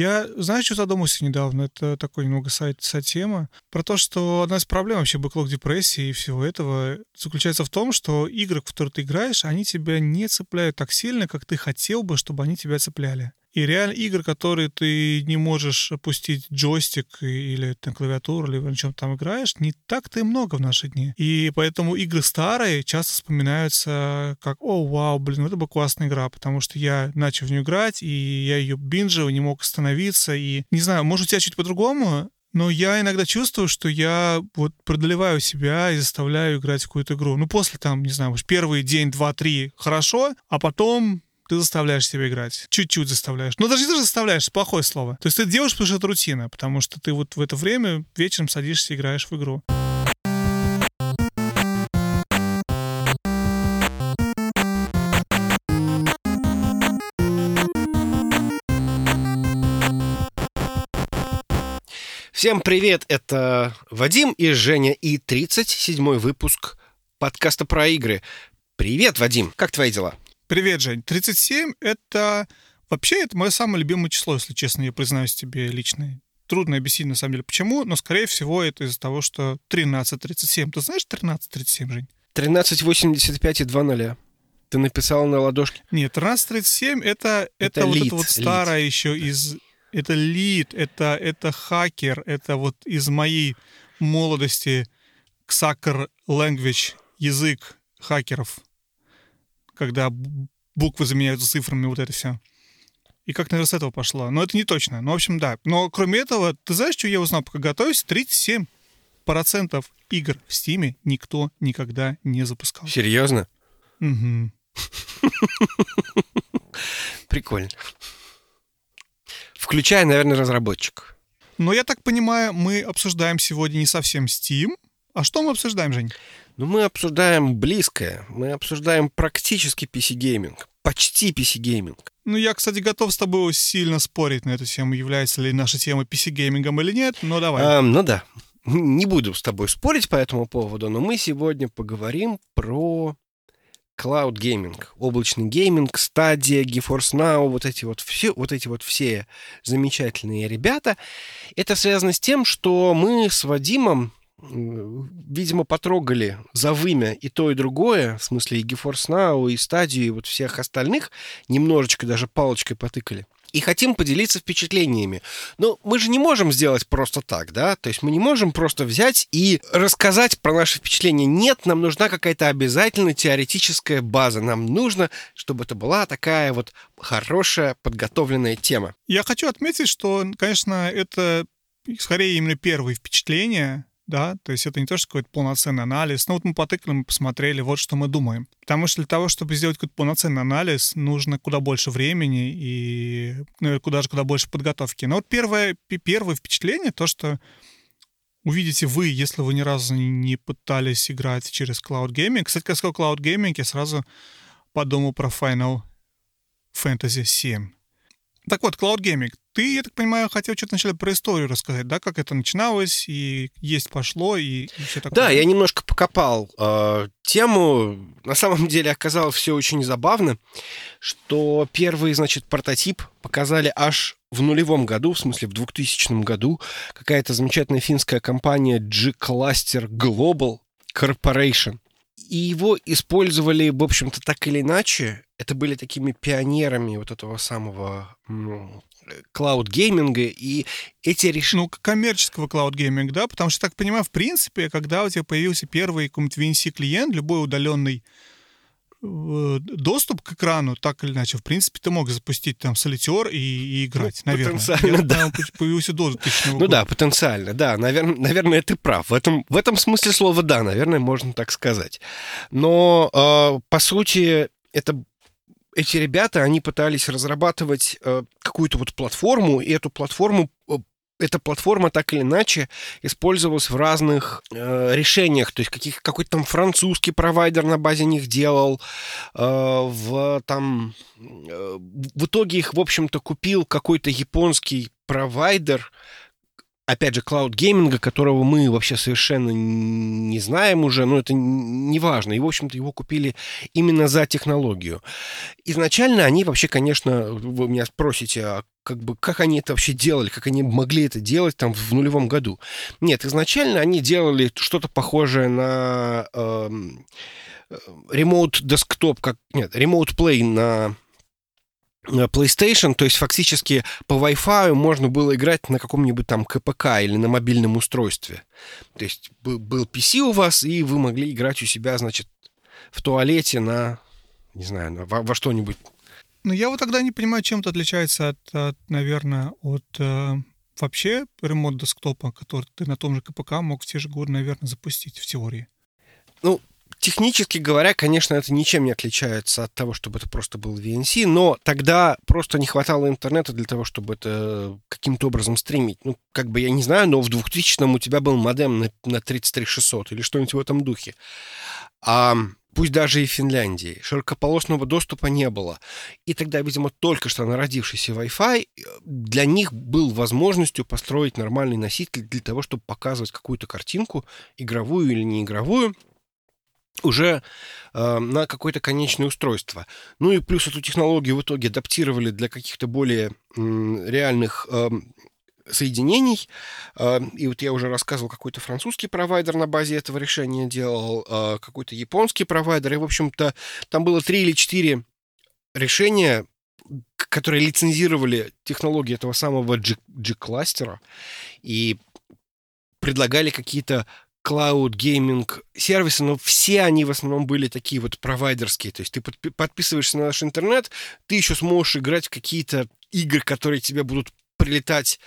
Я, знаешь, что задумался недавно? Это такой немного сайт, сайт тема. Про то, что одна из проблем вообще бэклог депрессии и всего этого заключается в том, что игры, в которые ты играешь, они тебя не цепляют так сильно, как ты хотел бы, чтобы они тебя цепляли. И реально игр, которые ты не можешь опустить джойстик или там, клавиатуру, или на чем там играешь, не так-то и много в наши дни. И поэтому игры старые часто вспоминаются как «О, вау, блин, это бы классная игра», потому что я начал в нее играть, и я ее бинжил, не мог остановиться, и, не знаю, может, у тебя чуть по-другому, но я иногда чувствую, что я вот преодолеваю себя и заставляю играть в какую-то игру. Ну, после там, не знаю, первый день, два, три хорошо, а потом ты заставляешь себя играть. Чуть-чуть заставляешь. Но даже не заставляешь, плохое слово. То есть ты делаешь, потому что это рутина, потому что ты вот в это время вечером садишься и играешь в игру. Всем привет, это Вадим и Женя и 37-й выпуск подкаста про игры. Привет, Вадим, как твои дела? Привет, Жень. 37 — это... Вообще, это мое самое любимое число, если честно, я признаюсь тебе лично. Трудно объяснить, на самом деле, почему, но, скорее всего, это из-за того, что 13.37. Ты знаешь 13.37, Жень? 13.85 и 2 нуля. Ты написал на ладошке? Нет, 13.37 — это, это, это вот это вот старое еще из... Это лид, это, это хакер, это вот из моей молодости Xacker Language, язык хакеров когда буквы заменяются цифрами, вот это все. И как, наверное, с этого пошло. Но это не точно. Ну, в общем, да. Но кроме этого, ты знаешь, что я узнал, пока готовюсь? 37% игр в Стиме никто никогда не запускал. Серьезно? Угу. Прикольно. Включая, наверное, разработчик. Но я так понимаю, мы обсуждаем сегодня не совсем Steam. А что мы обсуждаем, Жень? Ну, мы обсуждаем близкое. Мы обсуждаем практически PC-гейминг. Почти PC-гейминг. Ну, я, кстати, готов с тобой сильно спорить на эту тему, является ли наша тема PC-геймингом или нет, но давай. А, ну да. Не буду с тобой спорить по этому поводу, но мы сегодня поговорим про cloud гейминг, облачный гейминг, Stadia, GeForce Now, вот эти вот все, вот эти вот все замечательные ребята. Это связано с тем, что мы с Вадимом видимо, потрогали за вымя и то, и другое, в смысле и GeForce Now, и стадию, и вот всех остальных, немножечко даже палочкой потыкали. И хотим поделиться впечатлениями. Но мы же не можем сделать просто так, да? То есть мы не можем просто взять и рассказать про наши впечатления. Нет, нам нужна какая-то обязательно теоретическая база. Нам нужно, чтобы это была такая вот хорошая подготовленная тема. Я хочу отметить, что, конечно, это скорее именно первые впечатления, да, то есть это не то, что какой-то полноценный анализ. Ну вот мы потыкали, мы посмотрели, вот что мы думаем. Потому что для того, чтобы сделать какой-то полноценный анализ, нужно куда больше времени и ну, куда же куда больше подготовки. Но вот первое, первое впечатление, то, что увидите вы, если вы ни разу не пытались играть через Cloud Gaming. Кстати, когда сказал Cloud Gaming, я сразу подумал про Final Fantasy 7. Так вот, Cloud Gaming. Ты, я так понимаю, хотел что-то вначале про историю рассказать, да, как это начиналось, и есть пошло, и, и все такое. Да, я немножко покопал э, тему. На самом деле оказалось все очень забавно, что первый, значит, прототип показали аж в нулевом году, в смысле в 2000 году, какая-то замечательная финская компания G-Cluster Global Corporation. И его использовали, в общем-то, так или иначе. Это были такими пионерами вот этого самого cloud гейминга, и эти решения... Ну, коммерческого cloud гейминга, да, потому что, так понимаю, в принципе, когда у тебя появился первый какой-нибудь VNC-клиент, любой удаленный э, доступ к экрану, так или иначе, в принципе, ты мог запустить там солитер и, и играть, ну, наверное. Потенциально, Я, да. Появился до 2000 года. Ну да, потенциально, да. Наверное, наверное, ты прав. В этом, в этом смысле слова «да», наверное, можно так сказать. Но, э, по сути, это эти ребята, они пытались разрабатывать э, какую-то вот платформу, и эту платформу э, эта платформа так или иначе использовалась в разных э, решениях, то есть каких, какой-то там французский провайдер на базе них делал, э, в там э, в итоге их в общем-то купил какой-то японский провайдер, опять же, клауд-гейминга, которого мы вообще совершенно не знаем уже, но это не важно. И, в общем-то, его купили именно за технологию. Изначально они вообще, конечно, вы меня спросите, а как бы, как они это вообще делали, как они могли это делать там в нулевом году. Нет, изначально они делали что-то похожее на э, Remote Desktop, как, нет, Remote Play на PlayStation, то есть фактически по Wi-Fi можно было играть на каком-нибудь там КПК или на мобильном устройстве. То есть был PC у вас, и вы могли играть у себя, значит, в туалете на, не знаю, во, во что-нибудь. Ну, я вот тогда не понимаю, чем это отличается от, от наверное, от э, вообще ремонт десктопа, который ты на том же КПК мог в те же годы, наверное, запустить в теории. Ну, технически говоря, конечно, это ничем не отличается от того, чтобы это просто был VNC, но тогда просто не хватало интернета для того, чтобы это каким-то образом стримить. Ну, как бы я не знаю, но в 2000-м у тебя был модем на, на 33600 или что-нибудь в этом духе. А пусть даже и в Финляндии, широкополосного доступа не было. И тогда, видимо, только что народившийся Wi-Fi э, для них был возможностью построить нормальный носитель для того, чтобы показывать какую-то картинку, игровую или неигровую, уже э, на какое-то конечное устройство. Ну и плюс эту технологию в итоге адаптировали для каких-то более э, реальных э, соединений. И вот я уже рассказывал, какой-то французский провайдер на базе этого решения делал, э, какой-то японский провайдер. И, в общем-то, там было три или четыре решения, которые лицензировали технологии этого самого G-кластера и предлагали какие-то клауд гейминг сервисы, но все они в основном были такие вот провайдерские. То есть ты подписываешься на наш интернет, ты еще сможешь играть в какие-то игры, которые тебе будут прилетать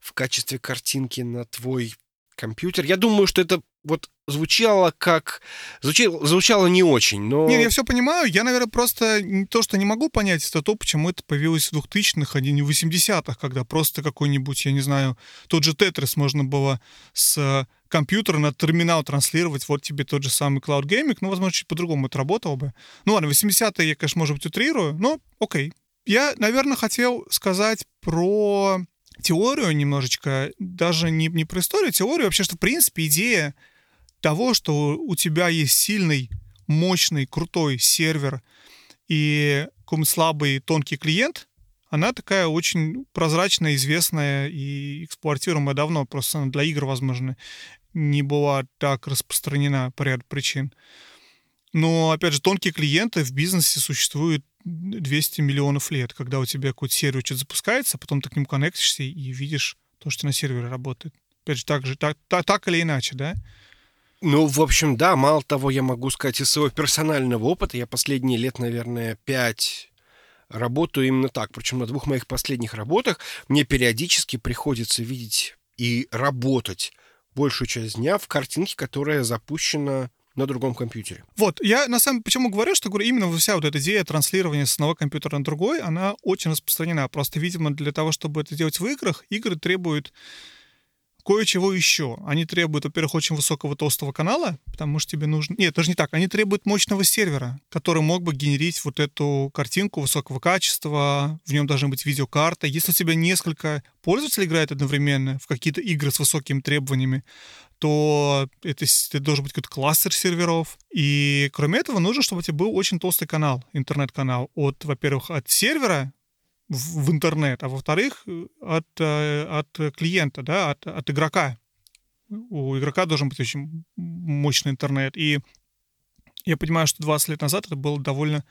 в качестве картинки на твой компьютер. Я думаю, что это вот звучало как... Звучало, звучало не очень, но... Не, я все понимаю. Я, наверное, просто то, что не могу понять, это то, почему это появилось в 2000-х, а не в 80-х, когда просто какой-нибудь, я не знаю, тот же Тетрис можно было с компьютера на терминал транслировать, вот тебе тот же самый Cloud Gaming, ну, возможно, чуть по-другому это работало бы. Ну, ладно, 80-е я, конечно, может быть, утрирую, но окей. Я, наверное, хотел сказать про теорию немножечко, даже не, не про историю, а теорию, вообще, что, в принципе, идея того, что у тебя есть сильный, мощный, крутой сервер и какой-нибудь слабый, тонкий клиент, она такая очень прозрачная, известная и эксплуатируемая давно. Просто для игр, возможно, не была так распространена по ряду причин. Но, опять же, тонкие клиенты в бизнесе существуют 200 миллионов лет, когда у тебя какой-то сервер что-то запускается, а потом ты к нему коннектишься и видишь то, что на сервере работает. Опять же, так же, так, так, так или иначе, да? Ну, в общем, да, мало того, я могу сказать из своего персонального опыта, я последние лет, наверное, пять работаю именно так. Причем на двух моих последних работах мне периодически приходится видеть и работать большую часть дня в картинке, которая запущена на другом компьютере. Вот, я на самом почему говорю, что говорю, именно вся вот эта идея транслирования с одного компьютера на другой, она очень распространена. Просто, видимо, для того, чтобы это делать в играх, игры требуют кое-чего еще. Они требуют, во-первых, очень высокого толстого канала, потому что тебе нужно... Нет, даже не так. Они требуют мощного сервера, который мог бы генерить вот эту картинку высокого качества. В нем должна быть видеокарта. Если у тебя несколько пользователей играет одновременно в какие-то игры с высокими требованиями, то это, это должен быть какой-то кластер серверов. И кроме этого нужно, чтобы у тебя был очень толстый канал, интернет-канал. От, во-первых, от сервера, в, интернет, а во-вторых, э, от, э, от клиента, да, от, от игрока. У игрока должен быть очень мощный интернет. И я понимаю, что 20 лет назад это было довольно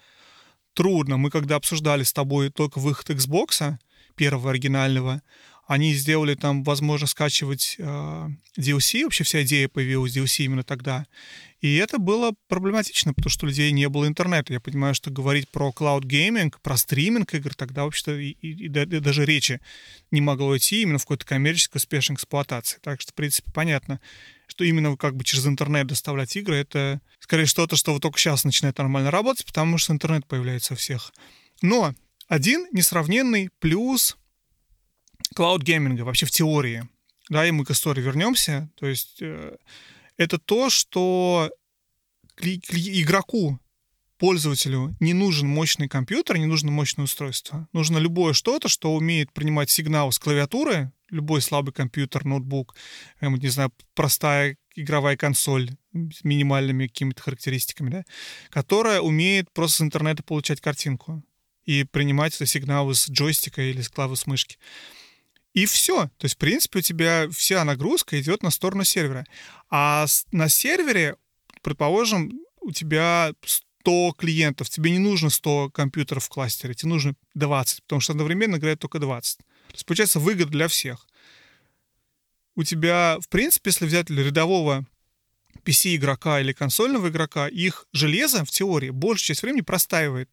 трудно. Мы когда обсуждали с тобой только выход Xbox, первого оригинального, они сделали там возможность скачивать э, DLC, вообще вся идея появилась DLC именно тогда. И это было проблематично, потому что у людей не было интернета. Я понимаю, что говорить про cloud gaming, про стриминг игр тогда вообще-то и, и, и, даже речи не могло идти именно в какой-то коммерческой успешной эксплуатации. Так что, в принципе, понятно, что именно как бы через интернет доставлять игры, это скорее что-то, что вот только сейчас начинает нормально работать, потому что интернет появляется у всех. Но один несравненный плюс клауд-гейминга вообще в теории, да, и мы к истории вернемся, то есть э, это то, что игроку, пользователю не нужен мощный компьютер, не нужно мощное устройство. Нужно любое что-то, что умеет принимать сигнал с клавиатуры, любой слабый компьютер, ноутбук, эм, не знаю, простая игровая консоль с минимальными какими-то характеристиками, да, которая умеет просто с интернета получать картинку и принимать сигналы с джойстика или с клавы с мышки. И все. То есть, в принципе, у тебя вся нагрузка идет на сторону сервера. А на сервере, предположим, у тебя 100 клиентов, тебе не нужно 100 компьютеров в кластере, тебе нужно 20, потому что одновременно играет только 20. То есть, получается, выгода для всех. У тебя, в принципе, если взять рядового PC-игрока или консольного игрока, их железо в теории большую часть времени простаивает.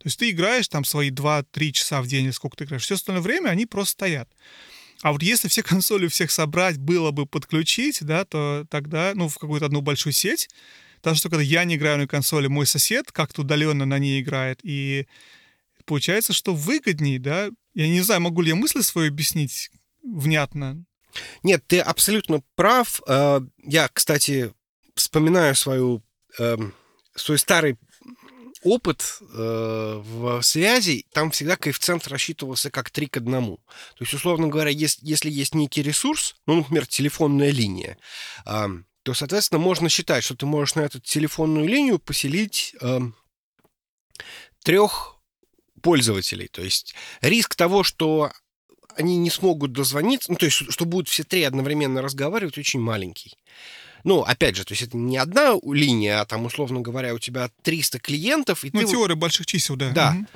То есть ты играешь там свои 2-3 часа в день, или сколько ты играешь, все остальное время они просто стоят. А вот если все консоли всех собрать было бы подключить, да, то тогда, ну, в какую-то одну большую сеть, так что когда я не играю на консоли, мой сосед как-то удаленно на ней играет, и получается, что выгоднее, да, я не знаю, могу ли я мысли свои объяснить внятно. Нет, ты абсолютно прав. Э, я, кстати, вспоминаю свою, эм, свой старый опыт э, в связи, там всегда коэффициент рассчитывался как 3 к 1. То есть, условно говоря, если, если есть некий ресурс, ну, например, телефонная линия, э, то, соответственно, можно считать, что ты можешь на эту телефонную линию поселить э, трех пользователей. То есть риск того, что они не смогут дозвониться, ну, то есть, что будут все три одновременно разговаривать, очень маленький. Ну, опять же, то есть это не одна линия, а там, условно говоря, у тебя 300 клиентов. И ну, ты... теория больших чисел, да. Да. Угу.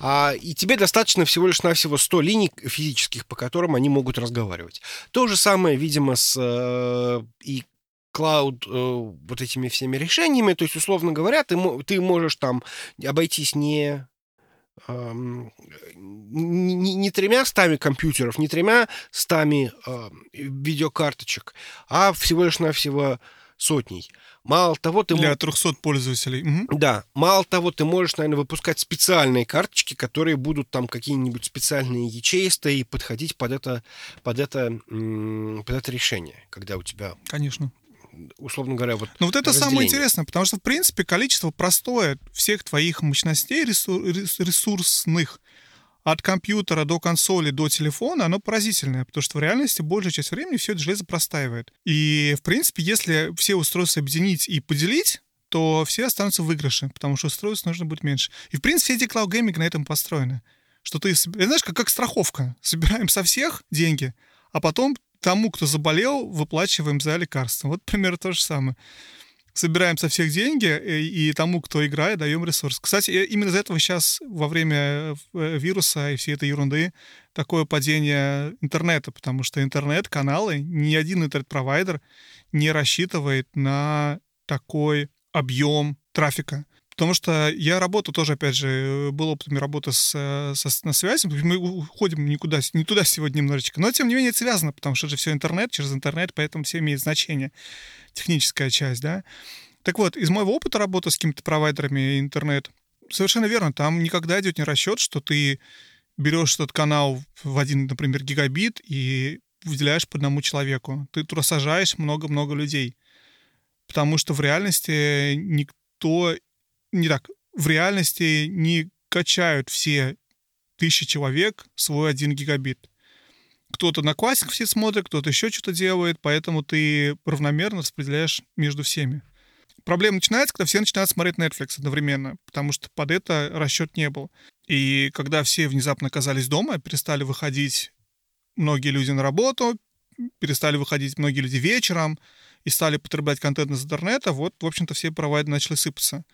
А, и тебе достаточно всего лишь навсего 100 линий физических, по которым они могут разговаривать. То же самое, видимо, с э, и клауд э, вот этими всеми решениями. То есть, условно говоря, ты, ты можешь там обойтись не не, не тремя стами компьютеров, не тремя стами э, видеокарточек, а всего лишь навсего сотней. Мало того, ты... Для 300 пользователей. Угу. Да. Мало того, ты можешь, наверное, выпускать специальные карточки, которые будут там какие-нибудь специальные ячеистые и подходить под это, под это, под это решение, когда у тебя... Конечно условно говоря, вот Ну вот это самое интересное, потому что, в принципе, количество простое всех твоих мощностей ресурсных от компьютера до консоли, до телефона, оно поразительное, потому что в реальности большая часть времени все это железо простаивает. И, в принципе, если все устройства объединить и поделить, то все останутся в выигрыше, потому что устройств нужно будет меньше. И, в принципе, все эти cloud gaming на этом построены. Что ты, знаешь, как, как страховка. Собираем со всех деньги, а потом тому, кто заболел, выплачиваем за лекарства. Вот примерно то же самое. Собираем со всех деньги и, э, и тому, кто играет, даем ресурс. Кстати, э, именно из-за этого сейчас во время э, вируса и всей этой ерунды такое падение интернета, потому что интернет-каналы, ни один интернет-провайдер не рассчитывает на такой объем трафика. Потому что я работаю тоже, опять же, был опытом работы с, э, с, на связи. Мы уходим никуда, не туда сегодня немножечко. Но, тем не менее, это связано, потому что это все интернет, через интернет, поэтому все имеет значение. Техническая часть, да. Так вот, из моего опыта работы с какими-то провайдерами интернет, совершенно верно, там никогда идет не расчет, что ты берешь этот канал в один, например, гигабит и выделяешь по одному человеку. Ты туда сажаешь много-много людей. Потому что в реальности никто не так, в реальности не качают все тысячи человек свой один гигабит. Кто-то на классик все смотрит, кто-то еще что-то делает, поэтому ты равномерно распределяешь между всеми. Проблема начинается, когда все начинают смотреть Netflix одновременно, потому что под это расчет не был. И когда все внезапно оказались дома, перестали выходить многие люди на работу, перестали выходить многие люди вечером и стали потреблять контент из интернета, вот, в общем-то, все провайдеры начали сыпаться.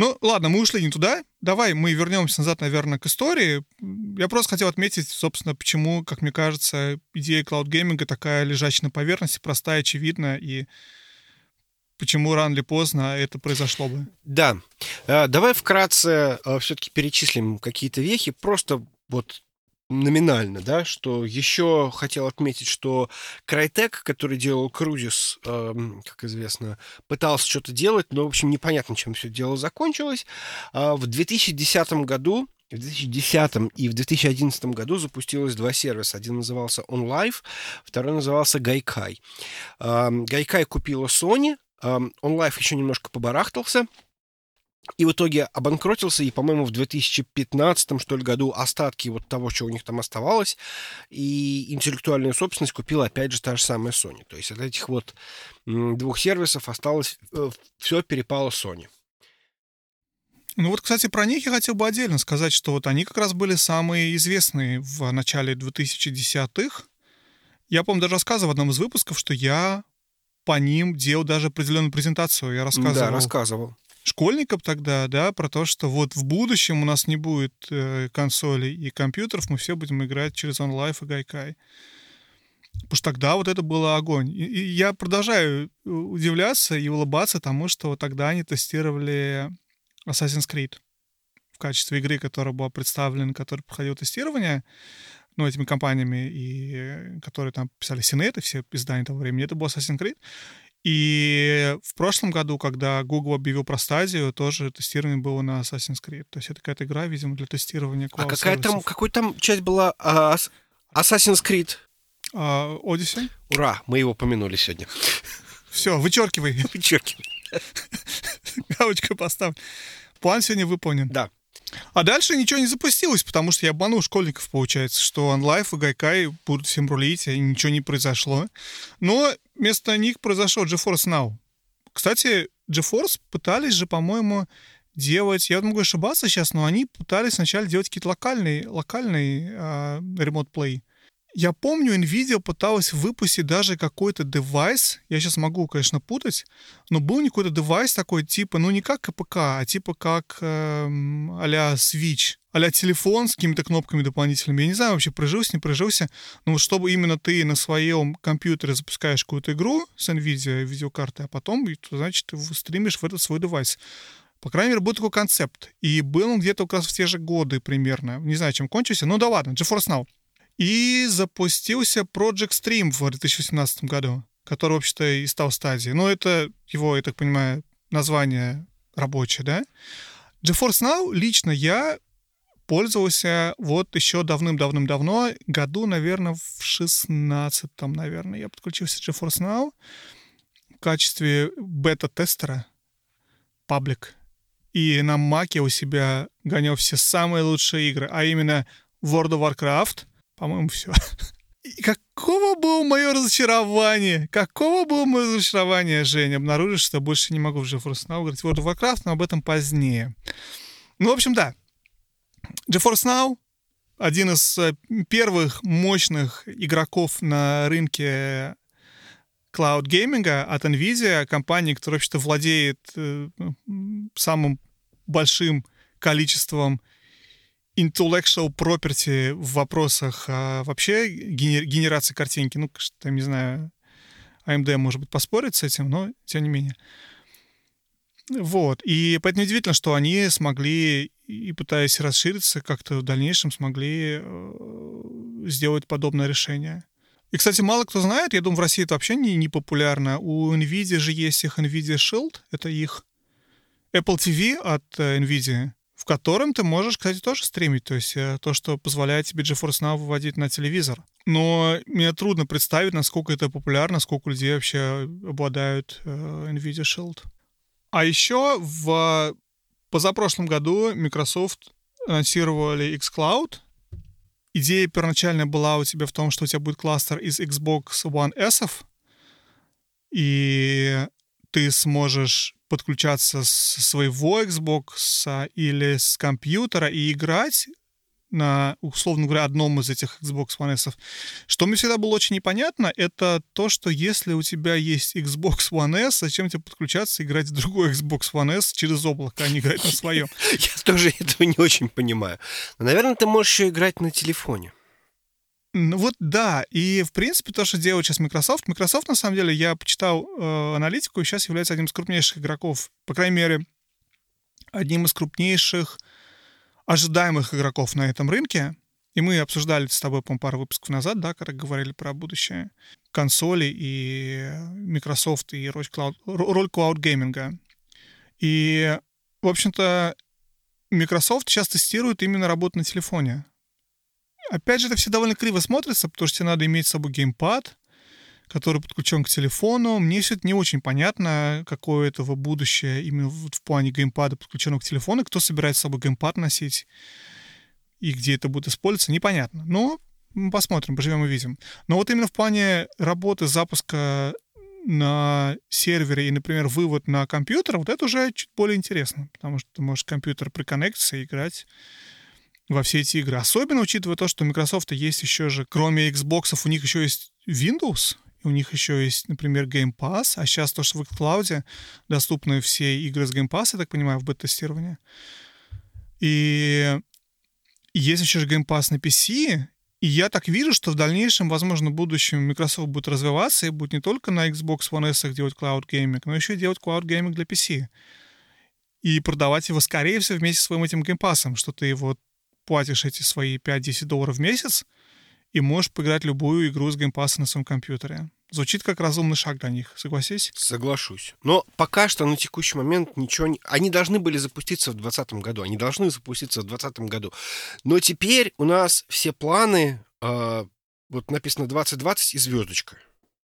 Ну, ладно, мы ушли не туда. Давай мы вернемся назад, наверное, к истории. Я просто хотел отметить, собственно, почему, как мне кажется, идея клауд-гейминга такая лежащая на поверхности, простая, очевидная, и почему рано или поздно это произошло бы. Да. Э, давай вкратце э, все-таки перечислим какие-то вехи, просто вот номинально, да, что еще хотел отметить, что Крайтек, который делал Крузис, э, как известно, пытался что-то делать, но, в общем, непонятно, чем все дело закончилось. Э, в 2010 году в 2010 и в 2011 году запустилось два сервиса. Один назывался OnLive, второй назывался Гайкай. Гайкай купила Sony, OnLive еще немножко побарахтался, и в итоге обанкротился, и, по-моему, в 2015, что ли, году остатки вот того, что у них там оставалось, и интеллектуальную собственность купила, опять же, та же самая Sony. То есть от этих вот двух сервисов осталось, э, все перепало Sony. Ну вот, кстати, про них я хотел бы отдельно сказать, что вот они как раз были самые известные в начале 2010-х. Я, помню, даже рассказывал в одном из выпусков, что я по ним делал даже определенную презентацию. Я рассказывал. Да, рассказывал школьникам тогда, да, про то, что вот в будущем у нас не будет э, консолей и компьютеров, мы все будем играть через OnLive и Гайкай. Потому что тогда вот это было огонь. И, и я продолжаю э, удивляться и улыбаться тому, что тогда они тестировали Assassin's Creed в качестве игры, которая была представлена, которая проходила тестирование, ну, этими компаниями, и э, которые там писали Синет и все издания того времени, это был Assassin's Creed. И в прошлом году, когда Google объявил про стадию, тоже тестирование было на Assassin's Creed. То есть это какая-то игра, видимо, для тестирования А какая там, какой там часть была а, Assassin's Creed? А, Odyssey. Ура, мы его помянули сегодня. Все, вычеркивай. Вычеркивай. Галочку поставь. План сегодня выполнен. Да. А дальше ничего не запустилось, потому что я обманул школьников, получается, что OnLive и Гайкай будут всем рулить, и ничего не произошло. Но вместо них произошел GeForce Now. Кстати, GeForce пытались же, по-моему, делать, я могу ошибаться сейчас, но они пытались сначала делать какие-то локальные, локальные э, remote play. Я помню, NVIDIA пыталась выпустить даже какой-то девайс, я сейчас могу, конечно, путать, но был какой-то девайс такой, типа, ну не как КПК, а типа как эм, а-ля Switch, а телефон с какими-то кнопками дополнительными. Я не знаю, вообще прижился, не прижился, но вот чтобы именно ты на своем компьютере запускаешь какую-то игру с NVIDIA видеокартой, а потом, значит, ты стримишь в этот свой девайс. По крайней мере, был такой концепт. И был он где-то как раз в те же годы примерно. Не знаю, чем кончился. Ну да ладно, GeForce Now. И запустился Project Stream в 2018 году, который, вообще-то, и стал стадией. Ну, это его, я так понимаю, название рабочее, да? GeForce Now лично я пользовался вот еще давным-давным-давно, году, наверное, в 16-м, наверное, я подключился к GeForce Now в качестве бета-тестера, паблик. И на Маке у себя гонял все самые лучшие игры, а именно World of Warcraft, по-моему, все. И какого было мое разочарование? Какого было мое разочарование, Женя, обнаружить, что больше не могу в GeForce Now в World of Warcraft, но об этом позднее. Ну, в общем, да. GeForce Now один из э, первых мощных игроков на рынке cloud гейминга от NVIDIA, компании, которая вообще-то владеет э, самым большим количеством intellectual property в вопросах а вообще генерации картинки. Ну, что, не знаю, AMD, может быть, поспорит с этим, но тем не менее. Вот. И поэтому удивительно, что они смогли, и пытаясь расшириться, как-то в дальнейшем смогли э, сделать подобное решение. И, кстати, мало кто знает, я думаю, в России это вообще не, не популярно. У NVIDIA же есть их NVIDIA Shield, это их Apple TV от э, NVIDIA в котором ты можешь, кстати, тоже стримить, то есть э, то, что позволяет тебе GeForce Now выводить на телевизор. Но мне трудно представить, насколько это популярно, сколько людей вообще обладают NVIDIA Shield. А еще в позапрошлом году Microsoft анонсировали xCloud. Идея первоначальная была у тебя в том, что у тебя будет кластер из Xbox One S, и ты сможешь подключаться с своего Xbox или с компьютера и играть на, условно говоря, одном из этих Xbox One S. Что мне всегда было очень непонятно, это то, что если у тебя есть Xbox One S, зачем тебе подключаться и играть в другой Xbox One S через облако, а не играть на своем? Я тоже этого не очень понимаю. Но, наверное, ты можешь еще играть на телефоне. Ну вот да, и в принципе то, что делает сейчас Microsoft, Microsoft на самом деле, я почитал э, аналитику, и сейчас является одним из крупнейших игроков, по крайней мере, одним из крупнейших ожидаемых игроков на этом рынке. И мы обсуждали с тобой, по пару выпусков назад, да, когда говорили про будущее консоли и Microsoft и роль роль cloud И, в общем-то, Microsoft сейчас тестирует именно работу на телефоне. Опять же, это все довольно криво смотрится, потому что тебе надо иметь с собой геймпад, который подключен к телефону. Мне все это не очень понятно, какое этого будущее именно в, плане геймпада, подключенного к телефону, кто собирается с собой геймпад носить и где это будет использоваться, непонятно. Но мы посмотрим, поживем и видим. Но вот именно в плане работы запуска на сервере и, например, вывод на компьютер, вот это уже чуть более интересно, потому что ты можешь компьютер приконнектиться и играть во все эти игры. Особенно учитывая то, что у Microsoft есть еще же, кроме Xbox, у них еще есть Windows, у них еще есть, например, Game Pass, а сейчас то, что в Cloud доступны все игры с Game Pass, я так понимаю, в бета-тестировании. И есть еще же Game Pass на PC, и я так вижу, что в дальнейшем, возможно, в будущем Microsoft будет развиваться и будет не только на Xbox One S делать Cloud Gaming, но еще и делать Cloud Gaming для PC. И продавать его, скорее всего, вместе с своим этим Game Pass ом, что ты его платишь эти свои 5-10 долларов в месяц и можешь поиграть любую игру с Game Pass а на своем компьютере. Звучит как разумный шаг для них, согласись? Соглашусь. Но пока что на текущий момент ничего не... Они должны были запуститься в 2020 году. Они должны запуститься в 2020 году. Но теперь у нас все планы... Э, вот написано 2020 и звездочка.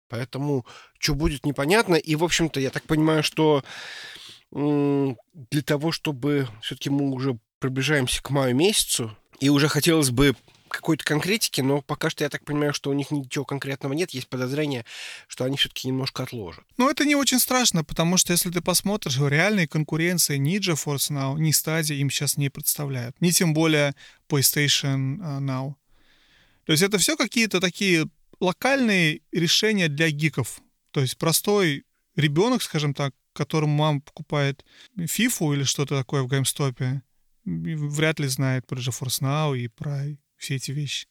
Поэтому что будет непонятно. И, в общем-то, я так понимаю, что э, для того, чтобы все-таки мы уже приближаемся к маю месяцу, и уже хотелось бы какой-то конкретики, но пока что я так понимаю, что у них ничего конкретного нет. Есть подозрение, что они все-таки немножко отложат. Ну, это не очень страшно, потому что если ты посмотришь, реальной конкуренции ни GeForce Now, ни Stadia им сейчас не представляют. Ни тем более PlayStation а, Now. То есть это все какие-то такие локальные решения для гиков. То есть простой ребенок, скажем так, которому мама покупает FIFA или что-то такое в GameStop, вряд ли знает про GeForce Now и про все эти вещи.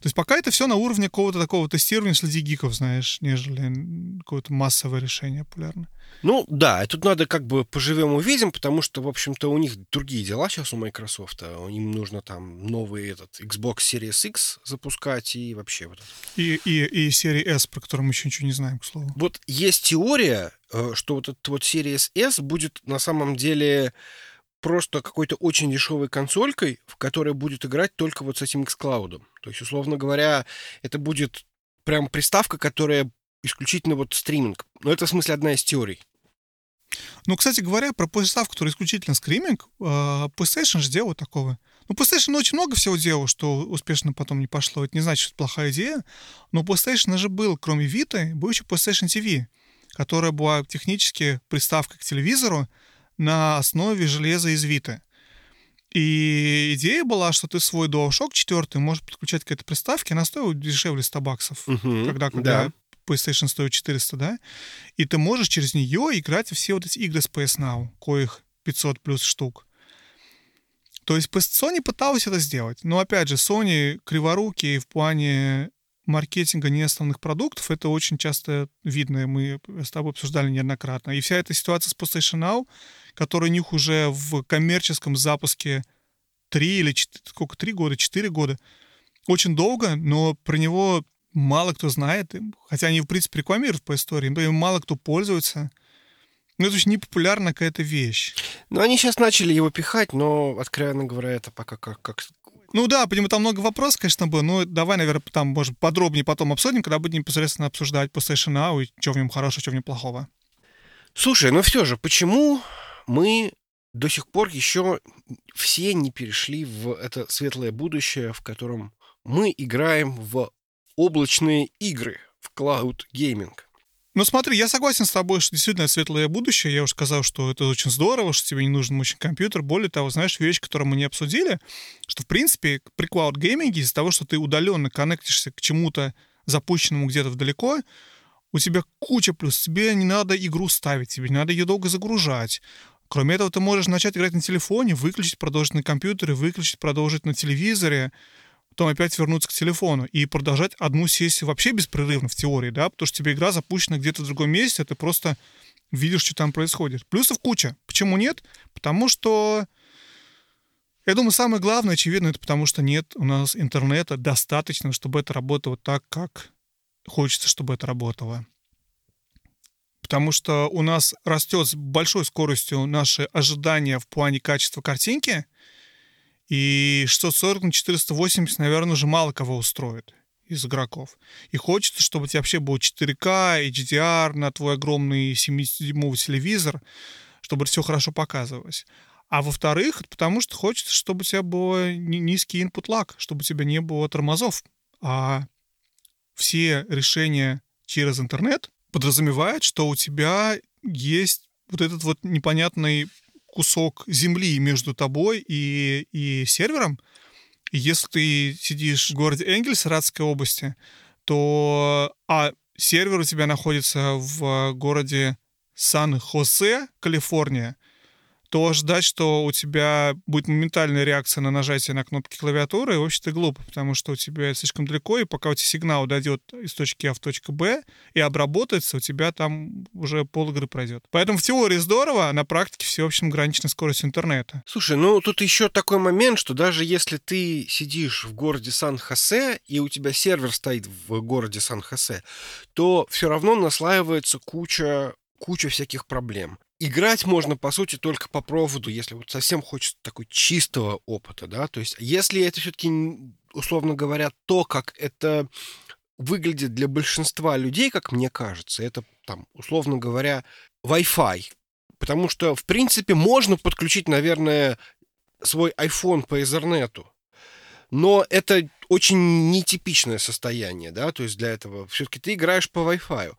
То есть пока это все на уровне какого-то такого тестирования среди гиков, знаешь, нежели какое-то массовое решение популярное. Ну да, тут надо как бы поживем увидим, потому что, в общем-то, у них другие дела сейчас у Microsoft. Им нужно там новый этот Xbox Series X запускать и вообще вот это. И, и, и Series S, про которую мы еще ничего не знаем, к слову. Вот есть теория, э, что вот этот вот Series S будет на самом деле просто какой-то очень дешевой консолькой, в которой будет играть только вот с этим xCloud. То есть, условно говоря, это будет прям приставка, которая исключительно вот стриминг. Но это, в смысле, одна из теорий. Ну, кстати говоря, про приставку, которая исключительно стриминг, а, PlayStation же делал такого. Ну, PlayStation очень много всего делал, что успешно потом не пошло. Это не значит, что это плохая идея. Но PlayStation же был, кроме Vita, был еще PlayStation TV, которая была технически приставкой к телевизору, на основе железа из Vita. И идея была, что ты свой DualShock 4 можешь подключать к этой приставке, она стоила дешевле 100 баксов, Мгм, когда, когда да. PlayStation стоит 400, да? И ты можешь через нее играть все вот эти игры с PS Now, коих 500 плюс штук. То есть Sony пыталась это сделать. Но опять же, Sony криворукие в плане маркетинга неосновных продуктов, это очень часто видно, мы с тобой обсуждали неоднократно. И вся эта ситуация с PlayStation Now, который у них уже в коммерческом запуске 3 или 4, сколько, 3 года, 4 года, очень долго, но про него мало кто знает, хотя они, в принципе, рекламируют по истории, но им мало кто пользуется. Ну, это очень непопулярная какая-то вещь. Ну, они сейчас начали его пихать, но, откровенно говоря, это пока как, как Ну да, понимаю, там много вопросов, конечно, было. Ну, давай, наверное, там, может, подробнее потом обсудим, когда будем непосредственно обсуждать PlayStation Now и что в нем хорошего, что в нем плохого. Слушай, ну все же, почему мы до сих пор еще все не перешли в это светлое будущее, в котором мы играем в облачные игры, в gaming? Ну смотри, я согласен с тобой, что действительно светлое будущее. Я уже сказал, что это очень здорово, что тебе не нужен мощный компьютер. Более того, знаешь, вещь, которую мы не обсудили, что, в принципе, при cloud гейминге из-за того, что ты удаленно коннектишься к чему-то запущенному где-то вдалеко, у тебя куча плюс. Тебе не надо игру ставить, тебе не надо ее долго загружать. Кроме этого, ты можешь начать играть на телефоне, выключить, продолжить на компьютере, выключить, продолжить на телевизоре, потом опять вернуться к телефону и продолжать одну сессию вообще беспрерывно в теории, да, потому что тебе игра запущена где-то в другом месте, а ты просто видишь, что там происходит. Плюсов куча. Почему нет? Потому что я думаю, самое главное, очевидно, это потому что нет у нас интернета достаточно, чтобы это работало так, как хочется, чтобы это работало. Потому что у нас растет с большой скоростью наши ожидания в плане качества картинки, и 640 на 480, наверное, уже мало кого устроит. из игроков. И хочется, чтобы у тебя вообще был 4К, HDR на твой огромный 70-дюймовый телевизор, чтобы все хорошо показывалось. А во-вторых, потому что хочется, чтобы у тебя был низкий input lag, чтобы у тебя не было тормозов. А все решения через интернет подразумевают, что у тебя есть вот этот вот непонятный кусок земли между тобой и, и сервером. И если ты сидишь в городе Энгельс, Радской области, то а сервер у тебя находится в городе Сан-Хосе, Калифорния, то ждать, что у тебя будет моментальная реакция на нажатие на кнопки клавиатуры, в общем-то, глупо, потому что у тебя слишком далеко, и пока у тебя сигнал дойдет из точки А в точку Б и обработается, у тебя там уже пол игры пройдет. Поэтому в теории здорово, а на практике все, в общем, гранична скорость интернета. Слушай, ну тут еще такой момент, что даже если ты сидишь в городе Сан-Хосе, и у тебя сервер стоит в городе Сан-Хосе, то все равно наслаивается куча куча всяких проблем. Играть можно, по сути, только по проводу, если вот совсем хочется такой чистого опыта, да, то есть если это все-таки, условно говоря, то, как это выглядит для большинства людей, как мне кажется, это там, условно говоря, Wi-Fi. Потому что, в принципе, можно подключить, наверное, свой iPhone по Ethernet. Но это очень нетипичное состояние, да, то есть для этого все-таки ты играешь по Wi-Fi.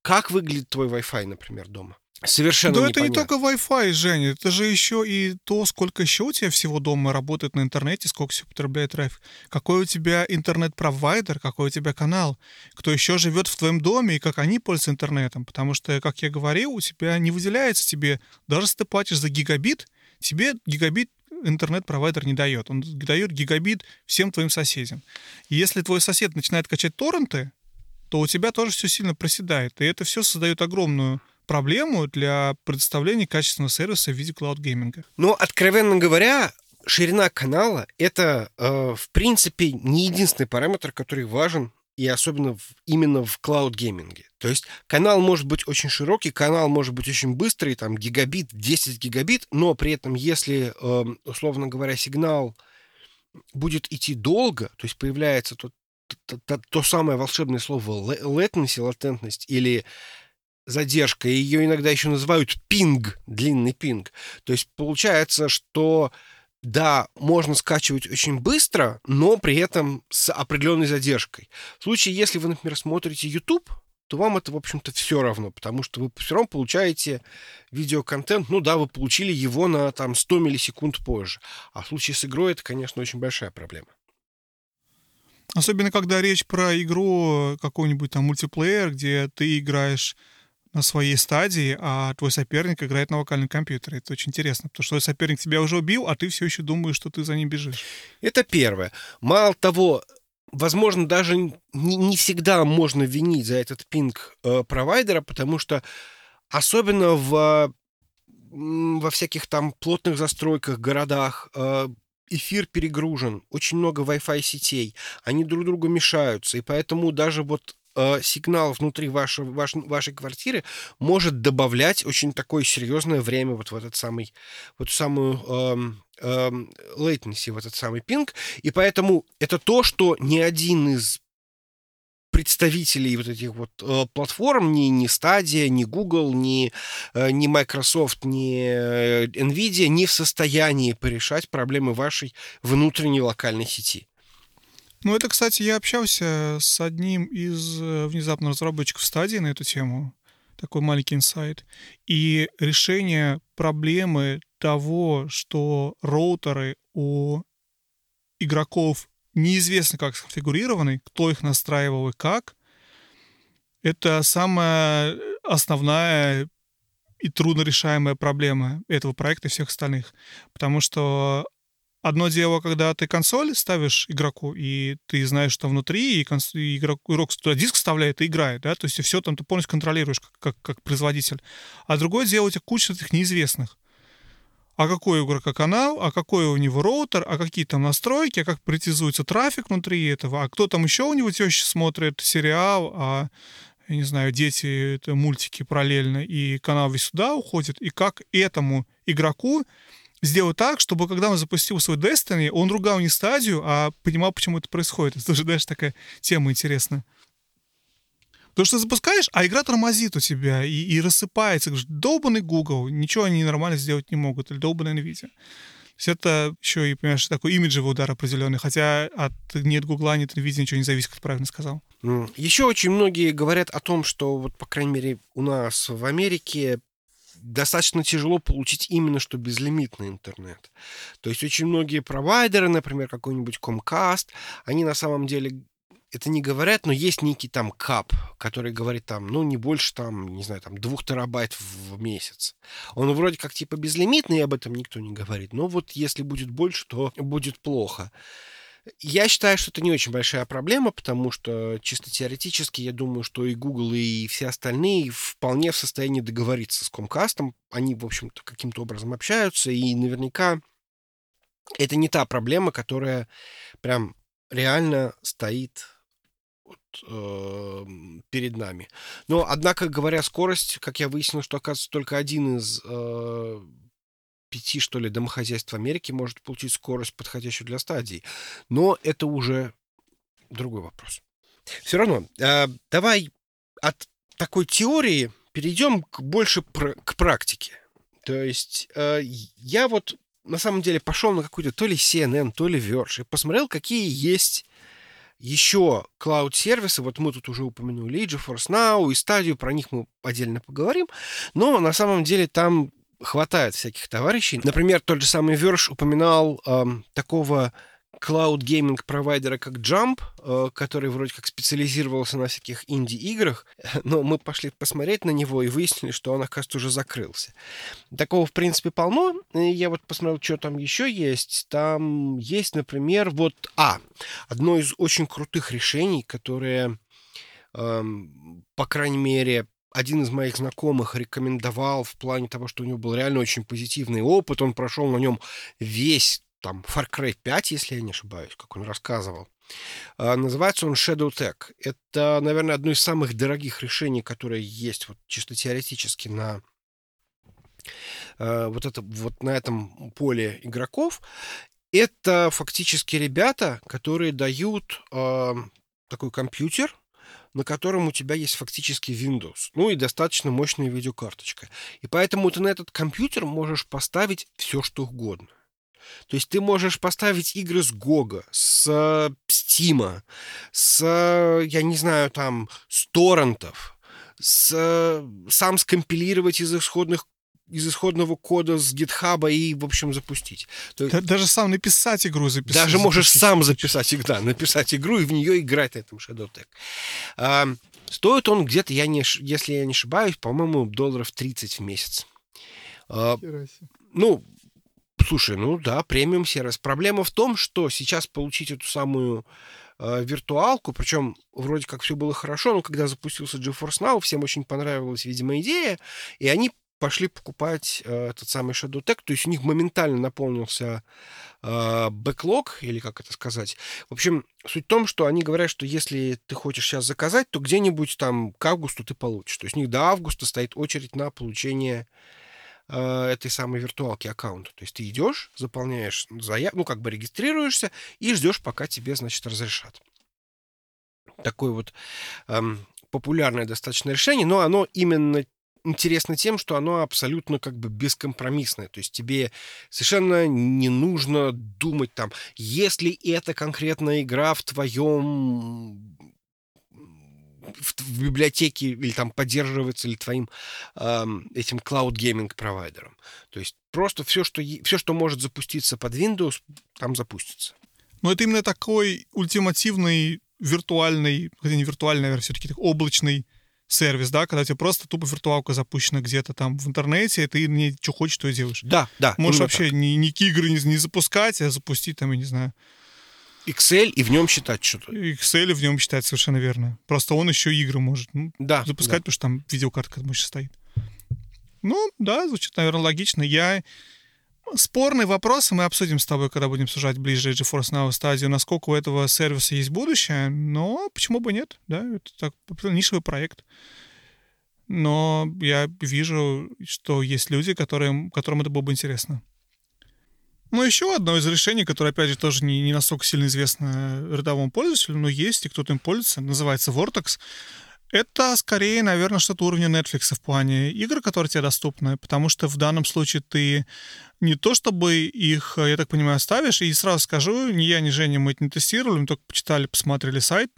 Как выглядит твой Wi-Fi, например, дома? Совершенно Да непонятно. это не только Wi-Fi, Женя, это же еще и то, сколько еще у тебя всего дома работает на интернете, сколько все потребляет трафик. Какой у тебя интернет-провайдер, какой у тебя канал, кто еще живет в твоем доме и как они пользуются интернетом. Потому что, как я говорил, у тебя не выделяется тебе, даже если ты платишь за гигабит, тебе гигабит интернет-провайдер не дает. Он дает гигабит всем твоим соседям. И если твой сосед начинает качать торренты, то у тебя тоже все сильно проседает. И это все создает огромную проблему для предоставления качественного сервиса в виде cloud gaming а. Но, откровенно говоря, ширина канала — это, э, в принципе, не единственный параметр, который важен и особенно в, именно в cloud gaming е. То есть канал может быть очень широкий, канал может быть очень быстрый, там гигабит, 10 гигабит, но при этом, если, э, условно говоря, сигнал будет идти долго, то есть появляется тот то, то, то самое волшебное слово latency, латентность или задержка. Ее иногда еще называют пинг, длинный пинг. То есть получается, что да, можно скачивать очень быстро, но при этом с определенной задержкой. В случае, если вы, например, смотрите YouTube, то вам это, в общем-то, все равно, потому что вы все равно получаете видеоконтент, ну да, вы получили его на там 100 миллисекунд позже. А в случае с игрой это, конечно, очень большая проблема. Особенно, когда речь про игру какой-нибудь там мультиплеер, где ты играешь на своей стадии, а твой соперник играет на вокальном компьютере. Это очень интересно, потому что твой соперник тебя уже убил, а ты все еще думаешь, что ты за ним бежишь. Это первое. Мало того, возможно, даже не, не всегда можно винить за этот пинг э, провайдера, потому что особенно в во всяких там плотных застройках, городах, э, эфир перегружен, очень много Wi-Fi сетей, они друг другу мешаются, и поэтому даже вот э, сигнал внутри вашего, ваш, вашей квартиры может добавлять очень такое серьезное время вот в этот самый, вот самую эм, latency, в этот самый пинг, и поэтому это то, что ни один из представителей вот этих вот э, платформ, ни, ни Stadia, ни Google, ни, э, ни Microsoft, ни э, Nvidia не в состоянии порешать проблемы вашей внутренней локальной сети. Ну, это, кстати, я общался с одним из э, внезапно разработчиков стадии на эту тему, такой маленький инсайт. И решение проблемы того, что роутеры у игроков неизвестно, как сконфигурированы, кто их настраивал и как. Это самая основная и труднорешаемая проблема этого проекта и всех остальных. Потому что одно дело, когда ты консоль ставишь игроку, и ты знаешь, что внутри, и, конс... и игрок, игрок туда диск вставляет и играет, да, то есть все там ты полностью контролируешь как, как, как производитель. А другое дело, у тебя куча этих неизвестных а какой у игрока канал, а какой у него роутер, а какие там настройки, а как притязуется трафик внутри этого, а кто там еще у него теща смотрит сериал, а я не знаю, дети это мультики параллельно, и канал весь сюда уходит, и как этому игроку сделать так, чтобы когда он запустил свой Destiny, он ругал не стадию, а понимал, почему это происходит. Это тоже, знаешь, такая тема интересная. Потому что запускаешь, а игра тормозит у тебя и, и рассыпается. Говоришь, долбанный Google, ничего они нормально сделать не могут. Или долбанный NVIDIA. То есть это еще и, понимаешь, такой имиджевый удар определенный. Хотя от нет Гугла, нет NVIDIA ничего не зависит, как ты правильно сказал. Еще очень многие говорят о том, что вот, по крайней мере, у нас в Америке достаточно тяжело получить именно что безлимитный интернет. То есть очень многие провайдеры, например, какой-нибудь Comcast, они на самом деле это не говорят, но есть некий там кап, который говорит там, ну, не больше там, не знаю, там, двух терабайт в, месяц. Он вроде как типа безлимитный, об этом никто не говорит. Но вот если будет больше, то будет плохо. Я считаю, что это не очень большая проблема, потому что чисто теоретически я думаю, что и Google, и все остальные вполне в состоянии договориться с Comcast. Они, в общем-то, каким-то образом общаются, и наверняка это не та проблема, которая прям реально стоит э, перед нами. Но, однако, говоря скорость, как я выяснил, что, оказывается, только один из э, пяти, что ли, домохозяйств Америки может получить скорость, подходящую для стадии. Но это уже другой вопрос. Все равно, э, давай от такой теории перейдем к, больше пр- к практике. То есть э, я вот на самом деле пошел на какой-то то ли CNN, то ли Verge и посмотрел, какие есть еще клауд-сервисы, вот мы тут уже упомянули и GeForce Now, и стадию, про них мы отдельно поговорим, но на самом деле там хватает всяких товарищей. Например, тот же самый Verge упоминал эм, такого cloud gaming провайдера как Jump, э, который вроде как специализировался на всяких инди-играх, но мы пошли посмотреть на него и выяснили, что он, оказывается, уже закрылся. Такого, в принципе, полно. Я вот посмотрел, что там еще есть. Там есть, например, вот... А, одно из очень крутых решений, которое, эм, по крайней мере, один из моих знакомых рекомендовал в плане того, что у него был реально очень позитивный опыт. Он прошел на нем весь там Far Cry 5, если я не ошибаюсь, как он рассказывал. А, называется он Shadow Tech. Это, наверное, одно из самых дорогих решений, которые есть вот чисто теоретически на а, вот, это, вот на этом поле игроков. Это фактически ребята, которые дают э, такой компьютер, на котором у тебя есть фактически Windows, ну и достаточно мощная видеокарточка. И поэтому ты на этот компьютер можешь поставить все, что угодно. То есть ты можешь поставить игры с Гога, с Стима, с, я не знаю, там, с торрентов, с, сам скомпилировать из исходных из исходного кода с гитхаба и, в общем, запустить. То даже сам написать игру записать. Даже можешь сам записать игру, да, написать игру и в нее играть на этом Shadow Tech. А, стоит он где-то, я не, если я не ошибаюсь, по-моему, долларов 30 в месяц. А, ну, Слушай, ну да, премиум сервис. Проблема в том, что сейчас получить эту самую э, виртуалку, причем вроде как все было хорошо, но когда запустился GeForce Now, всем очень понравилась, видимо, идея, и они пошли покупать э, этот самый Shadow Tech, то есть у них моментально наполнился э, бэклог, или как это сказать. В общем, суть в том, что они говорят, что если ты хочешь сейчас заказать, то где-нибудь там к августу ты получишь. То есть у них до августа стоит очередь на получение э, этой самой виртуалки аккаунта. То есть ты идешь, заполняешь заявку, ну, как бы регистрируешься и ждешь, пока тебе, значит, разрешат. Такое вот эм, популярное достаточно решение, но оно именно интересно тем, что оно абсолютно как бы бескомпромиссное. То есть тебе совершенно не нужно думать там, если эта конкретная игра в твоем в, в библиотеке или там поддерживается ли твоим э, этим cloud gaming провайдером. То есть просто все что, все, что может запуститься под Windows, там запустится. Но это именно такой ультимативный виртуальный, хотя не виртуальный, наверное, все-таки облачный сервис, да, когда у тебя просто тупо виртуалка запущена где-то там в интернете, и ты не что хочешь, то и делаешь. Да, да. Можешь вообще ни, никакие игры не, не запускать, а запустить там, я не знаю, Excel и в нем считать что-то. Excel и в нем считать совершенно верно. Просто он еще игры может ну, да, запускать, да. потому что там видеокартка мощь стоит. Ну, да, звучит, наверное, логично. Я... Спорный вопрос, мы обсудим с тобой, когда будем сужать ближе GeForce Now стадию, насколько у этого сервиса есть будущее, но почему бы нет, да, это так, нишевый проект. Но я вижу, что есть люди, которым, которым это было бы интересно. Ну, еще одно из решений, которое, опять же, тоже не, не настолько сильно известно рядовому пользователю, но есть, и кто-то им пользуется, называется Vortex. Это скорее, наверное, что-то уровня Netflix в плане игр, которые тебе доступны, потому что в данном случае ты не то чтобы их, я так понимаю, ставишь, и сразу скажу, ни я, ни Женя мы это не тестировали, мы только почитали, посмотрели сайт,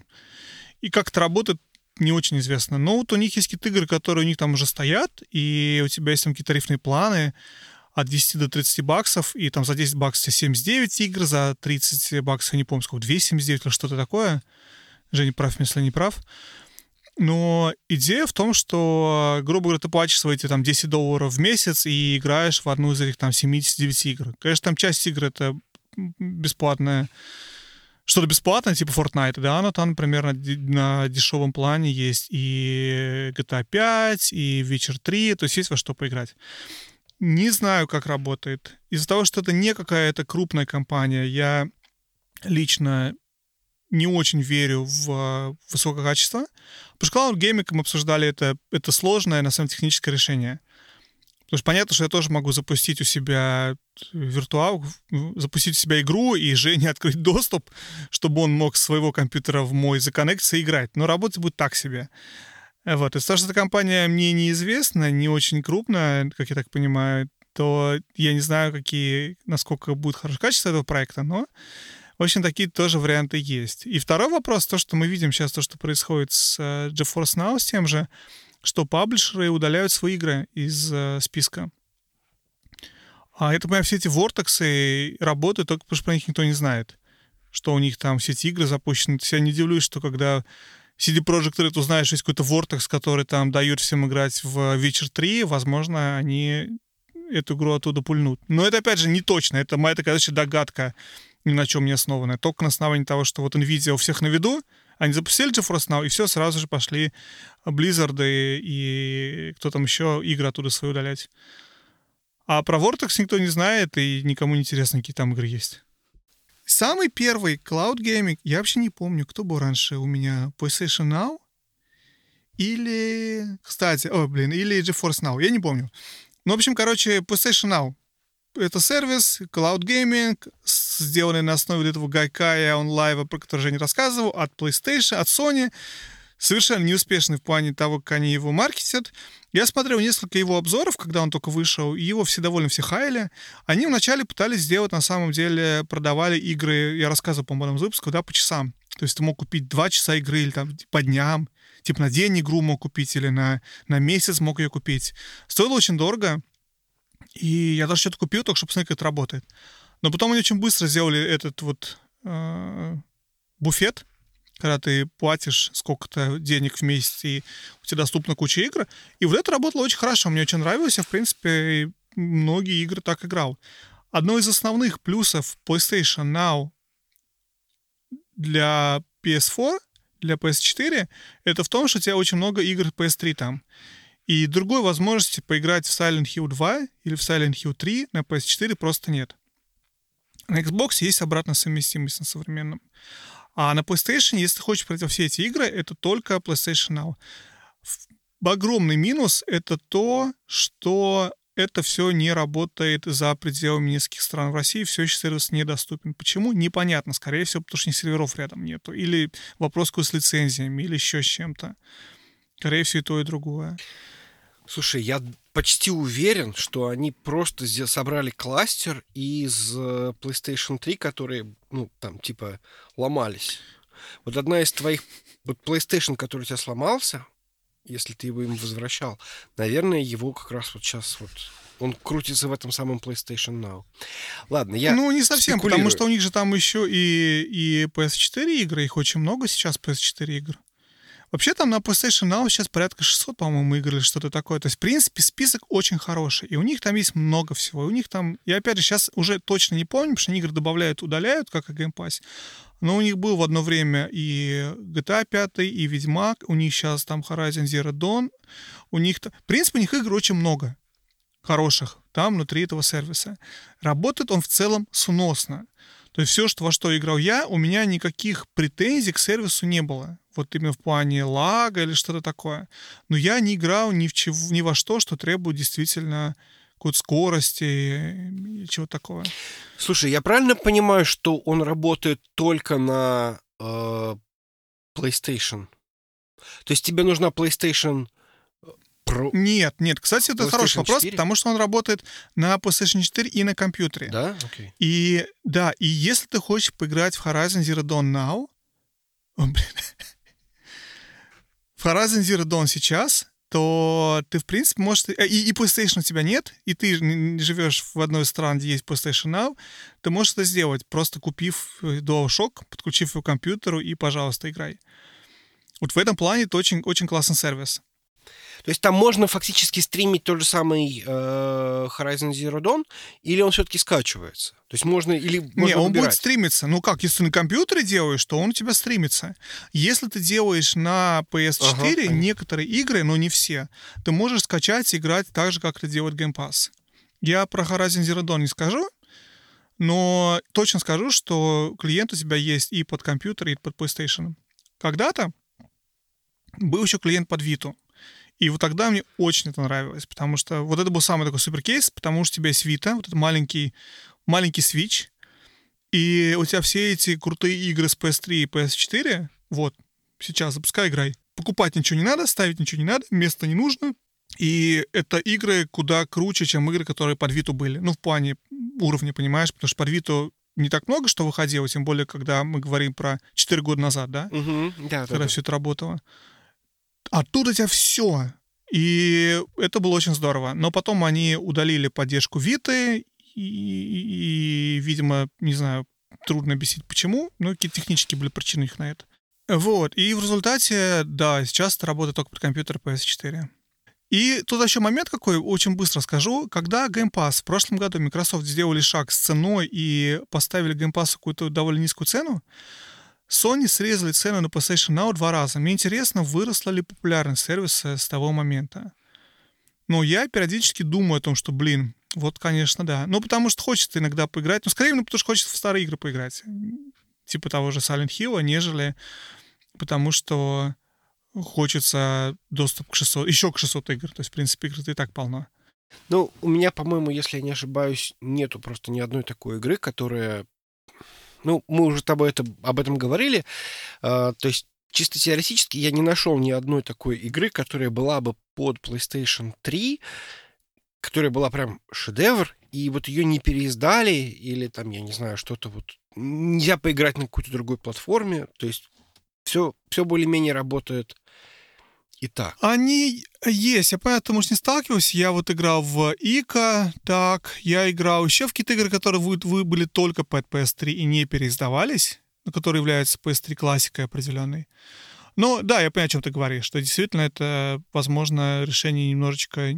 и как это работает, не очень известно. Но вот у них есть какие-то игры, которые у них там уже стоят, и у тебя есть там какие-то тарифные планы, от 10 до 30 баксов, и там за 10 баксов 79 игр, за 30 баксов, я не помню, сколько, 279 или что-то такое. Женя прав, если не прав. Но идея в том, что, грубо говоря, ты платишь свои эти, там 10 долларов в месяц и играешь в одну из этих там 79 игр. Конечно, там часть игр это бесплатная что-то бесплатное, типа Fortnite, да, но там, например, на, на дешевом плане есть и GTA 5, и Witcher 3, то есть есть во что поиграть. Не знаю, как работает. Из-за того, что это не какая-то крупная компания, я лично не очень верю в а, высокое качество. Потому что Cloud Gaming, мы обсуждали, это, это сложное, на самом деле, техническое решение. Потому что понятно, что я тоже могу запустить у себя виртуал, запустить у себя игру и Жене открыть доступ, чтобы он мог с своего компьютера в мой законнектиться и играть. Но работать будет так себе. Вот. Из-за того, что эта компания мне неизвестна, не очень крупная, как я так понимаю, то я не знаю, какие, насколько будет хорошее качество этого проекта, но, в общем, такие тоже варианты есть. И второй вопрос, то, что мы видим сейчас, то, что происходит с uh, GeForce Now, с тем же, что паблишеры удаляют свои игры из uh, списка. А это, понимаю, все эти вортексы работают только потому, что про них никто не знает. Что у них там все эти игры запущены. Я не удивлюсь, что когда CD Projekt Red узнаешь, что есть какой-то Vortex, который там дает всем играть в Witcher 3, возможно, они эту игру оттуда пульнут. Но это, опять же, не точно. Это моя такая значит, догадка, ни на чем не основанная. Только на основании того, что вот NVIDIA у всех на виду, они запустили GeForce Now, и все, сразу же пошли Blizzard и, и кто там еще игры оттуда свои удалять. А про Vortex никто не знает, и никому не интересно, какие там игры есть. Самый первый Cloud Gaming, я вообще не помню, кто был раньше у меня, PlayStation Now или, кстати, о, блин, или GeForce Now, я не помню. Ну, в общем, короче, PlayStation Now это сервис, Cloud Gaming, сделанный на основе этого Гайкая онлайва, про который я не рассказывал, от PlayStation, от Sony совершенно неуспешный в плане того, как они его маркетят. Я смотрел несколько его обзоров, когда он только вышел, и его все довольно все хаяли. Они вначале пытались сделать, на самом деле, продавали игры, я рассказывал, по-моему, в выпуске, да, по часам. То есть ты мог купить два часа игры или там по дням, типа на день игру мог купить или на, на месяц мог ее купить. Стоило очень дорого, и я даже что-то купил, только чтобы посмотреть, как это работает. Но потом они очень быстро сделали этот вот э, буфет, когда ты платишь сколько-то денег в месяц, и у тебя доступна куча игр. И вот это работало очень хорошо, мне очень нравилось, я, в принципе, многие игры так играл. Одно из основных плюсов PlayStation Now для PS4, для PS4, это в том, что у тебя очень много игр PS3 там. И другой возможности поиграть в Silent Hill 2 или в Silent Hill 3 на PS4 просто нет. На Xbox есть обратная совместимость на современном. А на PlayStation, если ты хочешь пройти все эти игры, это только PlayStation Now. Огромный минус — это то, что это все не работает за пределами нескольких стран. В России все еще сервис недоступен. Почему? Непонятно. Скорее всего, потому что ни серверов рядом нету. Или вопрос с лицензиями, или еще с чем-то. Скорее всего, и то, и другое. Слушай, я почти уверен, что они просто собрали кластер из э, PlayStation 3, которые, ну, там, типа, ломались. Вот одна из твоих... Вот PlayStation, который у тебя сломался, если ты его им возвращал, наверное, его как раз вот сейчас вот он крутится в этом самом PlayStation Now. Ладно, я Ну, не совсем, потому что у них же там еще и, и PS4 игры, их очень много сейчас PS4 игр. Вообще там на PlayStation Now сейчас порядка 600, по-моему, игр или что-то такое. То есть, в принципе, список очень хороший. И у них там есть много всего. И у них там... Я, опять же, сейчас уже точно не помню, потому что они игры добавляют, удаляют, как и Game Pass. Но у них был в одно время и GTA 5, и Ведьмак. У них сейчас там Horizon Zero Dawn. У них... В принципе, у них игр очень много хороших там внутри этого сервиса. Работает он в целом сносно. То есть все, что, во что играл я, у меня никаких претензий к сервису не было вот именно в плане лага или что-то такое. Но я не играл ни, в чего, ни во что, что требует действительно какой-то скорости и чего такого. Слушай, я правильно понимаю, что он работает только на э, PlayStation? То есть тебе нужна PlayStation Pro? Нет, нет. Кстати, это хороший вопрос, 4? потому что он работает на PlayStation 4 и на компьютере. Да? Окей. И да, и если ты хочешь поиграть в Horizon Zero Dawn Now, блин, в Horizon Zero Dawn сейчас, то ты, в принципе, можешь... э, И, и PlayStation у тебя нет, и ты живешь в одной из стран, где есть PlayStation Now, ты можешь это сделать, просто купив э, DualShock, подключив его к компьютеру, и, пожалуйста, играй. Вот в этом плане это очень, очень классный сервис. То есть там можно фактически стримить тот же самый э, Horizon Zero Dawn, или он все-таки скачивается? То есть можно или можно Не, он будет стримиться. Ну как, если ты на компьютере делаешь, то он у тебя стримится. Если ты делаешь на PS4 Ага, понятно. некоторые игры, но не все, ты можешь скачать и играть так же, как это делает Game Pass. Я про Horizon Zero Dawn не скажу, но точно скажу, что клиент у тебя есть и под компьютер, и под PlayStation. Когда-то был еще клиент под Vita. И вот тогда мне очень это нравилось, потому что вот это был самый такой суперкейс, потому что у тебя есть Vita, вот этот маленький, маленький Switch, и у тебя все эти крутые игры с PS3 и PS4, вот, сейчас запускай, играй. Покупать ничего не надо, ставить ничего не надо, места не нужно. И это игры куда круче, чем игры, которые под Виту были. Ну, в плане уровня, понимаешь? Потому что под Виту не так много что выходило, тем более, когда мы говорим про 4 года назад, да? Мгм, Да, да, когда да. все это работало. А у тебя все. И это было очень здорово. Но потом они удалили поддержку Виты, и, и, и, видимо, не знаю, трудно объяснить почему, но какие-то технические были причины их на это. Вот, и в результате, да, сейчас это работает только под компьютер PS4. И тут еще момент какой, очень быстро скажу. Когда Game Pass в прошлом году Microsoft сделали шаг с ценой и поставили Game Pass какую-то довольно низкую цену, Sony срезали цену на PlayStation Now два раза. Мне интересно, выросла ли популярность сервиса с того момента. Но я периодически думаю о том, что, блин, вот, конечно, да. Ну, потому что хочется иногда поиграть. Ну, скорее, ну, потому что хочется в старые игры поиграть. Типа того же Silent Hill, нежели потому что хочется доступ к 600, еще к 600 игр. То есть, в принципе, игр и так полно. Ну, у меня, по-моему, если я не ошибаюсь, нету просто ни одной такой игры, которая... Ну, мы уже с тобой об этом говорили. А, то есть, чисто теоретически, я не нашел ни одной такой игры, которая была бы под PlayStation 3, которая была прям шедевр, и вот ее не переиздали, или там, я не знаю, что-то вот... Нельзя поиграть на какой-то другой платформе. То есть, все, все более-менее работает и так. Они есть, я поэтому уж не сталкивался. Я вот играл в Ика, так, я играл еще в какие-то игры, которые вы, вы были только под PS3 и не переиздавались, которые являются PS3 классикой определенной. Но да, я понимаю, о чем ты говоришь, что действительно это, возможно, решение немножечко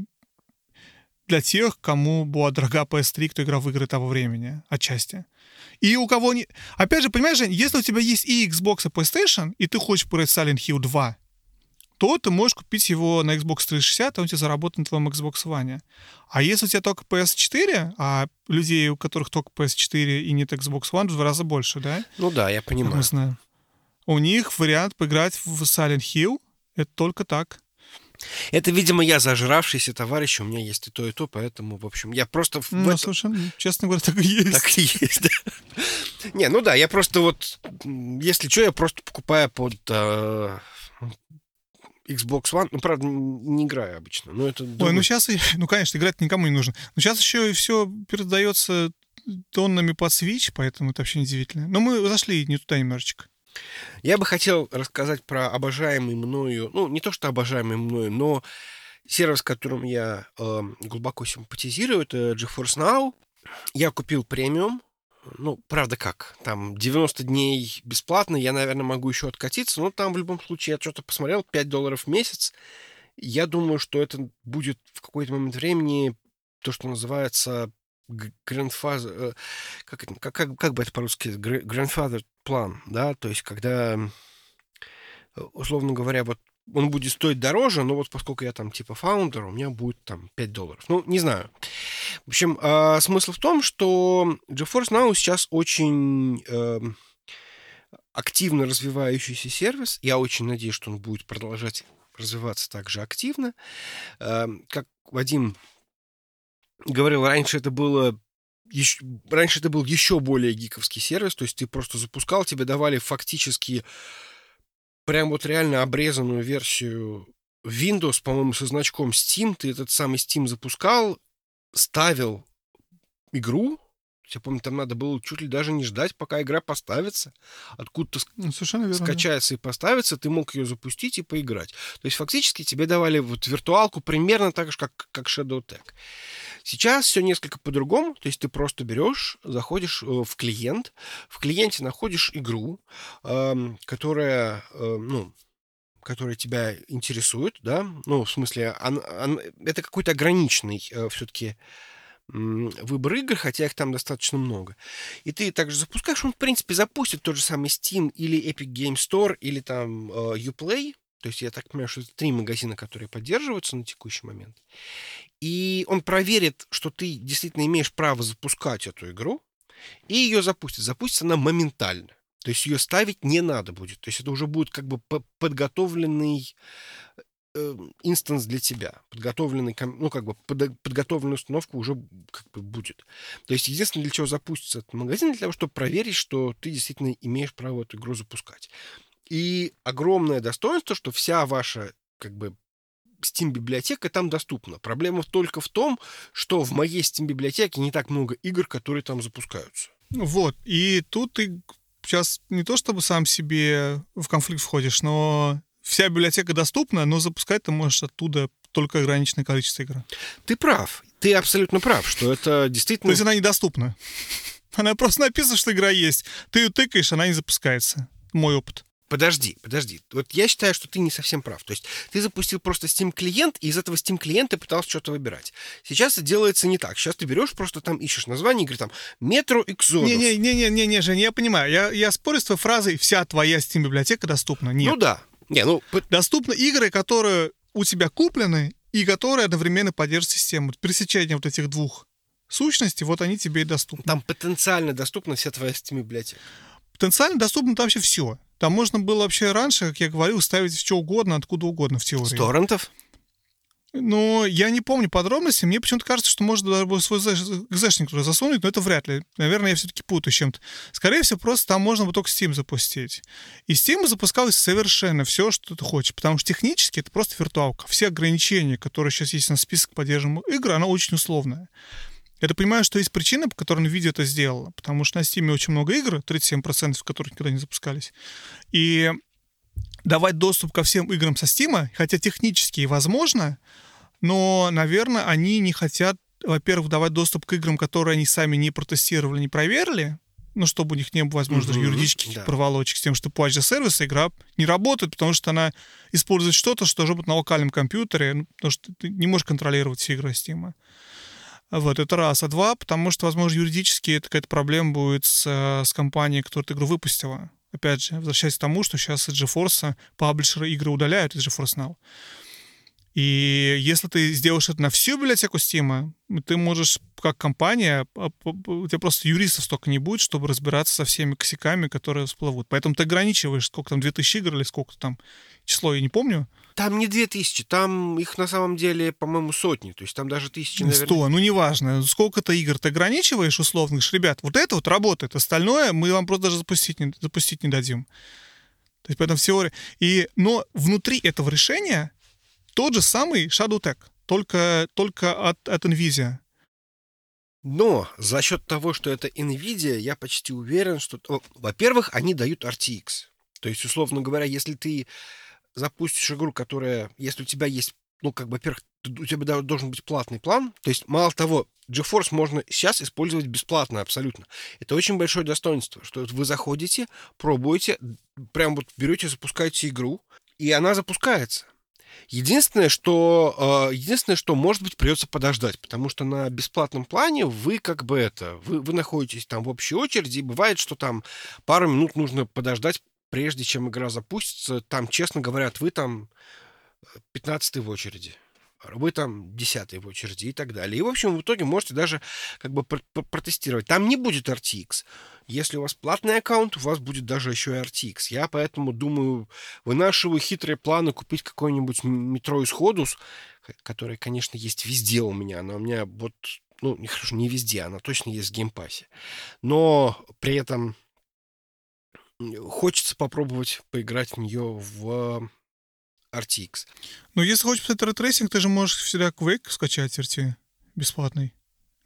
для тех, кому была дорога PS3, кто играл в игры того времени, отчасти. И у кого не... Опять же, понимаешь, Жень, если у тебя есть и Xbox, и PlayStation, и ты хочешь поиграть Silent Hill 2, то ты можешь купить его на Xbox 360, и он тебе заработает на твоем Xbox One. А если у тебя только PS4, а людей, у которых только PS4 и нет Xbox One, в два раза больше, да? Ну да, я Как мы понимаю. знаем. У них вариант поиграть в Silent Hill — это только так. Это, видимо, я зажравшийся товарищ, у меня есть и то, и то, поэтому, в общем, я просто в Ну, этом- совершенно, честно говоря, так и есть. Так и есть, да. Не, ну да, я просто вот, если что, я просто покупаю под э, Xbox One. Ну, правда, не играю обычно, но это... Ой, ну сейчас, ну, конечно, играть никому не нужно. Но сейчас еще и все передается тоннами под Switch, поэтому это вообще неудивительно. Но мы зашли не туда немножечко. Я бы хотел рассказать про обожаемый мною, ну, не то, что обожаемый мною, но сервис, которым я э, глубоко симпатизирую, это GeForce Now. Я купил премиум. Ну, правда как, там 90 дней бесплатно, я, наверное, могу еще откатиться, но там в любом случае я что-то посмотрел, 5 долларов в месяц. Я думаю, что это будет в какой-то момент времени то, что называется grandfather, э, как, как, как, как бы это по-русски, Gr- grandfather план, да, то есть когда, э, условно говоря, вот он будет стоить дороже, но вот поскольку я там типа фаундер, у меня будет там 5 долларов. Ну, не знаю. В общем, а, смысл в том, что GeForce Now сейчас очень эм, активно развивающийся сервис. Я очень надеюсь, что он будет продолжать развиваться так же активно. Эм, Как Вадим говорил, раньше это было еще, раньше это был еще более гиковский сервис, то есть ты просто запускал, тебе давали фактически прям вот реально обрезанную версию Windows, по-моему, со значком Steam, ты этот самый Steam запускал, ставил игру, я помню, там надо было чуть ли даже не ждать, пока игра поставится. Откуда-то ну, верно, скачается и поставится, ты мог ее запустить и поиграть. То есть фактически тебе давали вот виртуалку примерно так же, как, как Shadow Tag. Сейчас все несколько по-другому. То есть ты просто берешь, заходишь э, в клиент, в клиенте находишь игру, эм, которая, э, ну, которая тебя интересует, да, ну, в смысле, он, он, это какой-то ограниченный э, все-таки выбор игр, хотя их там достаточно много. И ты также запускаешь, он, в принципе, запустит тот же самый Steam или Epic Game Store или там э, Uplay. То есть я так понимаю, что это три магазина, которые поддерживаются на текущий момент. И он проверит, что ты действительно имеешь право запускать эту игру, и ее запустит. Запустится она моментально. То есть ее ставить не надо будет. То есть это уже будет как бы подготовленный инстанс для тебя. Подготовленный, ну, как бы под, подготовленная установка уже как бы будет. То есть единственное, для чего запустится этот магазин, для того, чтобы проверить, что ты действительно имеешь право эту игру запускать. И огромное достоинство, что вся ваша как бы Steam-библиотека там доступна. Проблема только в том, что в моей Steam-библиотеке не так много игр, которые там запускаются. Вот, и тут ты сейчас не то чтобы сам себе в конфликт входишь, но вся библиотека доступна, но запускать ты можешь оттуда только ограниченное количество игр. Ты прав. Ты абсолютно прав, что это действительно... То есть она недоступна. Она просто написана, что игра есть. Ты ее тыкаешь, она не запускается. Мой опыт. Подожди, подожди. Вот я считаю, что ты не совсем прав. То есть ты запустил просто Steam клиент, и из этого Steam клиента пытался что-то выбирать. Сейчас это делается не так. Сейчас ты берешь, просто там ищешь название игры, там Metro Exodus. Не-не-не-не-не, Женя, я понимаю. Я, я спорю с твоей фразой «вся твоя Steam библиотека доступна». Нет. Ну да. Не, ну... Доступны игры, которые у тебя куплены и которые одновременно поддерживают систему. Пересечение вот этих двух сущностей, вот они тебе и доступны. Там потенциально доступна вся твоя Steam библиотека. Потенциально доступно там вообще все. Там можно было вообще раньше, как я говорил, ставить что угодно, откуда угодно в теории. С торрентов? Но я не помню подробности. Мне почему-то кажется, что можно даже свой экзешник туда засунуть, но это вряд ли. Наверное, я все-таки путаю чем-то. Скорее всего, просто там можно было только Steam запустить. И Steam запускалось совершенно все, что ты хочешь, потому что технически это просто виртуалка. Все ограничения, которые сейчас есть на список поддерживаемых игр, она очень условная. Я так понимаю, что есть причина, по которой NVIDIA это сделала, потому что на Steam очень много игр, 37%, которых никогда не запускались. И давать доступ ко всем играм со Steam, хотя технически и возможно, но, наверное, они не хотят, во-первых, давать доступ к играм, которые они сами не протестировали, не проверили, ну, чтобы у них не было, возможно, даже юридических да. проволочек с тем, что по сервиса игра не работает, потому что она использует что-то, что должно быть на локальном компьютере, ну, потому что ты не можешь контролировать все игры Steam. Вот, это раз. А два, потому что, возможно, юридически это какая-то проблема будет с, с компанией, которая эту игру выпустила. Опять же, возвращаясь к тому, что сейчас из GeForce паблишеры игры удаляют из GeForce Now. И если ты сделаешь это на всю библиотеку Steam, ты можешь, как компания, у тебя просто юристов столько не будет, чтобы разбираться со всеми косяками, которые всплывут. Поэтому ты ограничиваешь, сколько там, 2000 игр или сколько там, число я не помню. Там не 2000, там их на самом деле, по-моему, сотни. То есть там даже тысячи, наверное... 100, ну неважно. Сколько-то игр ты ограничиваешь говоришь, ребят, вот это вот работает, остальное мы вам просто даже запустить не, запустить не дадим. То есть поэтому в теории... И, но внутри этого решения тот же самый Shadow Tech, только, только от, от NVIDIA. Но за счет того, что это NVIDIA, я почти уверен, что... Во-первых, они дают RTX. То есть, условно говоря, если ты запустишь игру, которая, если у тебя есть, ну, как бы, во-первых, у тебя должен быть платный план. То есть, мало того, GeForce можно сейчас использовать бесплатно абсолютно. Это очень большое достоинство, что вы заходите, пробуете, прям вот берете, запускаете игру, и она запускается. Единственное, что, э, единственное, что, может быть, придется подождать, потому что на бесплатном плане вы как бы это, вы, вы находитесь там в общей очереди, и бывает, что там пару минут нужно подождать, прежде чем игра запустится, там, честно говорят, вы там 15 в очереди вы там 10 в очереди и так далее. И, в общем, в итоге можете даже как бы протестировать. Там не будет RTX. Если у вас платный аккаунт, у вас будет даже еще и RTX. Я поэтому думаю, вынашиваю хитрые планы купить какой-нибудь Metro Exodus, который, конечно, есть везде у меня, но у меня вот ну, не хорошо, не везде, она точно есть в Game Pass е. Но при этом хочется попробовать поиграть в нее в RTX. Ну, если хочешь посмотреть ray tracing, ты же можешь всегда Quake скачать RT бесплатный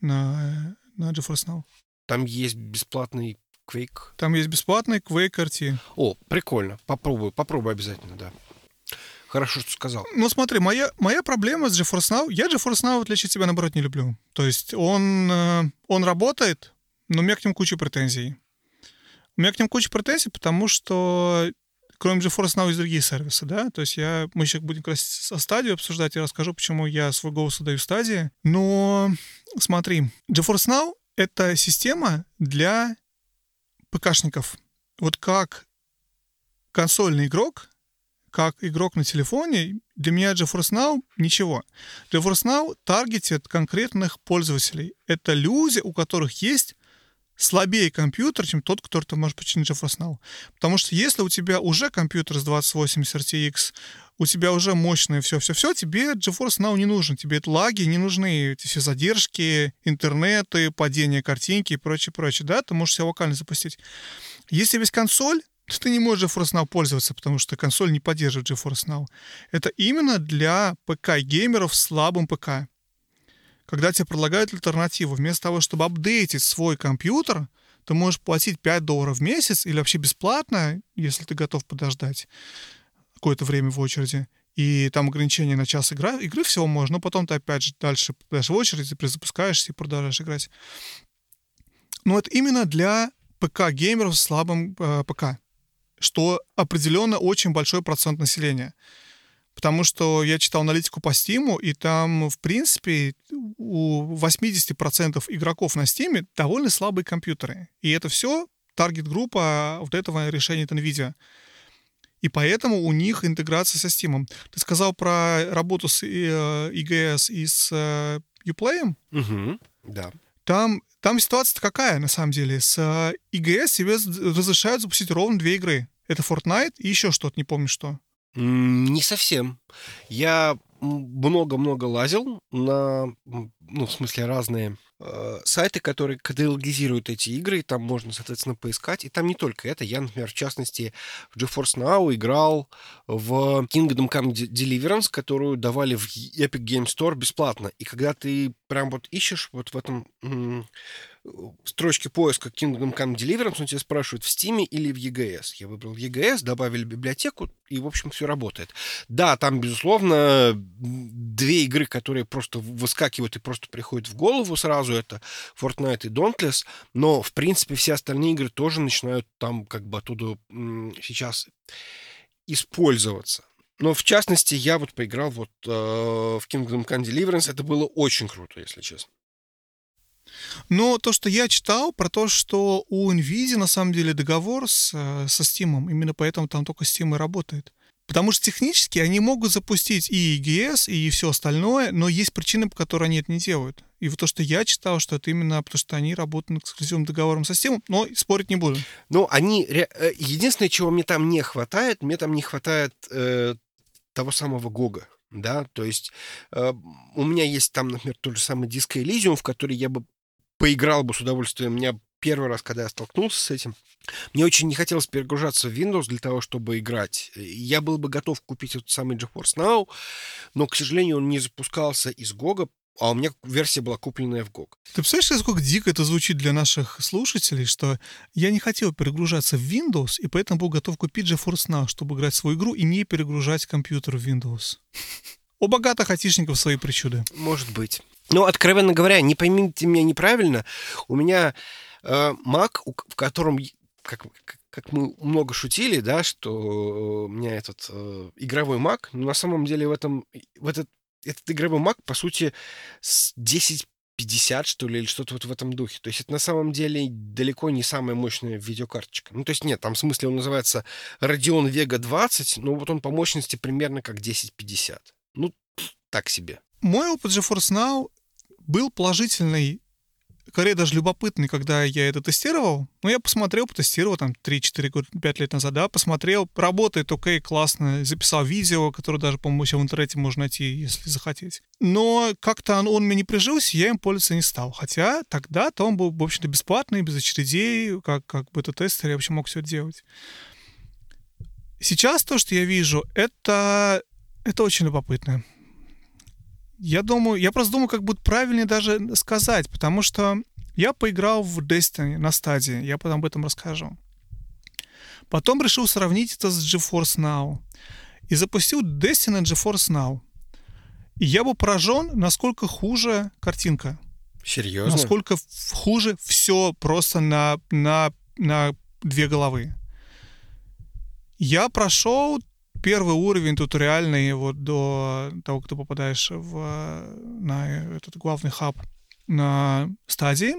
на, на GeForce Now. Там есть бесплатный Quake. Там есть бесплатный Quake RT. О, прикольно. Попробую, попробую обязательно, да. Хорошо, что сказал. Ну, смотри, моя, моя проблема с GeForce Now... Я GeForce Now, в отличие от тебя, наоборот, не люблю. То есть он, э, он работает, но у меня к нему куча претензий. У меня к ним куча претензий, потому что кроме GeForce Now есть другие сервисы, да, то есть я, мы сейчас будем как раз со стадию обсуждать, я расскажу, почему я свой голос отдаю стадии, но смотри, GeForce Now — это система для ПКшников. Вот как консольный игрок, как игрок на телефоне, для меня GeForce Now ничего. GeForce Now таргетит конкретных пользователей. Это люди, у которых есть слабее компьютер, чем тот, который ты можешь починить GeForce Now. Потому что если у тебя уже компьютер с 2080 RTX, у тебя уже мощное все-все-все, тебе GeForce Now не нужен. Тебе это лаги не нужны, эти все задержки, интернеты, падение картинки и прочее-прочее. Да, ты можешь себя локально запустить. Если есть консоль, то ты не можешь GeForce Now пользоваться, потому что консоль не поддерживает GeForce Now. Это именно для ПК-геймеров с слабым ПК когда тебе предлагают альтернативу. Вместо того, чтобы апдейтить свой компьютер, ты можешь платить 5 долларов в месяц или вообще бесплатно, если ты готов подождать какое-то время в очереди. И там ограничение на час игра, игры всего можно, но потом ты опять же дальше подашь в очередь, перезапускаешься и продолжаешь играть. Но это именно для ПК-геймеров с слабым э, ПК, что определенно очень большой процент населения. Потому что я читал аналитику по Steam, и там, в принципе, у 80% игроков на Steam довольно слабые компьютеры. И это все таргет-группа вот этого решения NVIDIA. И поэтому у них интеграция со Steam. Ты сказал про работу с EGS э, и с э, Uplay? Угу, да. Там, там ситуация какая, на самом деле? С EGS тебе разрешают запустить ровно две игры. Это Fortnite и еще что-то, не помню что. Не совсем. Я много-много лазил на, ну, в смысле, разные э, сайты, которые каталогизируют эти игры, и там можно, соответственно, поискать. И там не только это. Я, например, в частности, в GeForce Now играл в Kingdom Come Deliverance, которую давали в Epic Game Store бесплатно. И когда ты прям вот ищешь вот в этом строчке поиска Kingdom Come Deliverance, он тебя спрашивает, в Steam или в EGS. Я выбрал EGS, добавили библиотеку, и, в общем, все работает. Да, там, безусловно, две игры, которые просто выскакивают и просто приходят в голову сразу, это Fortnite и Dauntless, но, в принципе, все остальные игры тоже начинают там как бы оттуда сейчас использоваться. Но, в частности, я вот поиграл вот э, в Kingdom Come Deliverance. Это было очень круто, если честно. Но то, что я читал про то, что у NVIDIA на самом деле договор с, э, со Steam, именно поэтому там только Steam и работает. Потому что технически они могут запустить и EGS, и все остальное, но есть причины, по которой они это не делают. И вот то, что я читал, что это именно потому, что они работают над эксклюзивным договором со Steam, но спорить не буду. Ну, они... Э, единственное, чего мне там не хватает, мне там не хватает э, того самого Гога. Да, то есть э, у меня есть там, например, тот же самый диск Elysium, в который я бы поиграл бы с удовольствием. У меня первый раз, когда я столкнулся с этим, мне очень не хотелось перегружаться в Windows для того, чтобы играть. Я был бы готов купить этот самый GeForce Now, но, к сожалению, он не запускался из GOG, а у меня версия была купленная в GOG. Ты представляешь, насколько дико это звучит для наших слушателей, что я не хотел перегружаться в Windows, и поэтому был готов купить GeForce Now, чтобы играть в свою игру и не перегружать компьютер в Windows. У богатых айтишников свои причуды. Может быть. Но, откровенно говоря, не поймите меня неправильно, у меня э, Mac, в котором, как, как мы много шутили, да, что у меня этот э, игровой Mac, но на самом деле в этом, в этот, этот игровой Mac, по сути, с 10 50, что ли, или что-то вот в этом духе. То есть это на самом деле далеко не самая мощная видеокарточка. Ну, то есть нет, там в смысле он называется Radeon Vega 20, но вот он по мощности примерно как 1050. Ну, так себе. Мой опыт GeForce Now был положительный скорее даже любопытный, когда я это тестировал. Ну, я посмотрел, потестировал там 3-4 5 лет назад, да, посмотрел, работает, окей, классно, записал видео, которое даже, по-моему, еще в интернете можно найти, если захотеть. Но как-то он, он мне не прижился, я им пользоваться не стал. Хотя тогда-то он был, в общем-то, бесплатный, без очередей, как, как бета-тестер, я вообще мог все делать. Сейчас то, что я вижу, это, это очень любопытно. Я думаю, я просто думаю, как будет правильнее даже сказать, потому что я поиграл в Destiny на стадии, я потом об этом расскажу. Потом решил сравнить это с GeForce Now. И запустил Destiny GeForce Now. И я был поражен, насколько хуже картинка. Серьезно? Насколько хуже все просто на, на, на две головы. Я прошел первый уровень туториальный вот до того, как ты попадаешь в, на этот главный хаб на стадии.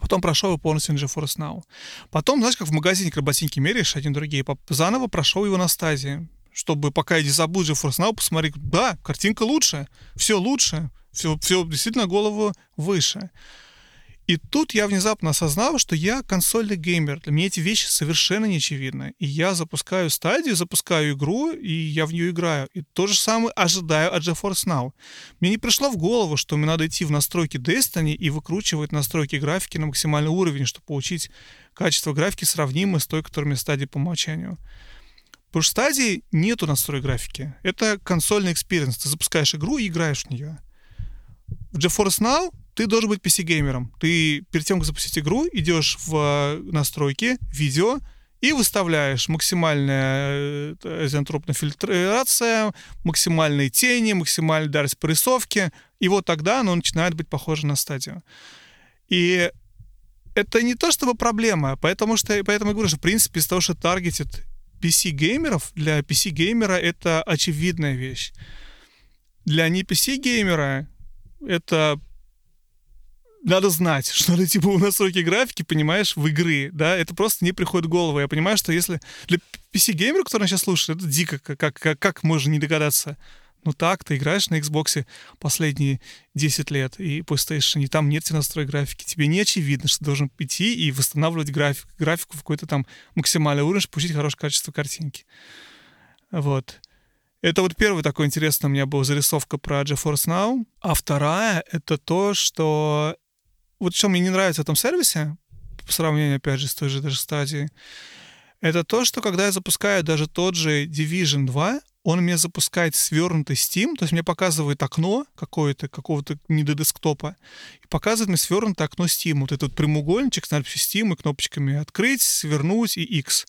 Потом прошел его полностью на GeForce Now. Потом, знаешь, как в магазине, когда ботинки меряешь, один другие, заново прошел его на стадии, чтобы пока я не забыл GeForce Now, посмотреть, да, картинка лучше, все лучше, все, все действительно голову выше. И тут я внезапно осознал, что я консольный геймер. Для меня эти вещи совершенно не очевидны. И я запускаю стадию, запускаю игру, и я в нее играю. И то же самое ожидаю от GeForce Now. Мне не пришло в голову, что мне надо идти в настройки Destiny и выкручивать настройки графики на максимальный уровень, чтобы получить качество графики сравнимое с той, которыми стадии по умолчанию. Потому что в стадии нету настроек графики. Это консольный experience. Ты запускаешь игру и играешь в нее. В GeForce Now ты должен быть PC-геймером. Ты перед тем, как запустить игру, идешь в э, настройки, видео, и выставляешь максимальная э, изентропная фильтрация, максимальные тени, максимальная дальность порисовки, и вот тогда оно начинает быть похоже на стадию. И это не то чтобы проблема, потому что, поэтому я говорю, что в принципе из того, что таргетит PC-геймеров, для PC-геймера это очевидная вещь. Для не PC-геймера это надо знать, что это типа у настройки графики, понимаешь, в игры, да, это просто не приходит в голову. Я понимаю, что если для PC-геймера, который сейчас слушает, это дико, как, как, как можно не догадаться. Ну так, ты играешь на Xbox последние 10 лет и PlayStation, и там нет тебе настрой графики. Тебе не очевидно, что ты должен идти и восстанавливать график, графику в какой-то там максимальный уровень, чтобы получить хорошее качество картинки. Вот. Это вот первый такой интересный у меня был зарисовка про GeForce Now. А вторая — это то, что вот что мне не нравится в этом сервисе, по сравнению, опять же, с той же даже стадией, это то, что когда я запускаю даже тот же Division 2, он мне запускает свернутый Steam, то есть мне показывает окно какое-то, какого-то не до десктопа, и показывает мне свернутое окно Steam. Вот этот прямоугольничек с надписью Steam и кнопочками «Открыть», «Свернуть» и X.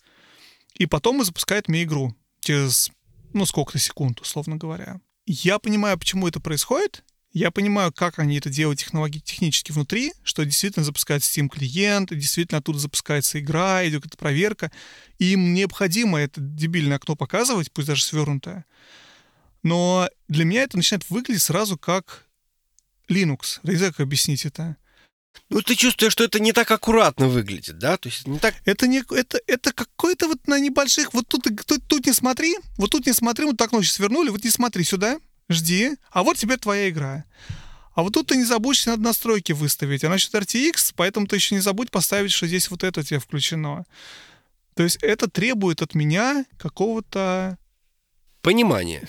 И потом он запускает мне игру через, ну, сколько-то секунд, условно говоря. Я понимаю, почему это происходит, я понимаю, как они это делают технологи- технически внутри, что действительно запускается Steam клиент, действительно оттуда запускается игра, идет эта проверка, и им необходимо это дебильное окно показывать, пусть даже свернутое. Но для меня это начинает выглядеть сразу как Linux. Я не знаю, как объяснить это. Ну, ты чувствуешь, что это не так аккуратно выглядит, да? То есть не так... Это, не, это, это какой-то вот на небольших... Вот тут, тут, тут не смотри, вот тут не смотри, вот так ночью свернули, вот не смотри сюда, жди, а вот теперь твоя игра. А вот тут ты не забудь надо настройки выставить. А насчет RTX, поэтому ты еще не забудь поставить, что здесь вот это у тебя включено. То есть это требует от меня какого-то... Понимания.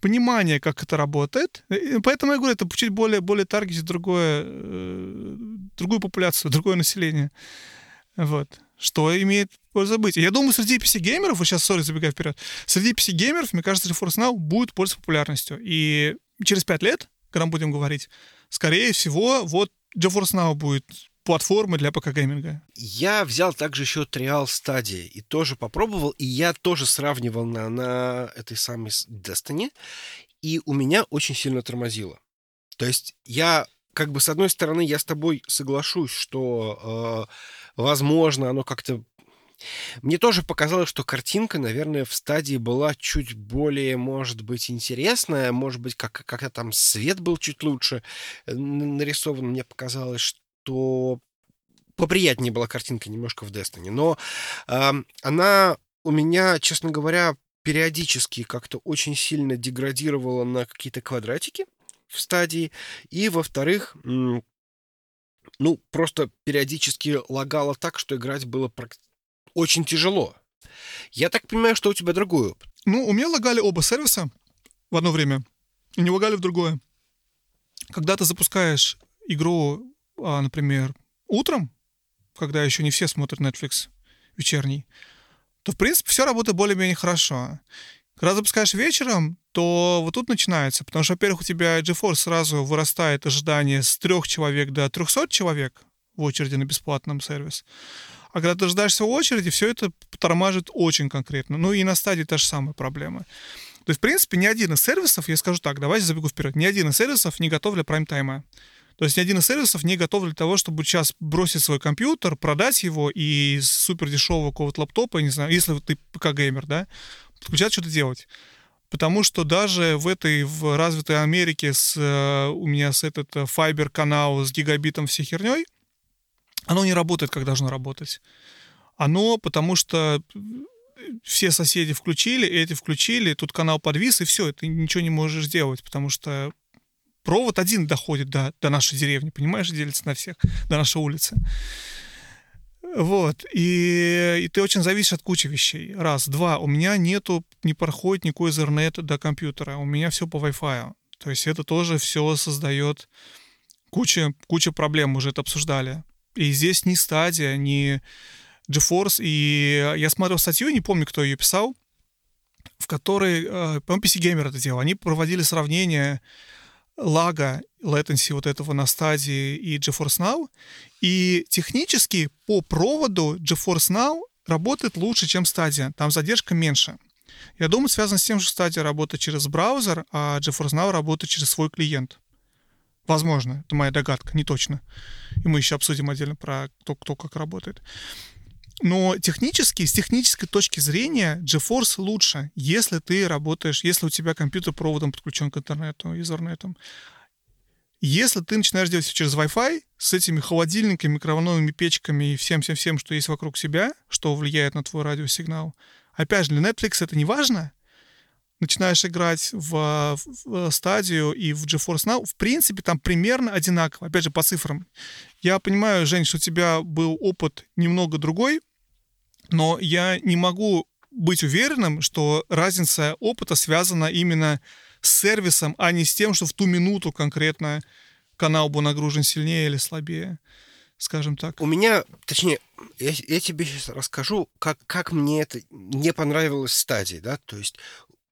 Понимания, как это работает. Поэтому я говорю, это чуть более, более таргетит другое, э, другую популяцию, другое население. Вот что имеет пользу быть. я думаю, среди PC-геймеров, вот сейчас, sorry, забегая вперед, среди PC-геймеров, мне кажется, GeForce Now будет пользоваться популярностью. И через пять лет, когда мы будем говорить, скорее всего, вот GeForce Now будет платформой для ПК-гейминга. Я взял также еще trial Стадии и тоже попробовал, и я тоже сравнивал на, на этой самой Destiny, и у меня очень сильно тормозило. То есть я, как бы, с одной стороны, я с тобой соглашусь, что э, возможно, оно как-то... Мне тоже показалось, что картинка, наверное, в стадии была чуть более, может быть, интересная, может быть, как, как-то там свет был чуть лучше э, нарисован. Мне показалось, что поприятнее была картинка немножко в Destiny. Но э, она у меня, честно говоря, периодически как-то очень сильно деградировала на какие-то квадратики в стадии. И, во-вторых, ну, просто периодически лагало так, что играть было прак- очень тяжело. Я так понимаю, что у тебя другой опыт. Ну, у меня лагали оба сервиса в одно время, и не лагали в другое. Когда ты запускаешь игру, а, например, утром, когда еще не все смотрят Netflix вечерний, то, в принципе, все работает более-менее хорошо. Когда запускаешь вечером, то вот тут начинается, потому что, во-первых, у тебя GeForce сразу вырастает ожидание с трех человек до 300 человек в очереди на бесплатном сервис. А когда ты дожидаешься очереди, все это тормозит очень конкретно. Ну и на стадии та же самая проблема. То есть, в принципе, ни один из сервисов, я скажу так, давайте забегу вперед, ни один из сервисов не готов для прайм-тайма. То есть ни один из сервисов не готов для того, чтобы сейчас бросить свой компьютер, продать его и из супер дешевого какого-то лаптопа, не знаю, если ты ПК-геймер, да, подключать что-то делать. Потому что даже в этой в развитой Америке с, э, у меня с этот файбер канал с гигабитом всей херней, оно не работает, как должно работать. Оно потому что все соседи включили, эти включили, тут канал подвис, и все, ты ничего не можешь сделать, потому что провод один доходит до, до нашей деревни, понимаешь, делится на всех, до нашей улицы. Вот, и, и ты очень зависишь от кучи вещей. Раз. Два. У меня нету, не проходит никакой Ethernet до компьютера. У меня все по Wi-Fi. То есть это тоже все создает куча, куча проблем, мы уже это обсуждали. И здесь ни стадия, ни GeForce. И я смотрел статью, не помню, кто ее писал, в которой, э, по-моему, PC Gamer это делал. Они проводили сравнение лага, latency вот этого на стадии и GeForce Now. И технически по проводу GeForce Now работает лучше, чем стадия. Там задержка меньше. Я думаю, связано с тем, что стадия работает через браузер, а GeForce Now работает через свой клиент. Возможно, это моя догадка, не точно. И мы еще обсудим отдельно про кто, кто как работает. Но технически, с технической точки зрения, GeForce лучше, если ты работаешь, если у тебя компьютер проводом подключен к интернету, Ethernet. Если ты начинаешь делать все через Wi-Fi, с этими холодильниками, микроволновыми печками и всем-всем-всем, что есть вокруг себя, что влияет на твой радиосигнал, опять же, для Netflix это не важно, начинаешь играть в, в стадию и в GeForce Now, в принципе, там примерно одинаково, опять же, по цифрам. Я понимаю, Жень, что у тебя был опыт немного другой, но я не могу быть уверенным, что разница опыта связана именно с сервисом, а не с тем, что в ту минуту конкретно канал был нагружен сильнее или слабее, скажем так. У меня, точнее, я, я тебе сейчас расскажу, как, как мне это не понравилось стадии, да, то есть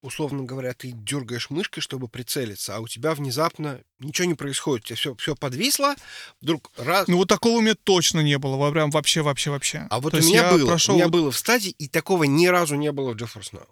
условно говоря, ты дергаешь мышкой, чтобы прицелиться, а у тебя внезапно ничего не происходит, у тебя все, все подвисло, вдруг раз... Ну вот такого у меня точно не было, прям вообще, вообще, вообще. А вот То у меня было, прошел... у меня было в стадии, и такого ни разу не было в GeForce Now.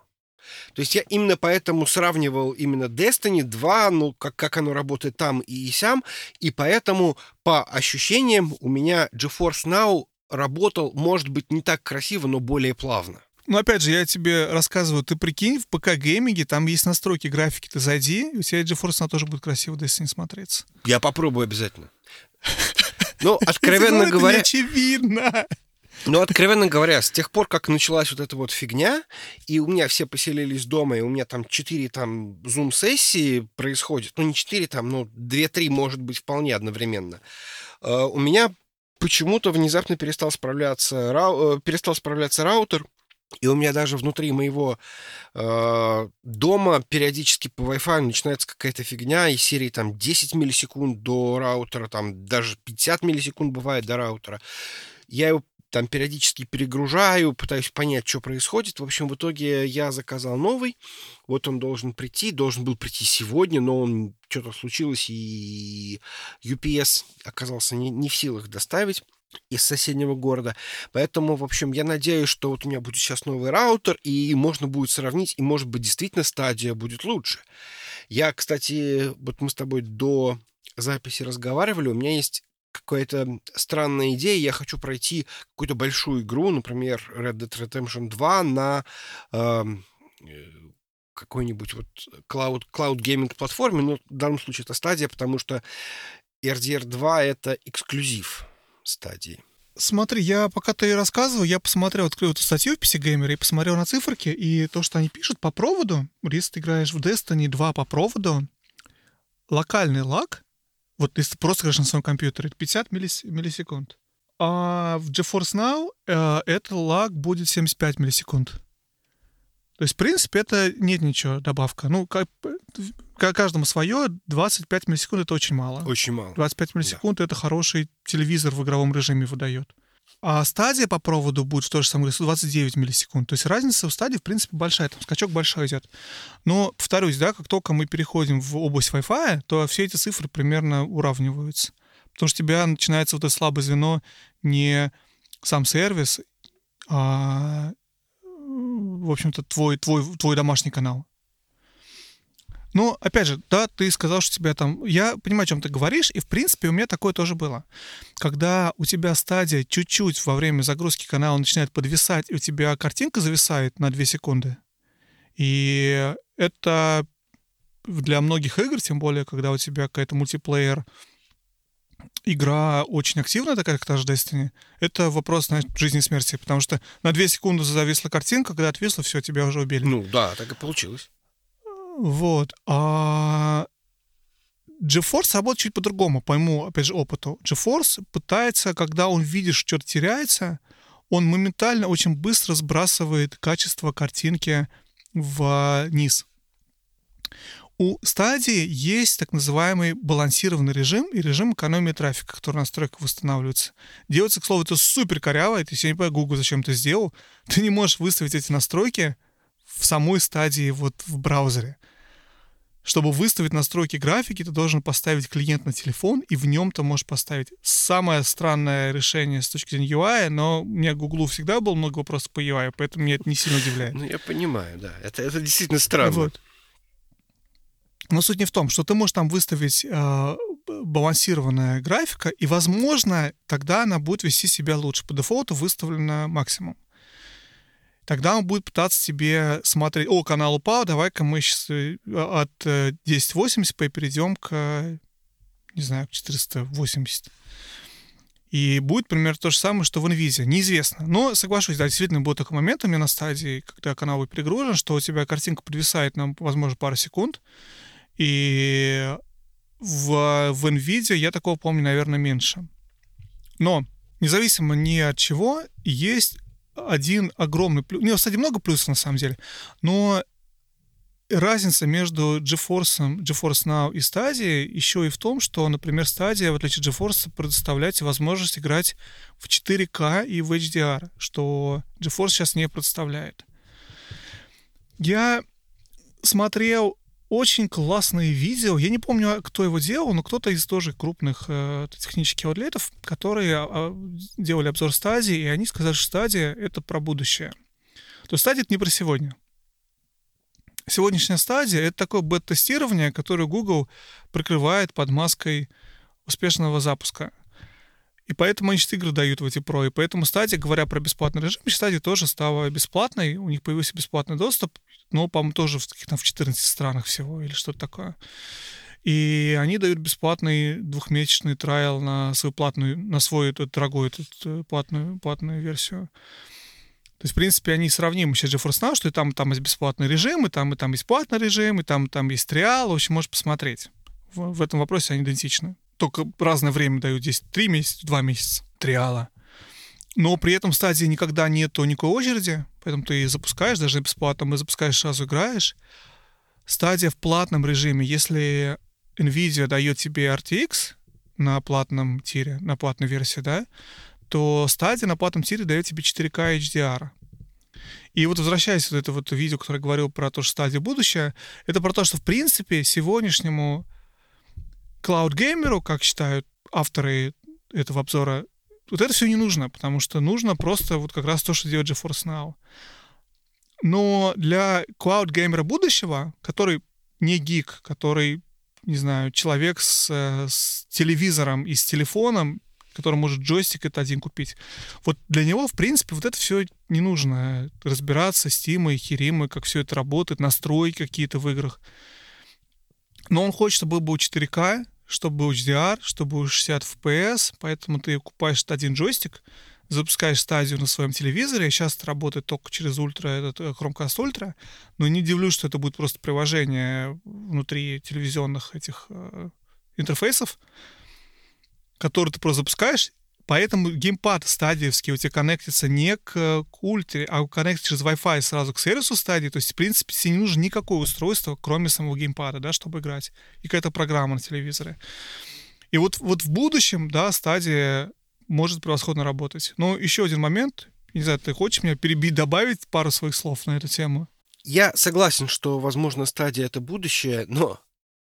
То есть я именно поэтому сравнивал именно Destiny 2, ну, как, как оно работает там и сям, и поэтому по ощущениям у меня GeForce Now работал, может быть, не так красиво, но более плавно. Ну, опять же, я тебе рассказываю, ты прикинь, в ПК-гейминге там есть настройки графики, ты зайди, и у тебя GeForce она тоже будет красиво Destiny смотреться. Я попробую обязательно. Ну, откровенно говоря... очевидно. Ну, откровенно говоря, с тех пор, как началась вот эта вот фигня, и у меня все поселились дома, и у меня там четыре там зум-сессии происходит, ну, не четыре там, ну, две-три, может быть, вполне одновременно, э, у меня почему-то внезапно перестал справляться, э, перестал справляться раутер, и у меня даже внутри моего э, дома периодически по Wi-Fi начинается какая-то фигня из серии там 10 миллисекунд до раутера, там даже 50 миллисекунд бывает до раутера. Я его там периодически перегружаю, пытаюсь понять, что происходит. В общем, в итоге я заказал новый. Вот он должен прийти, должен был прийти сегодня, но он что-то случилось, и UPS оказался не, не в силах доставить из соседнего города. Поэтому, в общем, я надеюсь, что вот у меня будет сейчас новый раутер, и можно будет сравнить, и, может быть, действительно стадия будет лучше. Я, кстати, вот мы с тобой до записи разговаривали, у меня есть какая-то странная идея, я хочу пройти какую-то большую игру, например, Red Dead Redemption 2 на э, какой-нибудь вот cloud, cloud gaming платформе, но в данном случае это стадия, потому что RDR 2 это эксклюзив стадии. Смотри, я пока ты рассказывал, я посмотрел, открыл эту статью в PC Gamer и посмотрел на циферки, и то, что они пишут по проводу, если ты играешь в Destiny 2 по проводу, локальный лаг Вот если ты просто играешь на своем компьютере, это 50 миллис- миллисекунд. А в GeForce Now э, это лаг будет 75 миллисекунд. То есть, в принципе, это нет ничего, добавка. Ну, как каждому свое, 25 миллисекунд — это очень мало. Очень мало. 25 миллисекунд — это хороший телевизор в игровом режиме выдает. А стадия по проводу будет в то же самое 129 миллисекунд. То есть разница в стадии, в принципе, большая. Там скачок большой идет. Но, повторюсь, да, как только мы переходим в область Wi-Fi, то все эти цифры примерно уравниваются. Потому что у тебя начинается вот это слабое звено не сам сервис, а, в общем-то, твой, твой, твой домашний канал. Ну, опять же, да, ты сказал, что тебя там... Я понимаю, о чем ты говоришь, и, в принципе, у меня такое тоже было. Когда у тебя стадия чуть-чуть во время загрузки канала начинает подвисать, и у тебя картинка зависает на 2 секунды, и это для многих игр, тем более, когда у тебя какая-то мультиплеер игра очень активная такая, как та же Destiny, это вопрос, знаешь, жизни и смерти, потому что на 2 секунды зависла картинка, когда отвисла, все, тебя уже убили. Ну да, так и получилось. Вот. А GeForce работает чуть по-другому, по моему, опять же, опыту. GeForce пытается, когда он видит, что что-то теряется, он моментально, очень быстро сбрасывает качество картинки вниз. У стадии есть так называемый балансированный режим и режим экономии трафика, который в настройках восстанавливается. Делается, к слову, это супер коряво, это я не понимаю, Google зачем это сделал. Ты не можешь выставить эти настройки в самой стадии вот в браузере. Чтобы выставить настройки графики, ты должен поставить клиент на телефон, и в нем ты можешь поставить самое странное решение с точки зрения UI, но у меня Google всегда было много вопросов по UI, поэтому меня это не сильно удивляет. Ну, я понимаю, да. Это, это действительно странно. Вот. Но суть не в том, что ты можешь там выставить э, балансированная графика, и, возможно, тогда она будет вести себя лучше. По дефолту выставлена максимум тогда он будет пытаться тебе смотреть, о, канал упал, давай-ка мы сейчас э, от 1080p э, перейдем к, не знаю, к 480. И будет примерно то же самое, что в NVIDIA. Неизвестно. Но соглашусь, да, действительно будет такой момент у меня на стадии, когда канал будет перегружен, что у тебя картинка подвисает на, возможно, пару секунд. И в, в NVIDIA я такого помню, наверное, меньше. Но независимо ни от чего, есть один огромный плюс. У него, кстати, много плюсов на самом деле, но разница между GeForce, GeForce Now и Stadia еще и в том, что, например, Stadia, в отличие от GeForce, предоставляет возможность играть в 4К и в HDR, что GeForce сейчас не представляет. Я смотрел очень классные видео. Я не помню, кто его делал, но кто-то из тоже крупных э, технических аутлетов, которые э, делали обзор стадии, и они сказали, что стадия — это про будущее. То есть стадия — это не про сегодня. Сегодняшняя стадия — это такое бета-тестирование, которое Google прикрывает под маской успешного запуска. И поэтому они игры дают в эти про. И поэтому стадия, говоря про бесплатный режим, стадия тоже стала бесплатной. У них появился бесплатный доступ, но, по-моему, тоже в, в 14 странах всего или что-то такое. И они дают бесплатный двухмесячный трайл на свою платную, на свою эту, дорогую эту, э, платную, платную версию. То есть, в принципе, они сравнимы с GeForce Now, что и там, там есть бесплатный режим, и там, и там есть платный режим, и там, там есть триал. В общем, можешь посмотреть. В, в этом вопросе они идентичны только разное время дают. Здесь три месяца, два месяца триала. Но при этом в стадии никогда нету никакой очереди, поэтому ты запускаешь, даже бесплатно, и запускаешь, сразу играешь. Стадия в платном режиме, если NVIDIA дает тебе RTX на платном тире, на платной версии, да, то стадия на платном тире дает тебе 4К HDR. И вот возвращаясь вот это вот видео, которое говорил про то, что стадия будущее, это про то, что в принципе сегодняшнему клауд-геймеру, как считают авторы этого обзора, вот это все не нужно, потому что нужно просто вот как раз то, что делает GeForce Now. Но для клауд-геймера будущего, который не гик, который, не знаю, человек с, с телевизором и с телефоном, который может джойстик это один купить. Вот для него, в принципе, вот это все не нужно. Разбираться с Тимой, Хиримой, как все это работает, настройки какие-то в играх. Но он хочет, чтобы был 4К, чтобы был HDR, чтобы был 60 FPS, поэтому ты купаешь один джойстик, запускаешь стадию на своем телевизоре, сейчас это работает только через ультра, этот э, Chromecast Ultra, но не удивлюсь, что это будет просто приложение внутри телевизионных этих, э, интерфейсов, которые ты просто запускаешь, Поэтому геймпад стадиевский у тебя коннектится не к, к ультре, а коннектится через Wi-Fi сразу к сервису стадии. То есть, в принципе, тебе не нужно никакое устройство, кроме самого геймпада, да, чтобы играть. И какая-то программа на телевизоре. И вот, вот в будущем, да, стадия может превосходно работать. Но еще один момент. Не знаю, ты хочешь меня перебить, добавить пару своих слов на эту тему? Я согласен, что, возможно, стадия — это будущее, но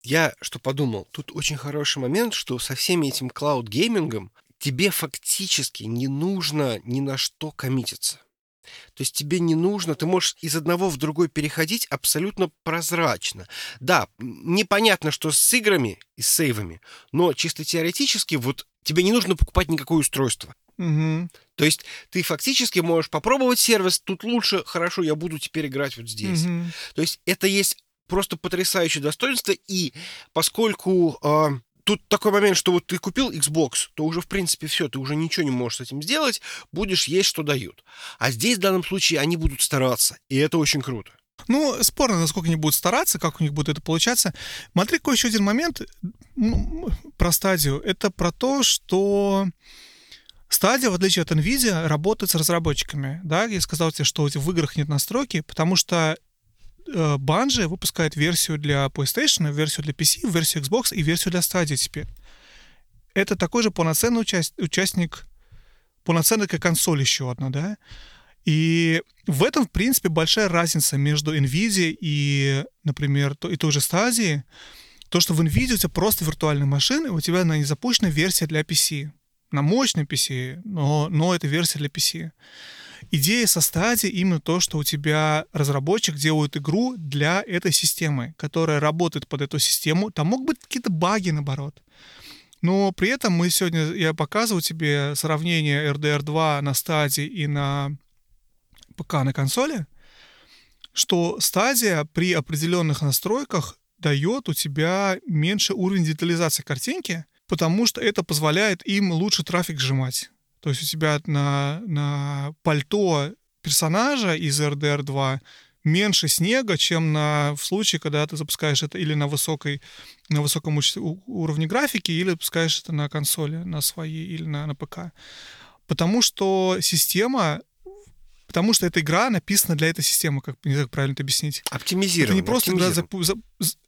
я что подумал, тут очень хороший момент, что со всеми этим cloud gaming ом тебе фактически не нужно ни на что коммититься. То есть тебе не нужно, ты можешь из одного в другой переходить абсолютно прозрачно. Да, непонятно, что с играми и с сейвами, но чисто теоретически вот тебе не нужно покупать никакое устройство. Угу. То есть ты фактически можешь попробовать сервис, тут лучше, хорошо, я буду теперь играть вот здесь. Угу. То есть это есть просто потрясающее достоинство, и поскольку э, тут такой момент, что вот ты купил Xbox, то уже, в принципе, все, ты уже ничего не можешь с этим сделать, будешь есть, что дают. А здесь, в данном случае, они будут стараться, и это очень круто. Ну, спорно, насколько они будут стараться, как у них будет это получаться. Смотри, какой еще один момент ну, про стадию. Это про то, что Стадия, в отличие от NVIDIA, работает с разработчиками. Да? Я сказал тебе, что в играх нет настройки, потому что Э, Bungie выпускает версию для PlayStation, версию для PC, версию Xbox и версию для Stadia теперь. Это такой же полноценный участ... участник, полноценная консоль еще одна, да? И в этом, в принципе, большая разница между NVIDIA и, например, и той же Stadia. То, что в NVIDIA у тебя просто виртуальная машина, у тебя на не запущена версия для PC. На мощной PC, но, но это версия для PC идея со стадии именно то, что у тебя разработчик делает игру для этой системы, которая работает под эту систему. Там могут быть какие-то баги, наоборот. Но при этом мы сегодня, я показываю тебе сравнение RDR 2 на стадии и на ПК на консоли, что стадия при определенных настройках дает у тебя меньше уровень детализации картинки, потому что это позволяет им лучше трафик сжимать. То есть у тебя на, на пальто персонажа из RDR 2 меньше снега, чем на, в случае, когда ты запускаешь это или на, высокой, на высоком уровне графики, или запускаешь это на консоли, на своей или на, на ПК. Потому что система Потому что эта игра написана для этой системы, как не знаю, как правильно это объяснить. Оптимизирована. Это не просто игра за, за,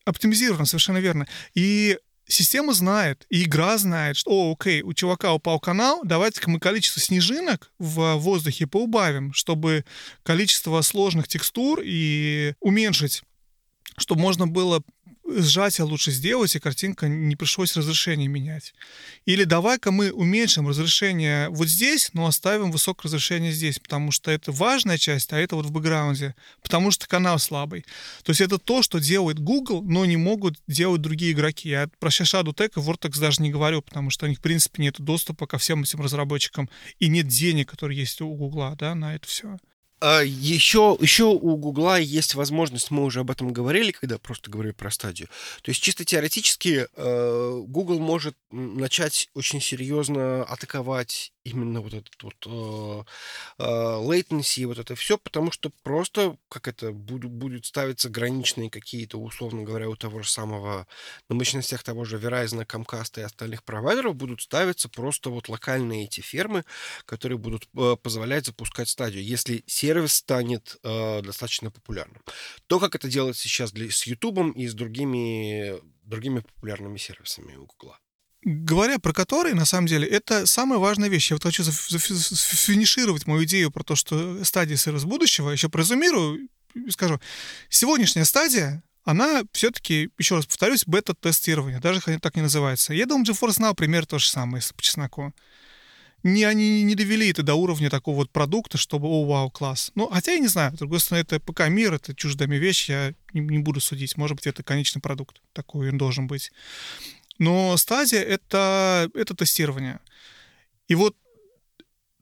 оптимизирована, совершенно верно. И система знает, и игра знает, что, о, окей, у чувака упал канал, давайте-ка мы количество снежинок в воздухе поубавим, чтобы количество сложных текстур и уменьшить, чтобы можно было сжатие лучше сделать, и картинка не пришлось разрешение менять. Или давай-ка мы уменьшим разрешение вот здесь, но оставим высокое разрешение здесь, потому что это важная часть, а это вот в бэкграунде, потому что канал слабый. То есть это то, что делает Google, но не могут делать другие игроки. Я про Shadow Tech и Vortex даже не говорю, потому что у них, в принципе, нет доступа ко всем этим разработчикам, и нет денег, которые есть у Google, да, на это все. Еще, а, еще у Гугла есть возможность, мы уже об этом говорили, когда просто говорили про стадию. То есть чисто теоретически э, Google может начать очень серьезно атаковать именно вот этот вот э, э, latency, вот это все, потому что просто, как это, будут, будет ставиться граничные какие-то, условно говоря, у того же самого, на мощностях того же Verizon, Comcast и остальных провайдеров будут ставиться просто вот локальные эти фермы, которые будут э, позволять запускать стадию, если сервис станет э, достаточно популярным. То, как это делается сейчас для, с YouTube и с другими, другими популярными сервисами у Google говоря про которые, на самом деле, это самая важная вещь. Я вот хочу зафинишировать мою идею про то, что стадия сервис будущего, еще прозумирую и скажу. Сегодняшняя стадия, она все-таки, еще раз повторюсь, бета-тестирование, даже так не называется. Я думаю, GeForce Now пример то же самое, если по чесноку. Не, они не довели это до уровня такого вот продукта, чтобы, о, вау, класс. Ну, хотя я не знаю, с другой стороны, это пока мир, это чуждая вещь, я не, не буду судить. Может быть, это конечный продукт, такой он должен быть. Но стадия это, это тестирование. И вот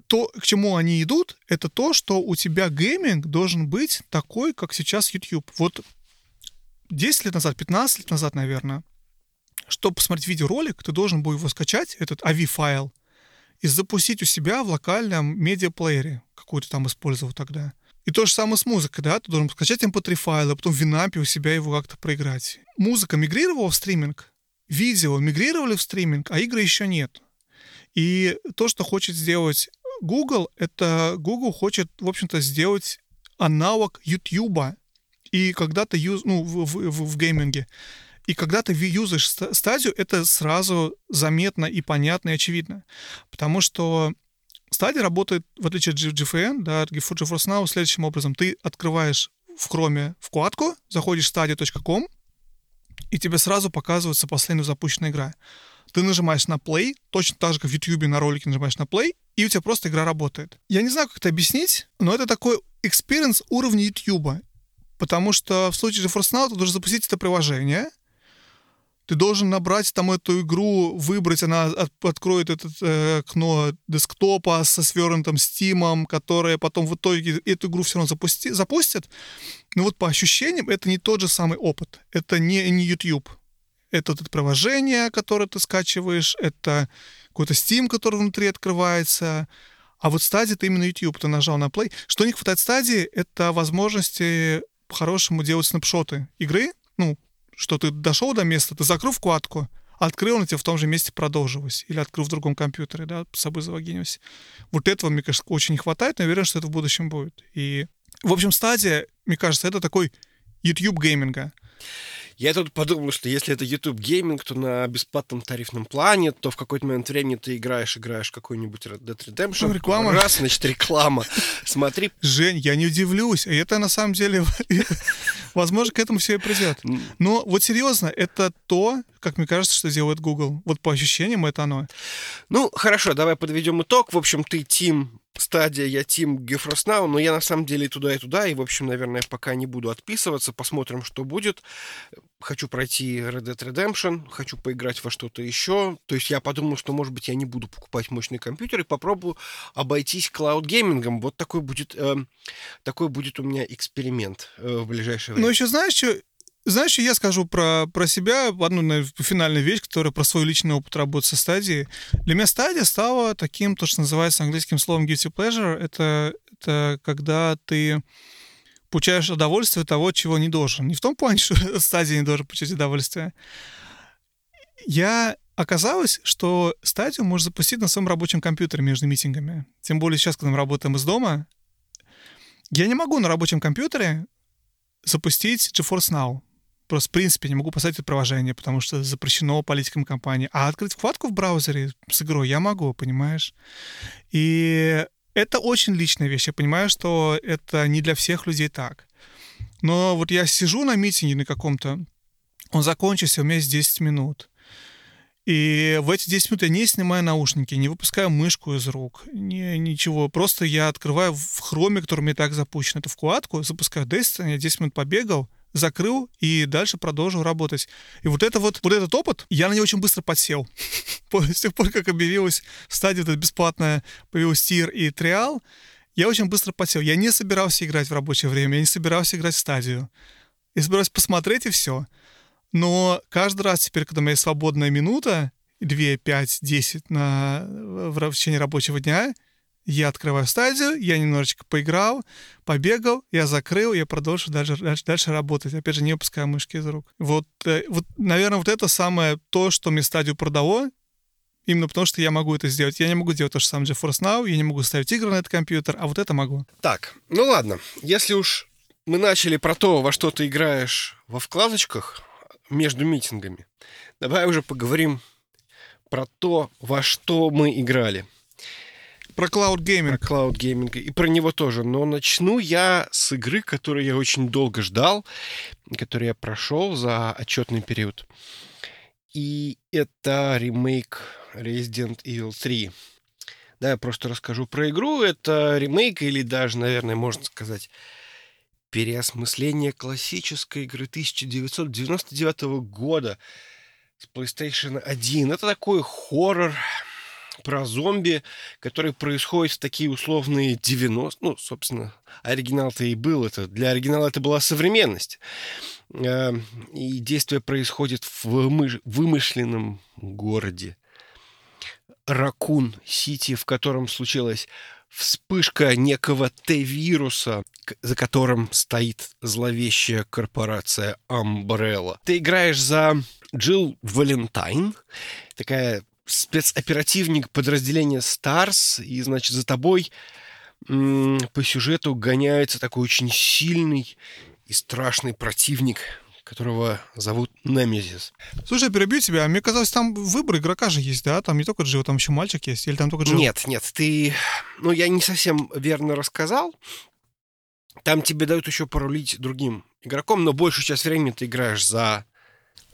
то, к чему они идут, это то, что у тебя гейминг должен быть такой, как сейчас YouTube. Вот 10 лет назад, 15 лет назад, наверное, чтобы посмотреть видеоролик, ты должен был его скачать, этот AVI-файл, и запустить у себя в локальном медиаплеере, какой то там использовал тогда. И то же самое с музыкой, да, ты должен скачать mp3 эм файл, а потом в Винапе у себя его как-то проиграть. Музыка мигрировала в стриминг, видео мигрировали в стриминг, а игры еще нет. И то, что хочет сделать Google, это Google хочет, в общем-то, сделать аналог YouTube. И когда ты юз, ну, в, в, в, в гейминге. И когда ты юзаешь стадию, это сразу заметно и понятно и очевидно. Потому что стадия работает, в отличие от GFN, да, GeForce Now, следующим образом. Ты открываешь в Chrome вкладку, заходишь в stadia.com, и тебе сразу показывается последняя запущенная игра. Ты нажимаешь на play, точно так же, как в YouTube на ролике нажимаешь на play, и у тебя просто игра работает. Я не знаю, как это объяснить, но это такой experience уровня YouTube. Потому что в случае GeForce Now ты должен запустить это приложение, ты должен набрать там эту игру, выбрать, она от, откроет это э, окно десктопа со свернутым стимом, которое потом в итоге эту игру все равно запусти, запустит. Но вот по ощущениям это не тот же самый опыт. Это не, не YouTube. Это вот это приложение, которое ты скачиваешь, это какой-то Steam, который внутри открывается. А вот стадия это именно YouTube. Ты нажал на play. Что не хватает стадии, это возможности по-хорошему делать снапшоты игры, ну, что ты дошел до места, ты закрыл вкладку, открыл, на тебе в том же месте продолжилось. Или открыл в другом компьютере, да, с собой залогинился. Вот этого, мне кажется, очень не хватает, но я уверен, что это в будущем будет. И, в общем, стадия, мне кажется, это такой YouTube гейминга. Я тут подумал, что если это YouTube гейминг, то на бесплатном тарифном плане, то в какой-то момент времени ты играешь, играешь какой-нибудь Red Dead Redemption. Ну, реклама. Раз, значит, реклама. Смотри. Жень, я не удивлюсь. Это на самом деле, возможно, к этому все и придет. Но вот серьезно, это то, как мне кажется, что делает Google. Вот по ощущениям это оно. Ну, хорошо, давай подведем итог. В общем, ты Тим стадия, я Тим Now, но я на самом деле и туда, и туда, и, в общем, наверное, пока не буду отписываться, посмотрим, что будет. Хочу пройти Red Dead Redemption, хочу поиграть во что-то еще. То есть я подумал, что, может быть, я не буду покупать мощный компьютер и попробую обойтись cloud-геймингом. Вот такой будет, э, такой будет у меня эксперимент э, в ближайшее время. Ну, еще знаешь, что знаешь, я скажу про, про себя одну наверное, финальную вещь, которая про свой личный опыт работы со стадией. Для меня стадия стала таким, то, что называется английским словом guilty pleasure. Это, это когда ты получаешь удовольствие того, чего не должен. Не в том плане, что стадия не должен получать удовольствие. Я оказалось, что стадию можно запустить на своем рабочем компьютере между митингами. Тем более сейчас, когда мы работаем из дома, я не могу на рабочем компьютере запустить GeForce Now. Просто, в принципе, не могу поставить это приложение, потому что запрещено политикам компании. А открыть вкладку в браузере с игрой я могу, понимаешь? И это очень личная вещь. Я понимаю, что это не для всех людей так. Но вот я сижу на митинге на каком-то, он закончился, у меня есть 10 минут. И в эти 10 минут я не снимаю наушники, не выпускаю мышку из рук, не, ничего. Просто я открываю в хроме, который меня так запущен, эту вкладку, запускаю Destiny, я 10 минут побегал, закрыл и дальше продолжил работать. И вот это вот, вот этот опыт, я на него очень быстро подсел. С тех пор, как объявилась стадия вот бесплатная, появилась тир и триал, я очень быстро подсел. Я не собирался играть в рабочее время, я не собирался играть в стадию. Я собирался посмотреть и все. Но каждый раз теперь, когда у меня есть свободная минута, 2, 5, 10 на, в течение рабочего дня, я открываю стадию, я немножечко поиграл, побегал, я закрыл, я продолжу дальше, дальше, дальше работать. Опять же, не выпуская мышки из рук. Вот, э, вот, наверное, вот это самое то, что мне стадию продало, Именно потому, что я могу это сделать. Я не могу делать то же самое GeForce Now, я не могу ставить игры на этот компьютер, а вот это могу. Так, ну ладно. Если уж мы начали про то, во что ты играешь во вкладочках между митингами, давай уже поговорим про то, во что мы играли. Про cloud gaming. Про cloud gaming. И про него тоже. Но начну я с игры, которую я очень долго ждал, которую я прошел за отчетный период. И это ремейк Resident Evil 3. Да, я просто расскажу про игру. Это ремейк или даже, наверное, можно сказать, переосмысление классической игры 1999 года с PlayStation 1. Это такой хоррор про зомби, который происходит в такие условные 90 Ну, собственно, оригинал-то и был. Это, для оригинала это была современность. Э, и действие происходит в вымышленном городе. Ракун-Сити, в котором случилась вспышка некого Т-вируса, за которым стоит зловещая корпорация Umbrella. Ты играешь за Джилл Валентайн, такая спецоперативник подразделения Stars, и, значит, за тобой по сюжету гоняется такой очень сильный и страшный противник, которого зовут Немезис. Слушай, перебью тебя. Мне казалось, там выбор игрока же есть, да? Там не только Джио, там еще мальчик есть. Или там только Джио? Нет, нет, ты... Ну, я не совсем верно рассказал. Там тебе дают еще порулить другим игроком, но большую часть времени ты играешь за...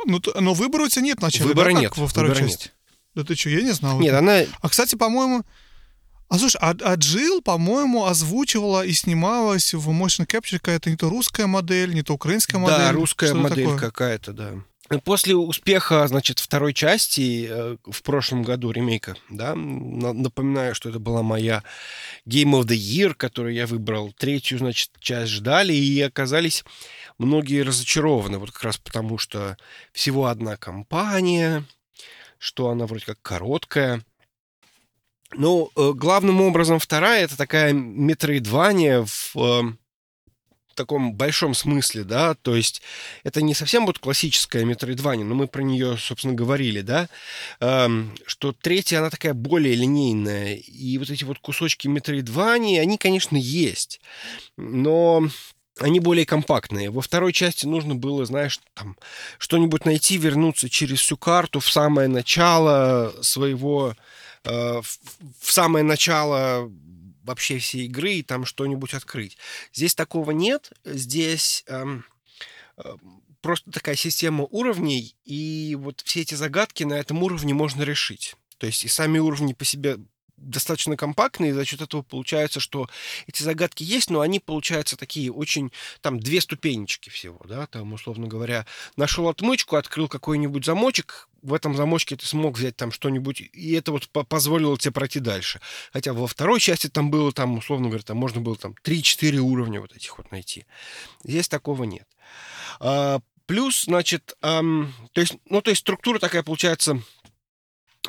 Ну, но выбора у тебя нет вначале, Выбора да, нет. во второй выбора части? нет. Да ты что, я не знал. Нет, она... А, кстати, по-моему... А слушай, а, а Джилл, по-моему, озвучивала и снималась в Motion Capture какая-то не то русская модель, не то украинская модель. Да, русская модель какая-то, да. После успеха, значит, второй части э, в прошлом году ремейка, да, на- напоминаю, что это была моя Game of the Year, которую я выбрал. Третью, значит, часть ждали, и оказались многие разочарованы, вот как раз потому, что всего одна компания, что она вроде как короткая. Ну, э, главным образом вторая это такая метроидвания в э, таком большом смысле, да, то есть это не совсем вот классическая метроидвания, но мы про нее, собственно, говорили, да, эм, что третья, она такая более линейная, и вот эти вот кусочки метроидвании, они, конечно, есть, но они более компактные. Во второй части нужно было, знаешь, там что-нибудь найти, вернуться через всю карту в самое начало своего, э, в, самое начало вообще всей игры и там что-нибудь открыть. Здесь такого нет. Здесь эм, э, просто такая система уровней, и вот все эти загадки на этом уровне можно решить. То есть и сами уровни по себе достаточно компактные, и за счет этого получается, что эти загадки есть, но они получаются такие очень, там, две ступенечки всего, да, там, условно говоря, нашел отмычку, открыл какой-нибудь замочек, в этом замочке ты смог взять там что-нибудь, и это вот по- позволило тебе пройти дальше. Хотя во второй части там было, там, условно говоря, там можно было там 3-4 уровня вот этих вот найти. Здесь такого нет. А, плюс, значит, ам, то есть, ну, то есть структура такая получается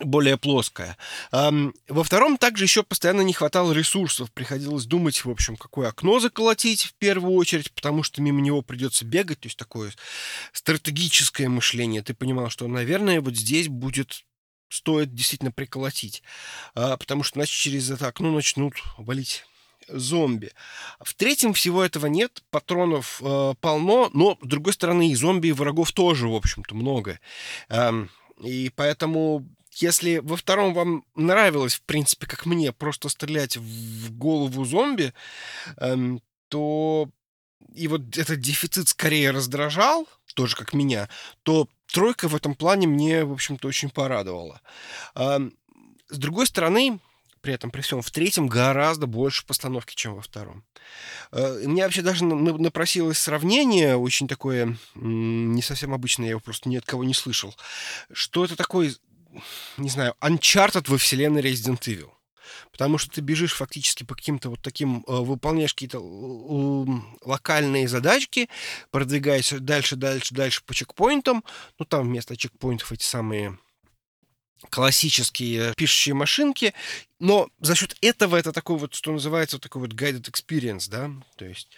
более плоская. Во втором также еще постоянно не хватало ресурсов. Приходилось думать, в общем, какое окно заколотить в первую очередь, потому что мимо него придется бегать. То есть такое стратегическое мышление. Ты понимал, что, наверное, вот здесь будет стоит действительно приколотить. А, потому что иначе через это окно начнут валить зомби. В третьем всего этого нет, патронов э, полно, но, с другой стороны, и зомби, и врагов тоже, в общем-то, много. Эм, и поэтому, если во втором вам нравилось, в принципе, как мне, просто стрелять в голову зомби, эм, то и вот этот дефицит скорее раздражал, тоже как меня, то тройка в этом плане мне, в общем-то, очень порадовала. Эм, С другой стороны, при этом, при всем, в третьем гораздо больше постановки, чем во втором. Э, Мне вообще даже на- на- напросилось сравнение, очень такое, не совсем обычное, я его просто ни от кого не слышал, что это такой, не знаю, Uncharted во вселенной Resident Evil. Потому что ты бежишь фактически по каким-то вот таким, э, выполняешь какие-то м, локальные задачки, продвигаешься дальше, дальше, дальше по чекпоинтам. Ну, там вместо чекпоинтов эти самые классические пишущие машинки, но за счет этого это такой вот, что называется, вот такой вот guided experience, да, то есть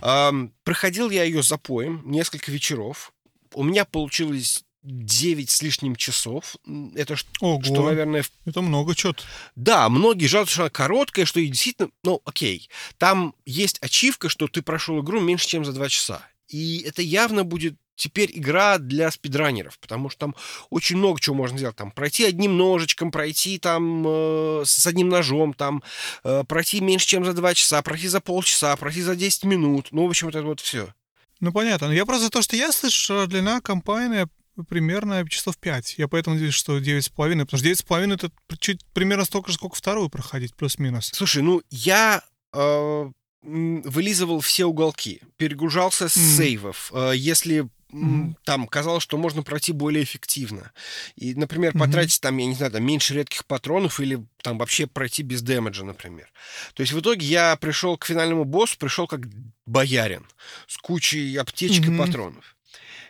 ам, проходил я ее запоем несколько вечеров, у меня получилось 9 с лишним часов, это Ого, что, наверное, это много чё-то. да, многие жалуются, что она короткая, что и действительно, ну, окей. Там есть ачивка, что ты прошел игру меньше, чем за два часа. И это явно будет теперь игра для спидранеров, потому что там очень много чего можно сделать. Там пройти одним ножичком, пройти там э, с одним ножом, там э, пройти меньше, чем за два часа, пройти за полчаса, пройти за 10 минут. Ну, в общем, это вот все. Ну, понятно. Я просто то, что я слышу, что длина компании примерно часов 5. Я поэтому надеюсь, что 9,5, потому что 9,5 это чуть примерно столько же, сколько вторую проходить, плюс-минус. Слушай, ну, я э, вылизывал все уголки, перегружался с Мгм. сейвов. Э, если Мгм. там казалось, что можно пройти более эффективно. И, например, Мгм. потратить там, я не знаю, там меньше редких патронов или там вообще пройти без дэмэджа, например. То есть в итоге я пришел к финальному боссу, пришел как боярин с кучей аптечек Мгм. и патронов.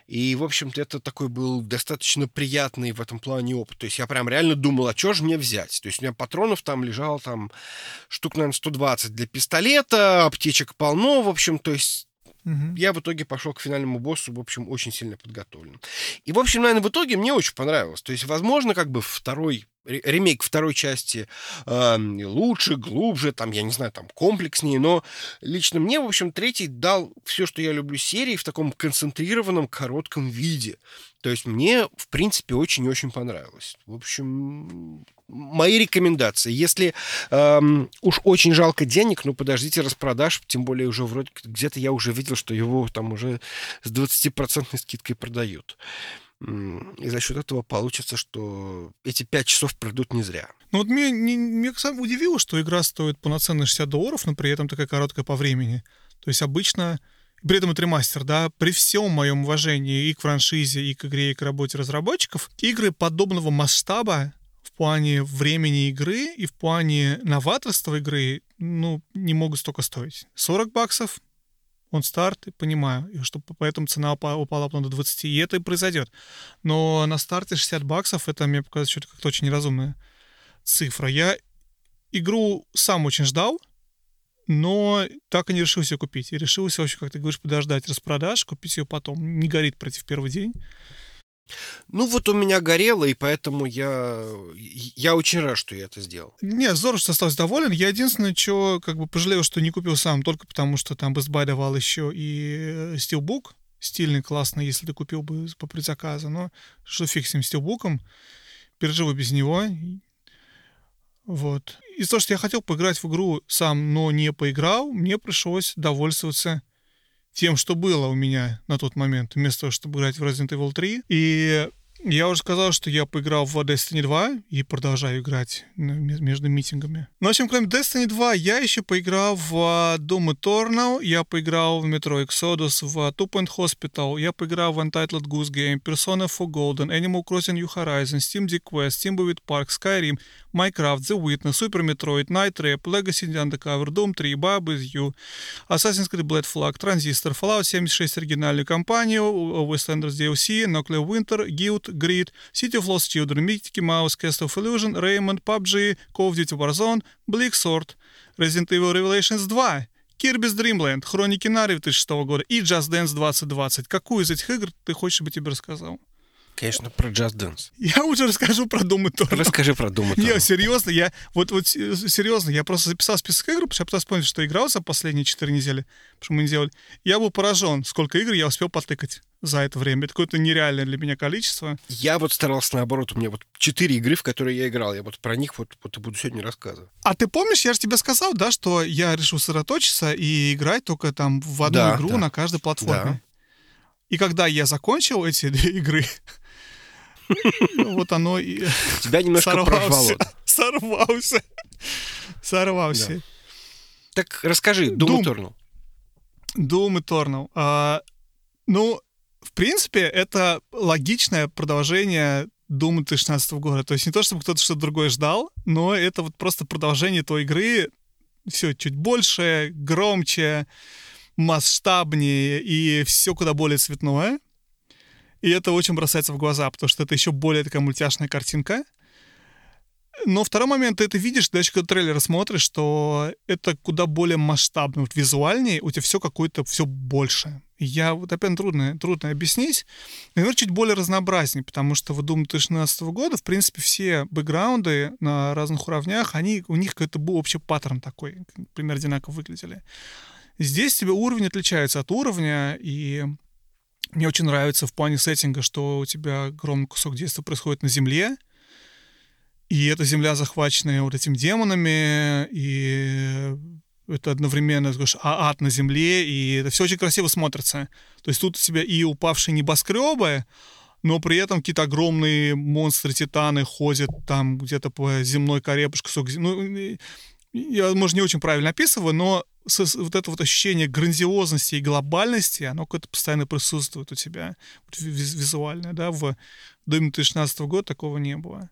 И, в общем-то, это такой был достаточно приятный в этом плане опыт. То есть я прям реально думал, а что же мне взять? То есть у меня патронов там лежало там штук, наверное, 120 для пистолета, аптечек полно, в общем, то есть Мгм. я в итоге пошел к финальному боссу, в общем, очень сильно подготовлен. И, в общем, наверное, в итоге мне очень понравилось. То есть, возможно, как бы второй ремейк второй части э, лучше, глубже, там, я не знаю, там, комплекснее, но лично мне, в общем, третий дал все, что я люблю серии в таком концентрированном, коротком виде. То есть мне, в принципе, очень-очень понравилось. В общем, мои рекомендации. Если эм, уж очень жалко денег, ну, подождите распродаж, тем более уже вроде где-то я уже видел, что его там уже с 20% скидкой продают. И за счет этого получится, что эти пять часов пройдут не зря. Ну вот мне, не- меня сам удивило, что игра стоит полноценные 60 долларов, но при этом такая короткая по времени. То есть обычно, при этом это ремастер, да, при всем моем уважении и к франшизе, и к игре, и к работе разработчиков, игры подобного масштаба в плане времени игры и в плане новаторства игры, ну, не могут столько стоить. 40 баксов, он старт, и понимаю, и что поэтому цена упа- упала потом до 20, и это и произойдет. Но на старте 60 баксов, это мне показалось что-то как-то очень неразумное цифра. Я игру сам очень ждал, но так и не решился купить. И решился вообще, как ты говоришь, подождать распродаж, купить ее потом. Не горит пройти в первый день. Ну, вот у меня горело, и поэтому я, я очень рад, что я это сделал. Не, здорово, что остался доволен. Я единственное, что как бы пожалел, что не купил сам, только потому что там Best Buy давал еще и э, Steelbook. Стильный, классный, если ты купил бы по предзаказу. Но что фиг с. Переживу без него. Вот. Из-за того, что я хотел поиграть в игру сам, но не поиграл, мне пришлось довольствоваться тем, что было у меня на тот момент, вместо того, чтобы играть в Resident Evil 3. И я уже сказал, что я поиграл в Destiny 2 и продолжаю играть ну, ме- между митингами. Но, в общем, кроме Destiny 2, я еще поиграл в а, Doom Eternal, я поиграл в Metro Exodus, в Two Point Hospital, я поиграл в Untitled Goose Game, Persona 4 Golden, Animal Crossing New Horizons, Steam Deck Quest, Timberwolf Park, Skyrim, Minecraft, The Witness, Super Metroid, Night Trap, Legacy Undercover, Doom 3, Bob Is You, Assassin's Creed Black Flag, Transistor, Fallout 76 оригинальную кампанию, Westlanders DLC, Nuclear Winter, Guild, Grid, City of Lost Children, Mickey Mouse, Cast of Illusion, Raymond, PUBG, Call of Duty Warzone, Bleak Sword, Resident Evil Revelations 2, Kirby's Dream Land, Хроники Нари 2006 года и Just Dance 2020. Какую из этих игр ты хочешь, чтобы тебе рассказал? Конечно, про Just Dance. Я уже расскажу про Doom Eternal. Расскажи про Doom Не, Eternal. серьезно, я вот, вот э, серьезно, я просто записал список игр, потому что я пытался вспомнить, что играл за последние 4 недели, потому что мы не делали. Я был поражен, сколько игр я успел потыкать за это время. Это какое-то нереальное для меня количество. Я вот старался наоборот, у меня вот четыре игры, в которые я играл. Я вот про них вот, вот и буду сегодня рассказывать. А ты помнишь, я же тебе сказал, да, что я решил сосредоточиться и играть только там в одну Да, игру да. на каждой платформе. Да. И когда я закончил эти две игры, вот оно и Тебя немножко прорвало. сорвался. Сорвался. Так расскажи, Doom, Doom. Eternal. Doom Eternal. А, ну, в принципе, это логичное продолжение Doom 2016 года. То есть не то, чтобы кто-то что-то другое ждал, но это вот просто продолжение той игры. Все чуть больше, громче, масштабнее и все куда более цветное. И это очень бросается в глаза, потому что это еще более такая мультяшная картинка. Но второй момент, ты это видишь, даже когда трейлер смотришь, что это куда более масштабно, вот визуальнее, у тебя все какое-то, все больше. Я вот опять трудно, трудно объяснить. Наверное, чуть более разнообразнее, потому что в Doom 2016 года, в принципе, все бэкграунды на разных уровнях, они, у них какой-то был общий паттерн такой, примерно одинаково выглядели. Здесь тебе уровень отличается от уровня, и мне очень нравится в плане сеттинга, что у тебя огромный кусок действия происходит на Земле, и эта Земля захваченная вот этими демонами, и это одновременно говоришь, а ад на Земле, и это все очень красиво смотрится. То есть тут у тебя и упавшие небоскребы, но при этом какие-то огромные монстры-титаны ходят там где-то по земной коре, Ну, я, может, не очень правильно описываю, но вот это вот ощущение грандиозности и глобальности, оно какое-то постоянно присутствует у тебя, вот ви- виз- визуальное, да, в Доме 2016 года такого не было.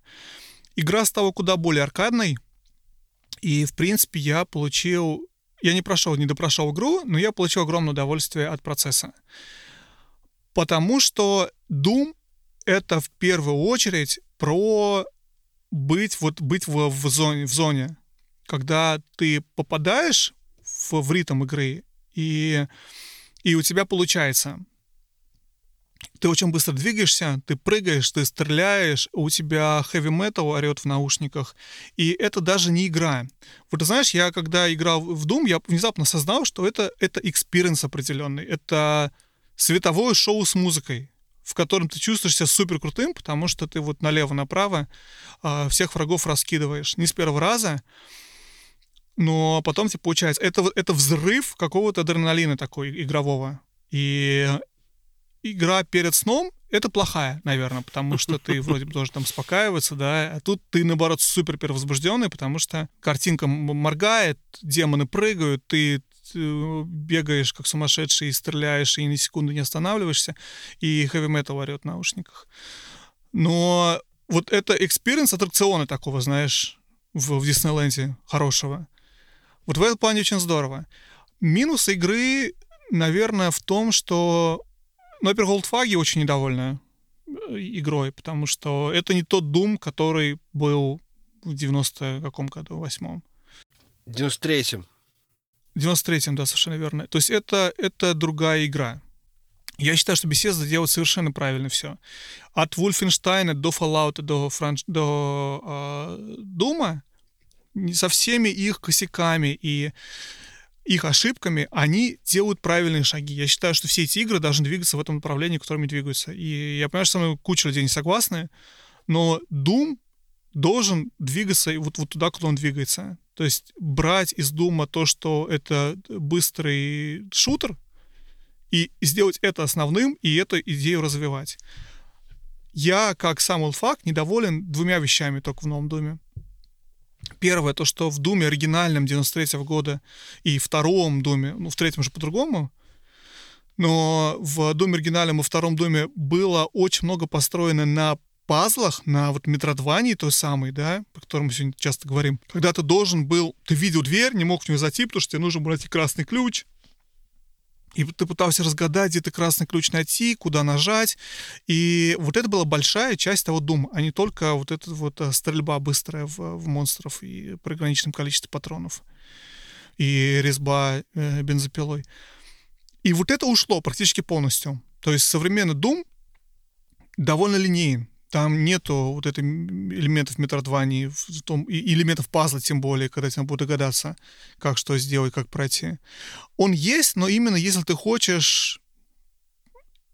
Игра стала куда более аркадной, и, в принципе, я получил... Я не прошел, не допрошел игру, но я получил огромное удовольствие от процесса. Потому что Doom — это в первую очередь про быть, вот, быть в, в, зоне, в зоне, когда ты попадаешь в, в ритм игры, и и у тебя получается ты очень быстро двигаешься, ты прыгаешь, ты стреляешь, у тебя heavy metal орет в наушниках, и это даже не игра. Вот ты знаешь, я когда играл в Doom, я внезапно осознал, что это, это experience определенный, это световое шоу с музыкой, в котором ты чувствуешь себя супер крутым, потому что ты вот налево-направо э, всех врагов раскидываешь. Не с первого раза, но потом тебе получается, это, это взрыв какого-то адреналина такой игрового. И игра перед сном это плохая, наверное, потому что ты вроде бы должен там успокаиваться, да, а тут ты, наоборот, супер перевозбужденный, потому что картинка моргает, демоны прыгают, ты бегаешь как сумасшедший и стреляешь, и ни секунды не останавливаешься, и хэви метал орет в наушниках. Но вот это experience аттракциона такого, знаешь, в, в Диснейленде хорошего. Вот в этом плане очень здорово. Минус игры, наверное, в том, что ну, во-первых, олдфаги очень недовольны э, игрой, потому что это не тот Doom, который был в 90 каком году, восьмом. 93-м. 93-м, да, совершенно верно. То есть это, это другая игра. Я считаю, что Bethesda делает совершенно правильно все. От Wolfenstein до Fallout до, Франш... до э, Дума со всеми их косяками и их ошибками, они делают правильные шаги. Я считаю, что все эти игры должны двигаться в этом направлении, в котором они двигаются. И я понимаю, что со мной куча людей не согласны, но Doom должен двигаться вот, вот туда, куда он двигается. То есть брать из Дума то, что это быстрый шутер, и сделать это основным, и эту идею развивать. Я, как сам Улфак, недоволен двумя вещами только в новом Думе. Первое, то, что в Думе оригинальном 93 -го года и втором Думе, ну, в третьем же по-другому, но в Думе оригинальном и втором Думе было очень много построено на пазлах, на вот метродвании той самой, да, про котором мы сегодня часто говорим, когда ты должен был, ты видел дверь, не мог в нее зайти, потому что тебе нужно было найти красный ключ, и ты пытался разгадать, где ты красный ключ найти, куда нажать. И вот это была большая часть того дума, а не только вот эта вот э, стрельба быстрая в, в монстров и при ограниченном количестве патронов. И резьба э, бензопилой. И вот это ушло практически полностью. То есть современный Doom довольно линейен. Там нету вот этих элементов метродвани, в и элементов пазла, тем более, когда тебе будут догадаться, как что сделать, как пройти. Он есть, но именно если ты хочешь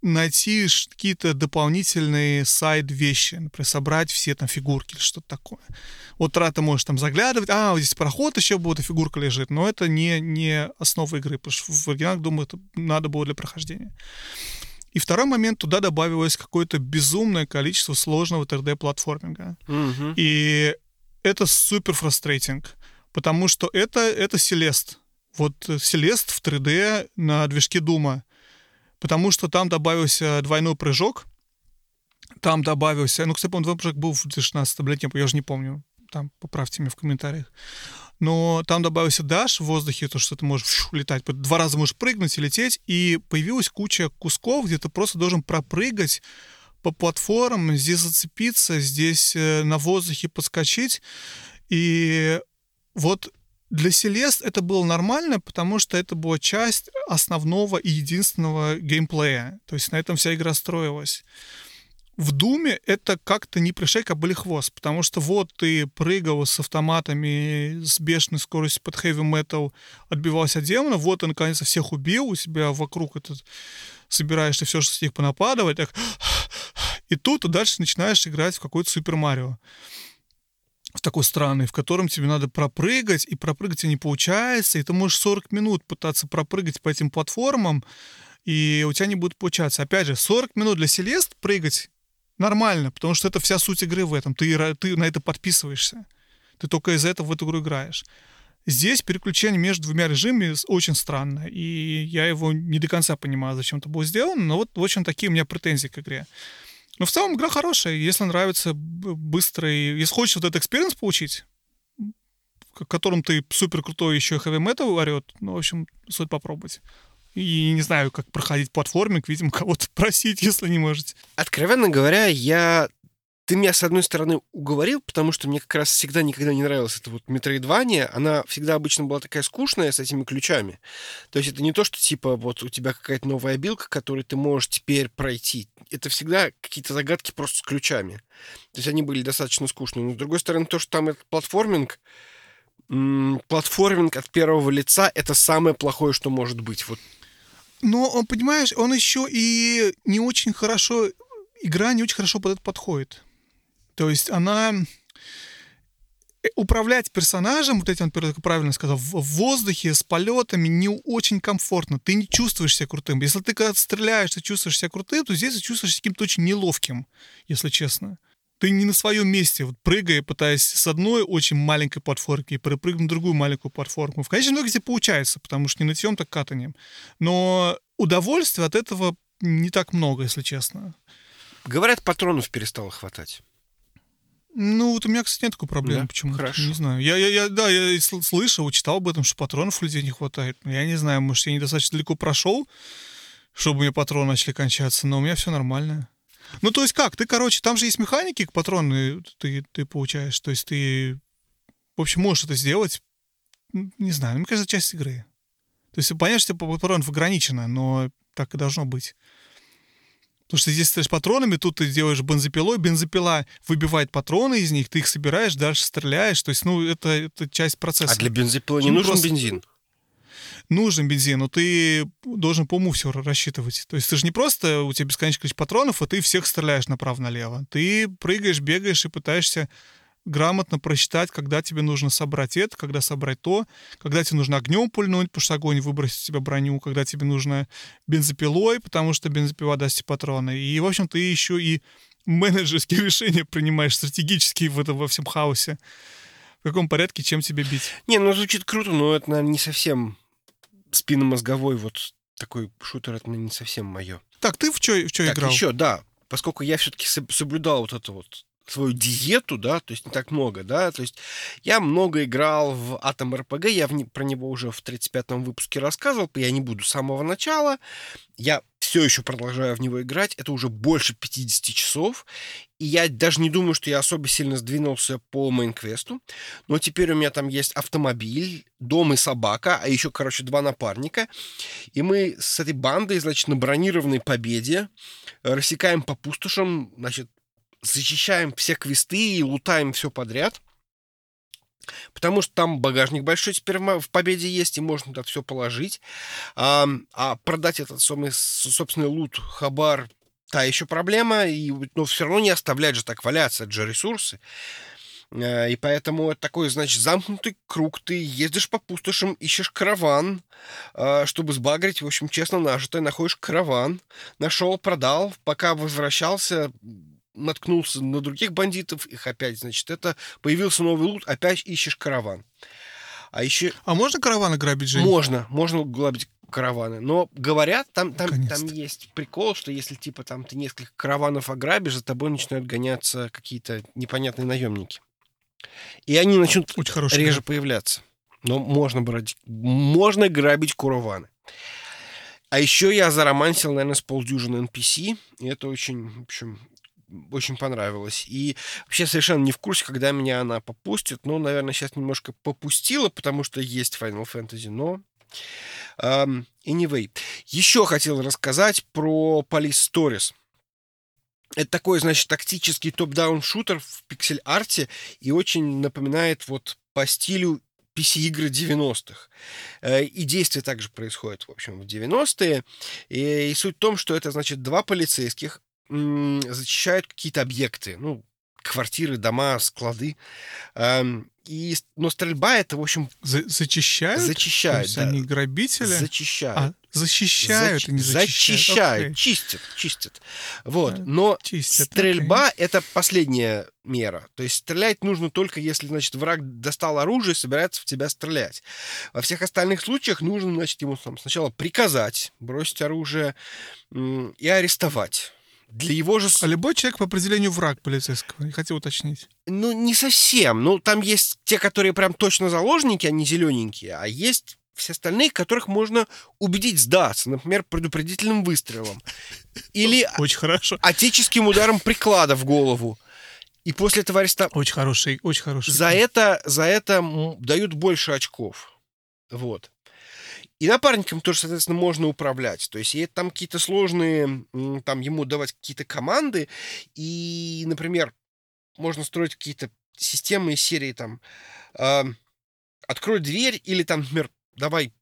найти какие-то дополнительные сайд-вещи, например, собрать все там фигурки или что-то такое. Вот тогда ты можешь там заглядывать, а, вот здесь проход еще будет, фигурка лежит, но это не, не основа игры, потому что в оригинале, думаю, это надо было для прохождения. И второй момент, туда добавилось какое-то безумное количество сложного 3D-платформинга. Угу. И это супер фрустрейтинг, потому что это, это Селест. Вот Селест в 3D на движке Дума. Потому что там добавился двойной прыжок, там добавился... Ну, кстати, двойной прыжок был в 2016 летнем, я уже не помню. Там поправьте меня в комментариях но там добавился даш в воздухе, то, что ты можешь летать, два раза можешь прыгнуть и лететь, и появилась куча кусков, где ты просто должен пропрыгать по платформам, здесь зацепиться, здесь э, на воздухе подскочить, и вот для Селест это было нормально, потому что это была часть основного и единственного геймплея. То есть на этом вся игра строилась в Думе это как-то не пришейка, а были хвост, потому что вот ты прыгал с автоматами с бешеной скоростью под хэви метал, отбивался от демона, вот ты наконец всех убил, у себя вокруг этот собираешь ты все, что с них понападывать, так, и тут ты дальше начинаешь играть в какой-то Супер Марио в такой странный, в котором тебе надо пропрыгать, и пропрыгать тебе не получается, и ты можешь 40 минут пытаться пропрыгать по этим платформам, и у тебя не будет получаться. Опять же, 40 минут для Селест прыгать нормально, потому что это вся суть игры в этом. Ты, ты на это подписываешься. Ты только из-за этого в эту игру играешь. Здесь переключение между двумя режимами очень странно, и я его не до конца понимаю, зачем это было сделано, но вот, в общем, такие у меня претензии к игре. Но в целом игра хорошая, если нравится быстрый... Если хочешь вот этот experience получить, которым ты супер крутой еще и metal орет, ну, в общем, стоит попробовать. И не знаю, как проходить платформинг, видимо, кого-то просить, если не можете. Откровенно говоря, я ты меня, с одной стороны, уговорил, потому что мне как раз всегда никогда не нравилась эта вот метроидвания. Она всегда обычно была такая скучная с этими ключами. То есть это не то, что типа вот у тебя какая-то новая абилка, которую ты можешь теперь пройти. Это всегда какие-то загадки просто с ключами. То есть они были достаточно скучные. Но с другой стороны, то, что там этот платформинг, платформинг от первого лица — это самое плохое, что может быть. Вот. Но, он, понимаешь, он еще и не очень хорошо... Игра не очень хорошо под это подходит. То есть она э, управлять персонажем, вот этим, как правильно сказал, в воздухе с полетами не очень комфортно. Ты не чувствуешь себя крутым. Если ты когда стреляешь, ты чувствуешь себя крутым, то здесь ты чувствуешь себя каким-то очень неловким, если честно. Ты не на своем месте, вот прыгая, пытаясь с одной очень маленькой платформки перепрыгнуть на другую маленькую платформу. В конечном итоге тебе получается, потому что не на нытьем, так катанием. Но удовольствия от этого не так много, если честно. Говорят, патронов перестало хватать. Ну, вот у меня, кстати, нет такой проблемы. Да? Почему? Хорошо. Не знаю. Я, я, я, да, я слышал, читал об этом, что патронов у людей не хватает. Я не знаю, может, я недостаточно далеко прошел, чтобы у меня патроны начали кончаться, но у меня все нормально. Ну, то есть как? Ты, короче, там же есть механики, патроны ты, ты получаешь. То есть ты, в общем, можешь это сделать. Не знаю, мне кажется, часть игры. То есть понятно, что патронов ограничено, но так и должно быть. Потому что здесь стреляешь патронами, тут ты делаешь бензопилой, бензопила выбивает патроны из них, ты их собираешь, дальше стреляешь. То есть, ну, это, это часть процесса. А для бензопилы не ну, нужен просто... бензин? Нужен бензин, но ты должен по уму все рассчитывать. То есть ты же не просто, у тебя бесконечное количество патронов, и ты всех стреляешь направо-налево. Ты прыгаешь, бегаешь и пытаешься грамотно просчитать, когда тебе нужно собрать это, когда собрать то, когда тебе нужно огнем пульнуть, потому что огонь выбросит себе броню, когда тебе нужно бензопилой, потому что бензопила даст тебе патроны. И, в общем, ты еще и менеджерские решения принимаешь стратегические в этом во всем хаосе. В каком порядке, чем тебе бить? Не, ну звучит круто, но это, наверное, не совсем спинномозговой вот такой шутер, это не совсем мое. Так, ты в что в чё так, играл? еще, да. Поскольку я все-таки соблюдал вот это вот свою диету, да, то есть не так много, да, то есть я много играл в Atom RPG, я в про него уже в 35-м выпуске рассказывал, я не буду с самого начала, я все еще продолжаю в него играть, это уже больше 50 часов, и я даже не думаю, что я особо сильно сдвинулся по мейн-квесту, но теперь у меня там есть автомобиль, дом и собака, а еще, короче, два напарника, и мы с этой бандой, значит, на бронированной победе рассекаем по пустошам, значит, защищаем все квесты и лутаем все подряд. Потому что там багажник большой теперь в победе есть, и можно туда все положить. А, а продать этот собственный, собственный лут, хабар, та еще проблема, и, но все равно не оставлять же так валяться, это же ресурсы. Э, и поэтому это такой, значит, замкнутый круг. Ты ездишь по пустошам, ищешь караван, э, чтобы сбагрить, в общем, честно нажитое, находишь караван, нашел, продал, пока возвращался, наткнулся на других бандитов, их опять, значит, это появился новый лут, опять ищешь караван. А еще... А можно караваны грабить, Жень? Можно, можно грабить караваны. Но говорят, там, там, там есть прикол, что если типа там ты несколько караванов ограбишь, за тобой начинают гоняться какие-то непонятные наемники. И они начнут Очень реже появляться. Но можно брать, можно грабить караваны. А еще я заромансил, наверное, с полдюжины NPC. И это очень, в общем, очень понравилось. И вообще совершенно не в курсе, когда меня она попустит. Ну, наверное, сейчас немножко попустила, потому что есть Final Fantasy, но... Um, anyway. Еще хотел рассказать про Police Stories. Это такой, значит, тактический топ-даун шутер в пиксель-арте и очень напоминает вот по стилю PC-игры 90-х. Э, и действие также происходит, в общем, в 90-е. И, и суть в том, что это, значит, два полицейских защищают какие-то объекты, ну, квартиры, дома, склады. И, но стрельба это, в общем... За зачищают? Зачищают, да. они грабители? Зачищают. А, защищают, Зач... не зачищают. Зачищают, okay. чистят, чистят. Вот, но чистят, стрельба okay. это последняя мера. То есть стрелять нужно только, если, значит, враг достал оружие и собирается в тебя стрелять. Во всех остальных случаях нужно, значит, ему сначала приказать бросить оружие и арестовать для его же... А любой человек по определению враг полицейского, я хотел уточнить. Ну, не совсем. Ну, там есть те, которые прям точно заложники, они зелененькие, а есть все остальные, которых можно убедить сдаться, например, предупредительным выстрелом. Или Очень хорошо. отеческим ударом приклада в голову. И после этого ареста... Очень хороший, очень хороший. За это, за это дают больше очков. Вот. И напарником тоже, соответственно, можно управлять. То есть и там какие-то сложные, там ему давать какие-то команды. И, например, можно строить какие-то системы из серии там э, открой дверь или там, например, давай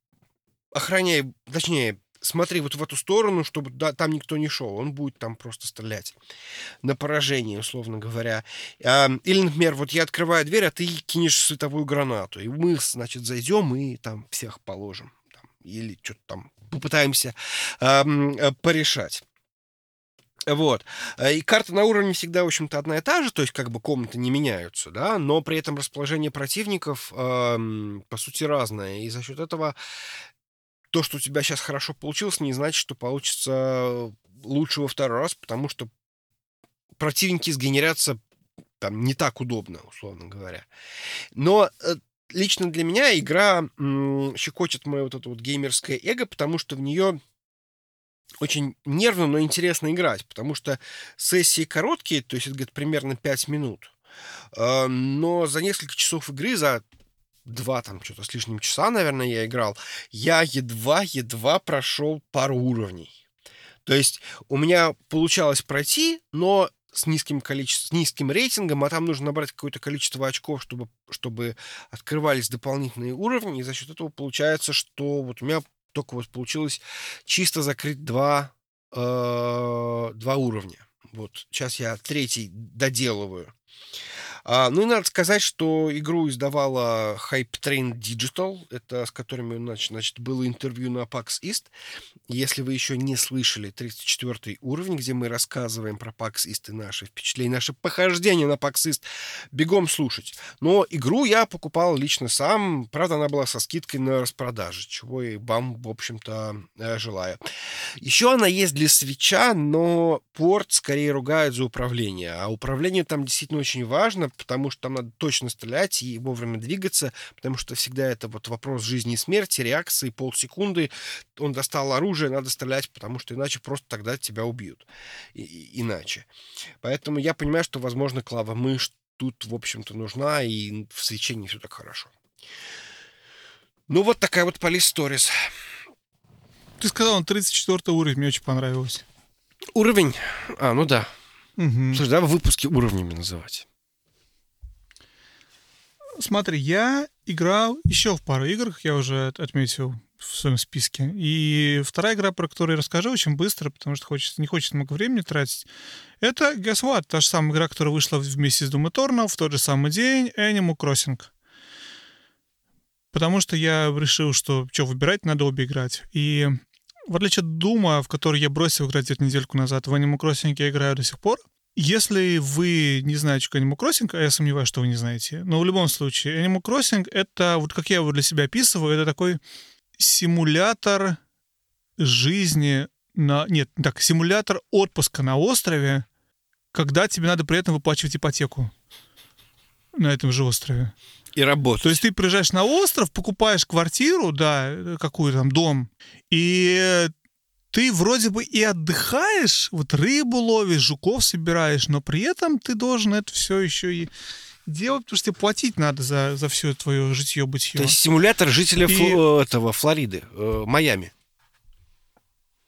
охраняй, точнее, смотри вот в эту сторону, чтобы да, там никто не шел. Он будет там просто стрелять на поражение, условно говоря. Или, например, вот я открываю дверь, а ты кинешь световую гранату. И мы, значит, зайдем и там всех положим. Или что-то там попытаемся а, порешать. Вот. И карта на уровне всегда, в общем-то, одна и та же, то есть как бы комнаты не меняются, да, но при этом расположение противников, э, по сути, разное. И за счет этого то, что у тебя сейчас хорошо получилось, не значит, что получится лучше во второй раз, потому что противники сгенерятся там не так удобно, условно говоря. Но э, лично для меня игра м, щекочет мое вот это вот геймерское эго, потому что в нее очень нервно, но интересно играть, потому что сессии короткие, то есть это где-то примерно 5 минут. Э, но за несколько часов игры, за два там что-то с лишним часа, наверное, я играл, я едва-едва прошел пару уровней. То есть у меня получалось пройти, но с низким количеством, с низким рейтингом, а там нужно набрать какое-то количество очков, чтобы, чтобы открывались дополнительные уровни, и за счет этого получается, что вот у меня только вот получилось чисто закрыть два, э, два уровня. Вот сейчас я третий доделываю. А, ну и надо сказать, что игру издавала Hype Train Digital, это с которыми значит, значит, было интервью на PAX East. Если вы еще не слышали 34 уровень, где мы рассказываем про PAX East и наши впечатления, наши похождения на PAX East, бегом слушать. Но игру я покупал лично сам, правда, она была со скидкой на распродаже, чего и вам, в общем-то, э, желаю. Еще она есть для свеча, но порт скорее ругают за управление, а управление там действительно очень важно, потому что там надо точно стрелять и вовремя двигаться, потому что всегда это вот вопрос жизни и смерти, реакции, полсекунды, он достал оружие, надо стрелять, потому что иначе просто тогда тебя убьют. И, и, иначе. Поэтому я понимаю, что, возможно, клава мышь тут, в общем-то, нужна, и в свечении все так хорошо. Ну, вот такая вот Police Stories. Ты сказал, он 34 уровень, мне очень понравилось. Уровень? А, ну да. Угу. Слушай, давай выпуски уровнями называть. Смотри, я играл еще в пару игр, я уже отметил в своем списке. И вторая игра, про которую я расскажу очень быстро, потому что хочется, не хочется много времени тратить, это Guess What? Та же самая игра, которая вышла вместе с Doom Eternal в тот же самый день, Animal Crossing. Потому что я решил, что что выбирать, надо обе играть. И в отличие от Дума, в который я бросил играть где-то недельку назад, в Animal Crossing я играю до сих пор, если вы не знаете, что Animal Crossing, а я сомневаюсь, что вы не знаете, но в любом случае, Animal Crossing — это, вот как я его для себя описываю, это такой симулятор жизни на... Нет, так, симулятор отпуска на острове, когда тебе надо при этом выплачивать ипотеку на этом же острове. И работать. То есть ты приезжаешь на остров, покупаешь квартиру, да, какую там, дом, и ты вроде бы и отдыхаешь, вот рыбу ловишь, жуков собираешь, но при этом ты должен это все еще и делать, потому что тебе платить надо за, за все твое житье-бытие. То есть симулятор жителя и... Фл- этого, Флориды, э, Майами.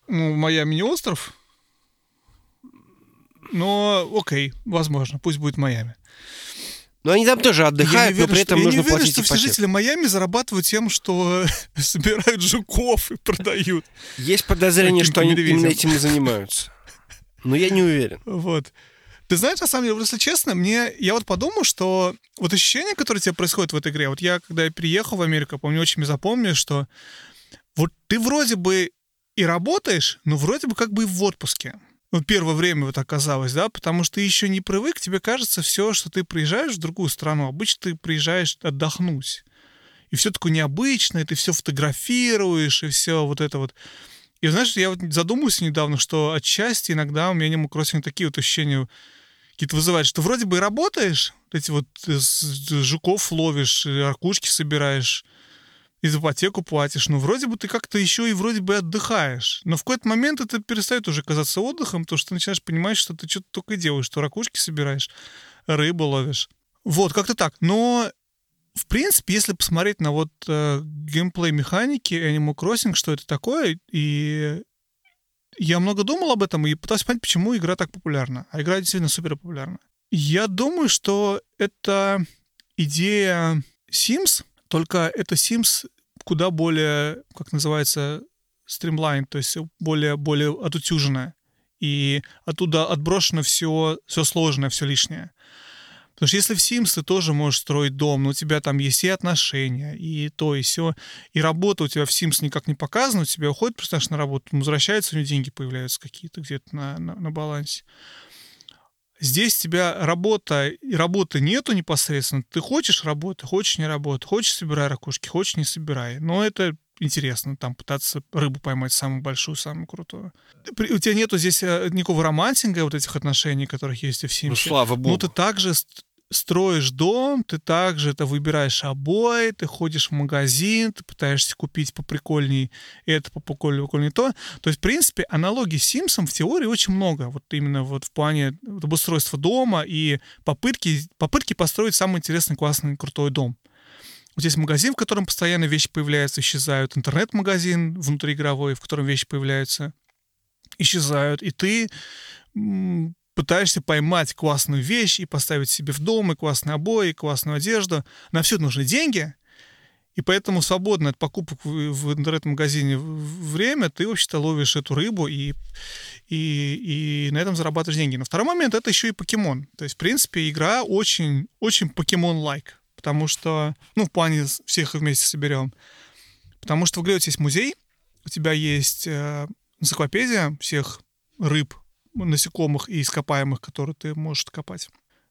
Ну, Майами не остров. Но, окей, возможно, пусть будет Майами. Но они там тоже отдыхают, уверен, но при этом что, нужно я не уверен, платить что ипотеку. все жители Майами зарабатывают тем, что собирают жуков и продают. Есть подозрение, что они именно этим и занимаются. Но я не уверен. Вот. Ты знаешь, на самом деле, если честно, мне я вот подумал, что вот ощущение, которое тебе происходит в этой игре, вот я, когда я приехал в Америку, помню, очень запомнил, что вот ты вроде бы и работаешь, но вроде бы как бы и в отпуске ну, первое время вот оказалось, да, потому что ты еще не привык, тебе кажется все, что ты приезжаешь в другую страну, обычно ты приезжаешь отдохнуть. И все такое необычное, ты все фотографируешь, и все вот это вот. И знаешь, я вот задумался недавно, что отчасти иногда у меня Animal Crossing такие вот ощущения какие-то вызывают, что вроде бы и работаешь, эти вот жуков ловишь, аркушки собираешь, и за ипотеку платишь, ну, вроде бы ты как-то еще и вроде бы отдыхаешь. Но в какой-то момент это перестает уже казаться отдыхом, потому что ты начинаешь понимать, что ты что-то только делаешь, что ракушки собираешь, рыбу ловишь. Вот, как-то так. Но в принципе, если посмотреть на вот э, геймплей механики Animal Crossing, что это такое, и я много думал об этом и пытался понять, почему игра так популярна. А игра действительно супер популярна. Я думаю, что это идея Sims, только это Sims куда более, как называется, стримлайн, то есть более, более отутюженная. И оттуда отброшено все, все сложное, все лишнее. Потому что если в Sims ты тоже можешь строить дом, но у тебя там есть и отношения, и то, и все, и работа у тебя в Sims никак не показана, у тебя уходит персонаж на работу, возвращается, у него деньги появляются какие-то где-то на, на, на балансе. Здесь тебя работа, и работы нету непосредственно. Ты хочешь работы, хочешь не работы, хочешь собирай ракушки, хочешь не собирай. Но это интересно, там пытаться рыбу поймать самую большую, самую крутую. У тебя нету здесь э, никакого романтинга вот этих отношений, которых есть и в Симсе. Ну, слава богу. Но ты также строишь дом, ты также это выбираешь обои, ты ходишь в магазин, ты пытаешься купить поприкольней это, поприкольней, поприкольней то. То есть, в принципе, аналогий с Симсом в теории очень много. Вот именно вот в плане обустройства дома и попытки, попытки построить самый интересный, классный, крутой дом. Вот здесь магазин, в котором постоянно вещи появляются, исчезают. Интернет-магазин внутриигровой, в котором вещи появляются, исчезают. И ты пытаешься поймать классную вещь и поставить себе в дом, и классные обои, и классную одежду. На все нужны деньги, и поэтому свободно от покупок в, интернет-магазине время ты вообще-то ловишь эту рыбу и, и, и на этом зарабатываешь деньги. Но второй момент — это еще и покемон. То есть, в принципе, игра очень, очень покемон-лайк, потому что, ну, в плане всех вместе соберем. Потому что в игре у тебя есть музей, у тебя есть э, энциклопедия всех рыб, насекомых и ископаемых, которые ты можешь копать.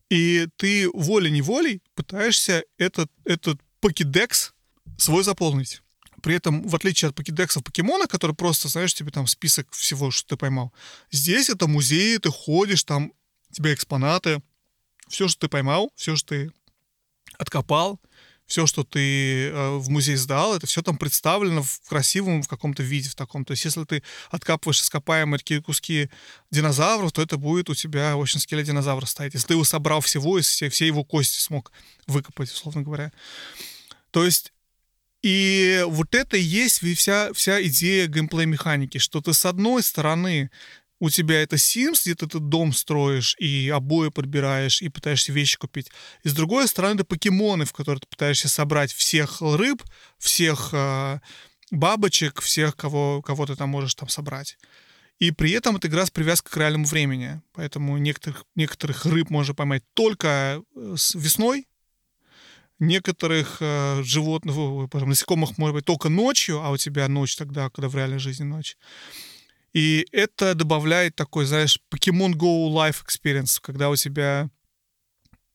И ты волей-неволей пытаешься этот, этот покедекс свой заполнить. При этом, в отличие от покедексов покемона, который просто, знаешь, тебе там список всего, что ты поймал, здесь это музей, ты ходишь, там у тебя экспонаты, все, что ты поймал, все, что ты откопал, все, что ты э, в музей сдал, это все там представлено в красивом в каком-то виде, в таком. То есть если ты откапываешь ископаемые куски динозавров, то это будет у тебя, общем, скелет динозавра стоять. Если ты его собрал всего, если все его кости смог выкопать, условно говоря. То есть и вот это и есть вся, вся идея геймплей-механики, что ты с одной стороны у тебя это Sims, где ты этот дом строишь и обои подбираешь, и пытаешься вещи купить. И с другой стороны, это покемоны, в которые ты пытаешься собрать всех рыб, всех э, бабочек, всех, кого, кого ты там можешь там собрать. И при этом это игра с привязкой к реальному времени. Поэтому некоторых, некоторых рыб можно поймать только э, с весной, некоторых э, животных, насекомых, может быть, только ночью, а у тебя ночь тогда, когда в реальной жизни ночь. И это добавляет такой, знаешь, Pokemon Go Life Experience, когда у тебя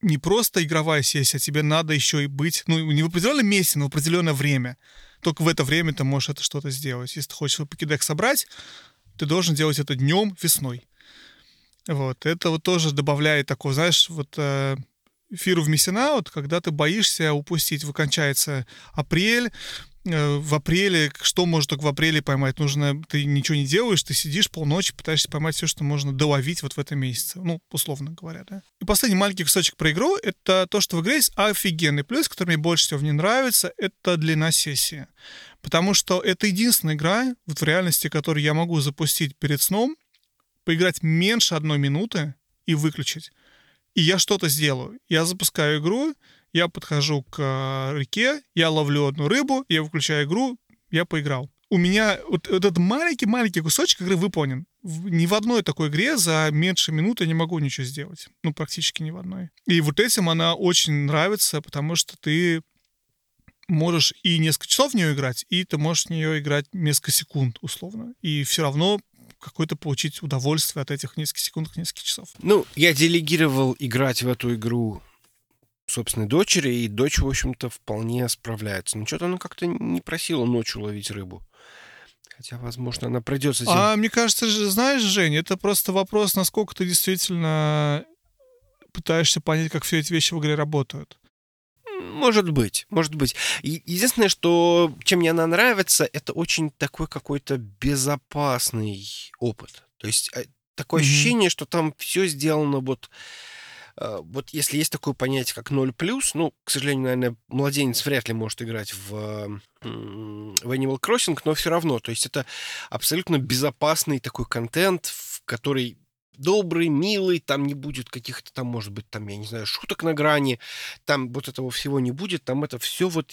не просто игровая сессия, тебе надо еще и быть, ну, не в определенном месте, но в определенное время. Только в это время ты можешь это что-то сделать. Если ты хочешь свой собрать, ты должен делать это днем, весной. Вот. Это вот тоже добавляет такого, знаешь, вот э, fear of missing out, когда ты боишься упустить. Выкончается апрель, в апреле, что можно только в апреле поймать? Нужно, ты ничего не делаешь, ты сидишь полночи, пытаешься поймать все, что можно доловить вот в этом месяце. Ну, условно говоря, да. И последний маленький кусочек про игру — это то, что в игре есть офигенный плюс, который мне больше всего в ней нравится, это длина сессии. Потому что это единственная игра вот в реальности, которую я могу запустить перед сном, поиграть меньше одной минуты и выключить. И я что-то сделаю. Я запускаю игру, я подхожу к э, реке, я ловлю одну рыбу, я выключаю игру, я поиграл. У меня вот этот маленький-маленький кусочек игры выполнен. Ни в одной такой игре за меньше минуты не могу ничего сделать. Ну, практически ни в одной. И вот этим она очень нравится, потому что ты можешь и несколько часов в нее играть, и ты можешь в нее играть несколько секунд, условно. И все равно какое-то получить удовольствие от этих нескольких секунд, нескольких часов. Ну, я делегировал играть в эту игру собственной дочери, и дочь, в общем-то, вполне справляется. Но что-то она как-то не просила ночью ловить рыбу. Хотя, возможно, она придет с этим... А мне кажется, знаешь, Жень, это просто вопрос, насколько ты действительно пытаешься понять, как все эти вещи в игре работают. Может быть, может быть. Единственное, что чем мне она нравится, это очень такой какой-то безопасный опыт. То есть э, такое Мгм. ощущение, что там все сделано вот... э, Вот если есть такое понятие, как 0+, ну, к сожалению, наверное, младенец вряд ли может играть в, в Animal Crossing, но все равно. То есть это абсолютно безопасный такой контент, в который добрый, милый, там не будет каких-то там, может быть, там, я не знаю, шуток на грани, там вот этого всего не будет, там это все вот...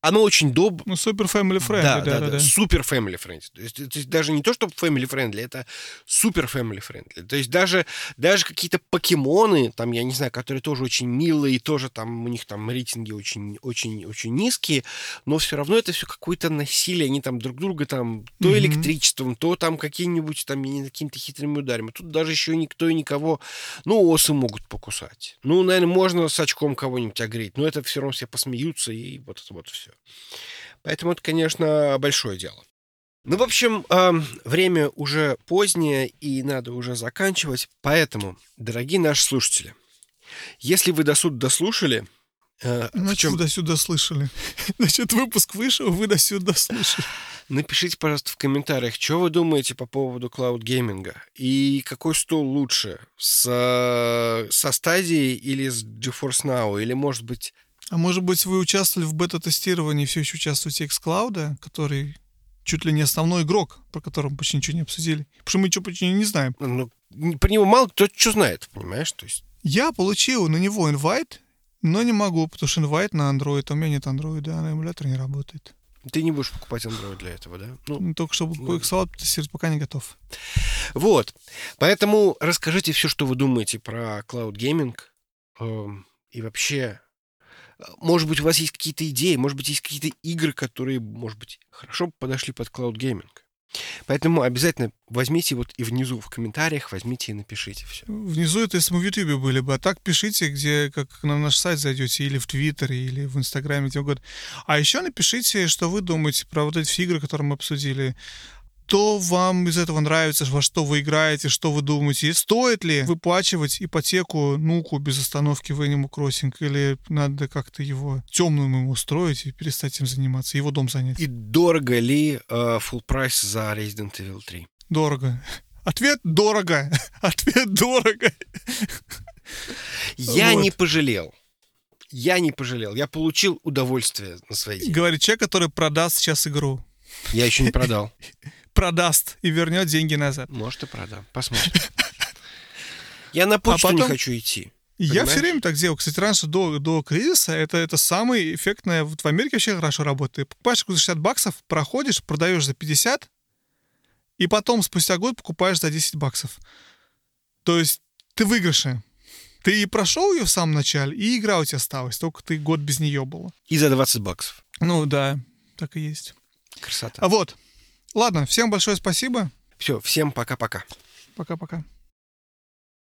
Оно очень доброе. Ну, супер family friendly, Да, да, да, да, да, супер family friendly. То есть, то есть даже не то, чтобы family friendly, это супер family friendly. То есть даже, даже какие-то покемоны, там, я не знаю, которые тоже очень милые, и тоже там у них там рейтинги очень, очень, очень низкие, но все равно это все какое-то насилие, они там друг друга там то Мгм. электричеством, то там какие-нибудь там какими-то хитрыми ударами. Тут даже еще никто и никого, ну, осы могут покусать. Ну, наверное, можно с очком кого-нибудь огреть, но это все равно все посмеются, и вот это вот все. Поэтому это, конечно, большое дело. Ну, в общем, эм, время уже позднее, и надо уже заканчивать. Поэтому, дорогие наши слушатели, если вы до сюда дослушали, э, в Значит, чем- вы до сюда слышали. Значит, выпуск вышел, вы до сюда слышали. напишите, пожалуйста, в комментариях, что вы думаете по поводу клауд-гейминга. И какой стол лучше, с, э, со стадией или с GeForce Now? Или, может быть, А может быть, вы участвовали в бета-тестировании, все еще участвуете xCloud, который чуть ли не основной игрок, про которого мы почти ничего не обсудили. Потому что мы ничего почти не знаем. ну, про него мало кто что знает, понимаешь? То есть Я получил на него инвайт, но не могу, потому что инвайт на Android, а у меня нет Android, а на эмуляторе не работает. ты не будешь покупать Android для этого, да? Ну, Ну, Только чтобы ну. xCloud тестировать пока не готов. Вот. Поэтому расскажите все, что вы думаете про Cloud Gaming. эм, И вообще, может быть, у вас есть какие-то идеи, может быть, есть какие-то игры, которые, может быть, хорошо подошли под Gaming. Поэтому обязательно возьмите вот и внизу в комментариях, возьмите и напишите все. Внизу это если мы в Ютубе были бы, а так пишите, где как на наш сайт зайдете, или в Твиттере, или в Инстаграме, где угодно. А еще напишите, что вы думаете про вот эти игры, которые мы обсудили. Что вам из этого нравится, во что вы играете, что вы думаете? Стоит ли выплачивать ипотеку нуку без остановки в Animal Crossing, или надо как-то его темным ему устроить и перестать им заниматься, его дом занять? И дорого ли э, full прайс за Resident Evil 3? Дорого. Ответ дорого. Ответ дорого. Я Вот. не пожалел. Я не пожалел. Я получил удовольствие на свои деньги. Говорит человек, который продаст сейчас игру. Я еще не продал. Продаст и вернет деньги назад. Может, и продам. Посмотрим. Я на почту не потом- хочу идти. Я Понимаешь? все время так делал. Кстати, раньше до, до кризиса это, это самое эффектное. Вот в Америке вообще хорошо работает. Покупаешь за 60 баксов, проходишь, продаешь за 50, и потом спустя год покупаешь за 10 баксов. То есть ты в выигрыше. Ты и прошел ее в самом начале, и игра у тебя осталась, только ты год без нее была. И за 20 баксов. Ну да, так и есть. Красота. А вот. Ладно, всем большое спасибо. Все, всем пока-пока. Пока-пока.